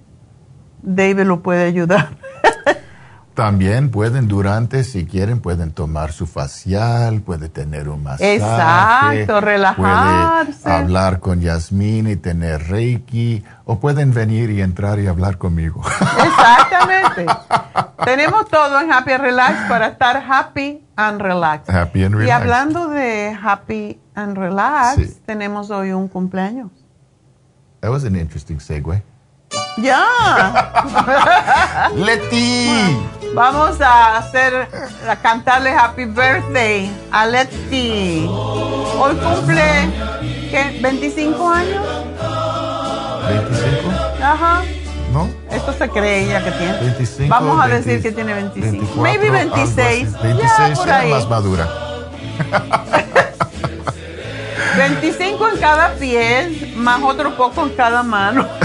David lo puede ayudar. También pueden durante, si quieren, pueden tomar su facial, puede tener un masaje. Exacto, relajarse. Puede hablar con Yasmín y tener Reiki, o pueden venir y entrar y hablar conmigo. Exactamente. Tenemos todo en Happy and Relax para estar happy and relax. Happy and relax. Y hablando de happy and relax, tenemos hoy un cumpleaños. That was an interesting segue. Ya. Leti. Vamos a hacer, a cantarle Happy Birthday a Leti. Hoy cumple, ¿qué? ¿25 años? ¿25? Ajá. ¿No? Esto se cree ella que tiene. 25, Vamos a 20, decir que tiene 25. 24, Maybe algo así. 26. 26 ya, por ahí. más madura. 25 en cada pie, más otro poco en cada mano.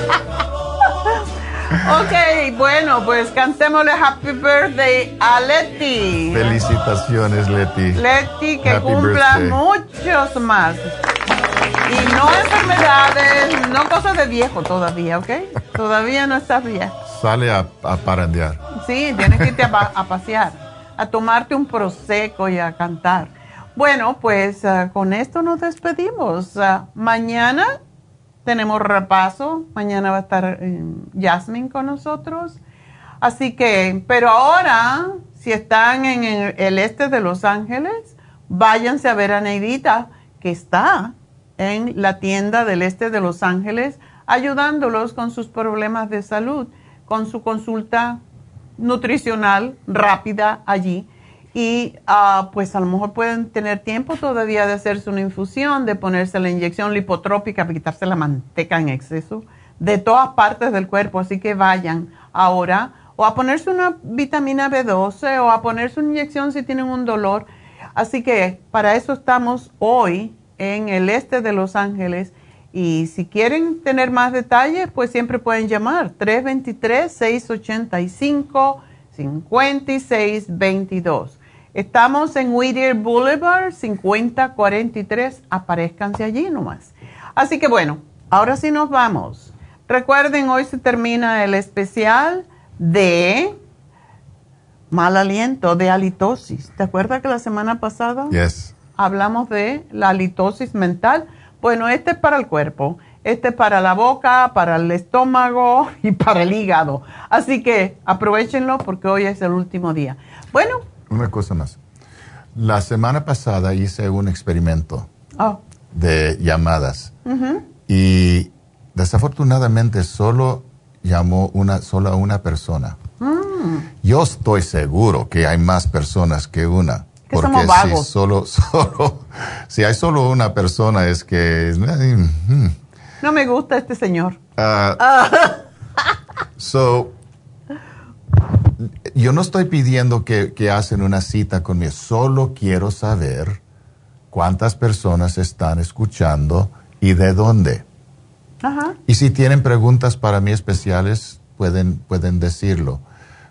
ok, bueno, pues cantémosle Happy Birthday a Leti. Felicitaciones, Leti. Leti, que Happy cumpla birthday. muchos más. Y no enfermedades, no cosas de viejo todavía, ¿ok? Todavía no estás bien. Sale a, a parandear. Sí, tienes que irte a, a pasear, a tomarte un prosecco y a cantar. Bueno, pues ah, con esto nos despedimos. Ah, mañana tenemos repaso. Mañana va a estar eh, Jasmine con nosotros. Así que, pero ahora, si están en el, el este de Los Ángeles, váyanse a ver a Neidita, que está en la tienda del este de Los Ángeles, ayudándolos con sus problemas de salud, con su consulta nutricional rápida allí. Y ah, pues a lo mejor pueden tener tiempo todavía de hacerse una infusión, de ponerse la inyección lipotrópica para quitarse la manteca en exceso de todas partes del cuerpo. Así que vayan ahora o a ponerse una vitamina B12 o a ponerse una inyección si tienen un dolor. Así que para eso estamos hoy en el este de Los Ángeles. Y si quieren tener más detalles, pues siempre pueden llamar 323-685-5622. Estamos en Whittier Boulevard, 5043. Aparezcanse allí nomás. Así que bueno, ahora sí nos vamos. Recuerden, hoy se termina el especial de mal aliento, de halitosis. ¿Te acuerdas que la semana pasada Yes. hablamos de la halitosis mental? Bueno, este es para el cuerpo, este es para la boca, para el estómago y para el hígado. Así que aprovechenlo porque hoy es el último día. Bueno, Una cosa más. La semana pasada hice un experimento oh, de llamadas y desafortunadamente solo llamó una sola una persona. Mm. Yo estoy seguro que hay más personas que una. Que somos vagos. si solo, solo, si hay solo una persona es que mm, no me gusta este señor. ah, Ah, So, yo no estoy pidiendo que, que hacen una cita conmigo, solo quiero saber cuántas personas están escuchando y de dónde. Ajá. Y si tienen preguntas para mí especiales, pueden, pueden decirlo.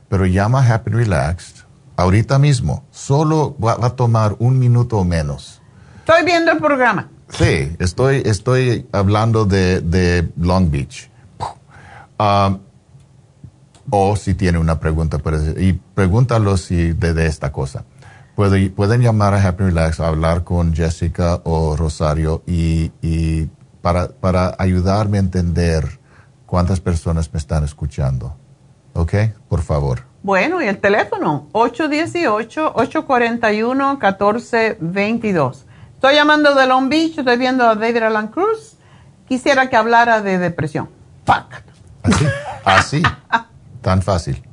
Pero llama a Happy Relaxed ahorita mismo. Solo va, va a tomar un minuto o menos. Estoy viendo el programa. Sí, estoy, estoy hablando de, de Long Beach. Um, o si tiene una pregunta, puede- y pregúntalo si de, de esta cosa. Puede- pueden llamar a Happy Relax, hablar con Jessica o Rosario y, y para, para ayudarme a entender cuántas personas me están escuchando. ¿Ok? Por favor. Bueno, y el teléfono, 818-841-1422. Estoy llamando de Long Beach, estoy viendo a David Alan Cruz. Quisiera que hablara de depresión. Fuck. Así, así, tan fácil.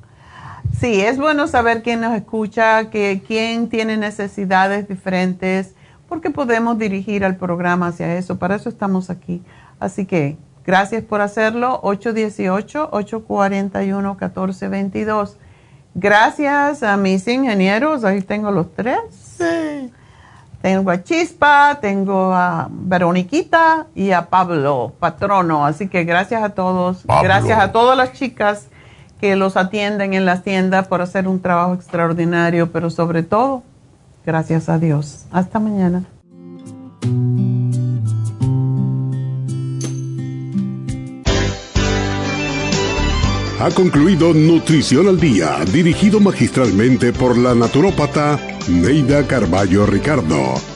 Sí, es bueno saber quién nos escucha, que quién tiene necesidades diferentes, porque podemos dirigir al programa hacia eso. Para eso estamos aquí. Así que gracias por hacerlo. 818-841-1422. Gracias a mis ingenieros. Ahí tengo los tres. Tengo a Chispa, tengo a Veroniquita y a Pablo, patrono. Así que gracias a todos. Gracias a todas las chicas que los atienden en las tiendas por hacer un trabajo extraordinario, pero sobre todo, gracias a Dios. Hasta mañana. Ha concluido Nutrición al Día, dirigido magistralmente por la naturópata Neida Carballo Ricardo.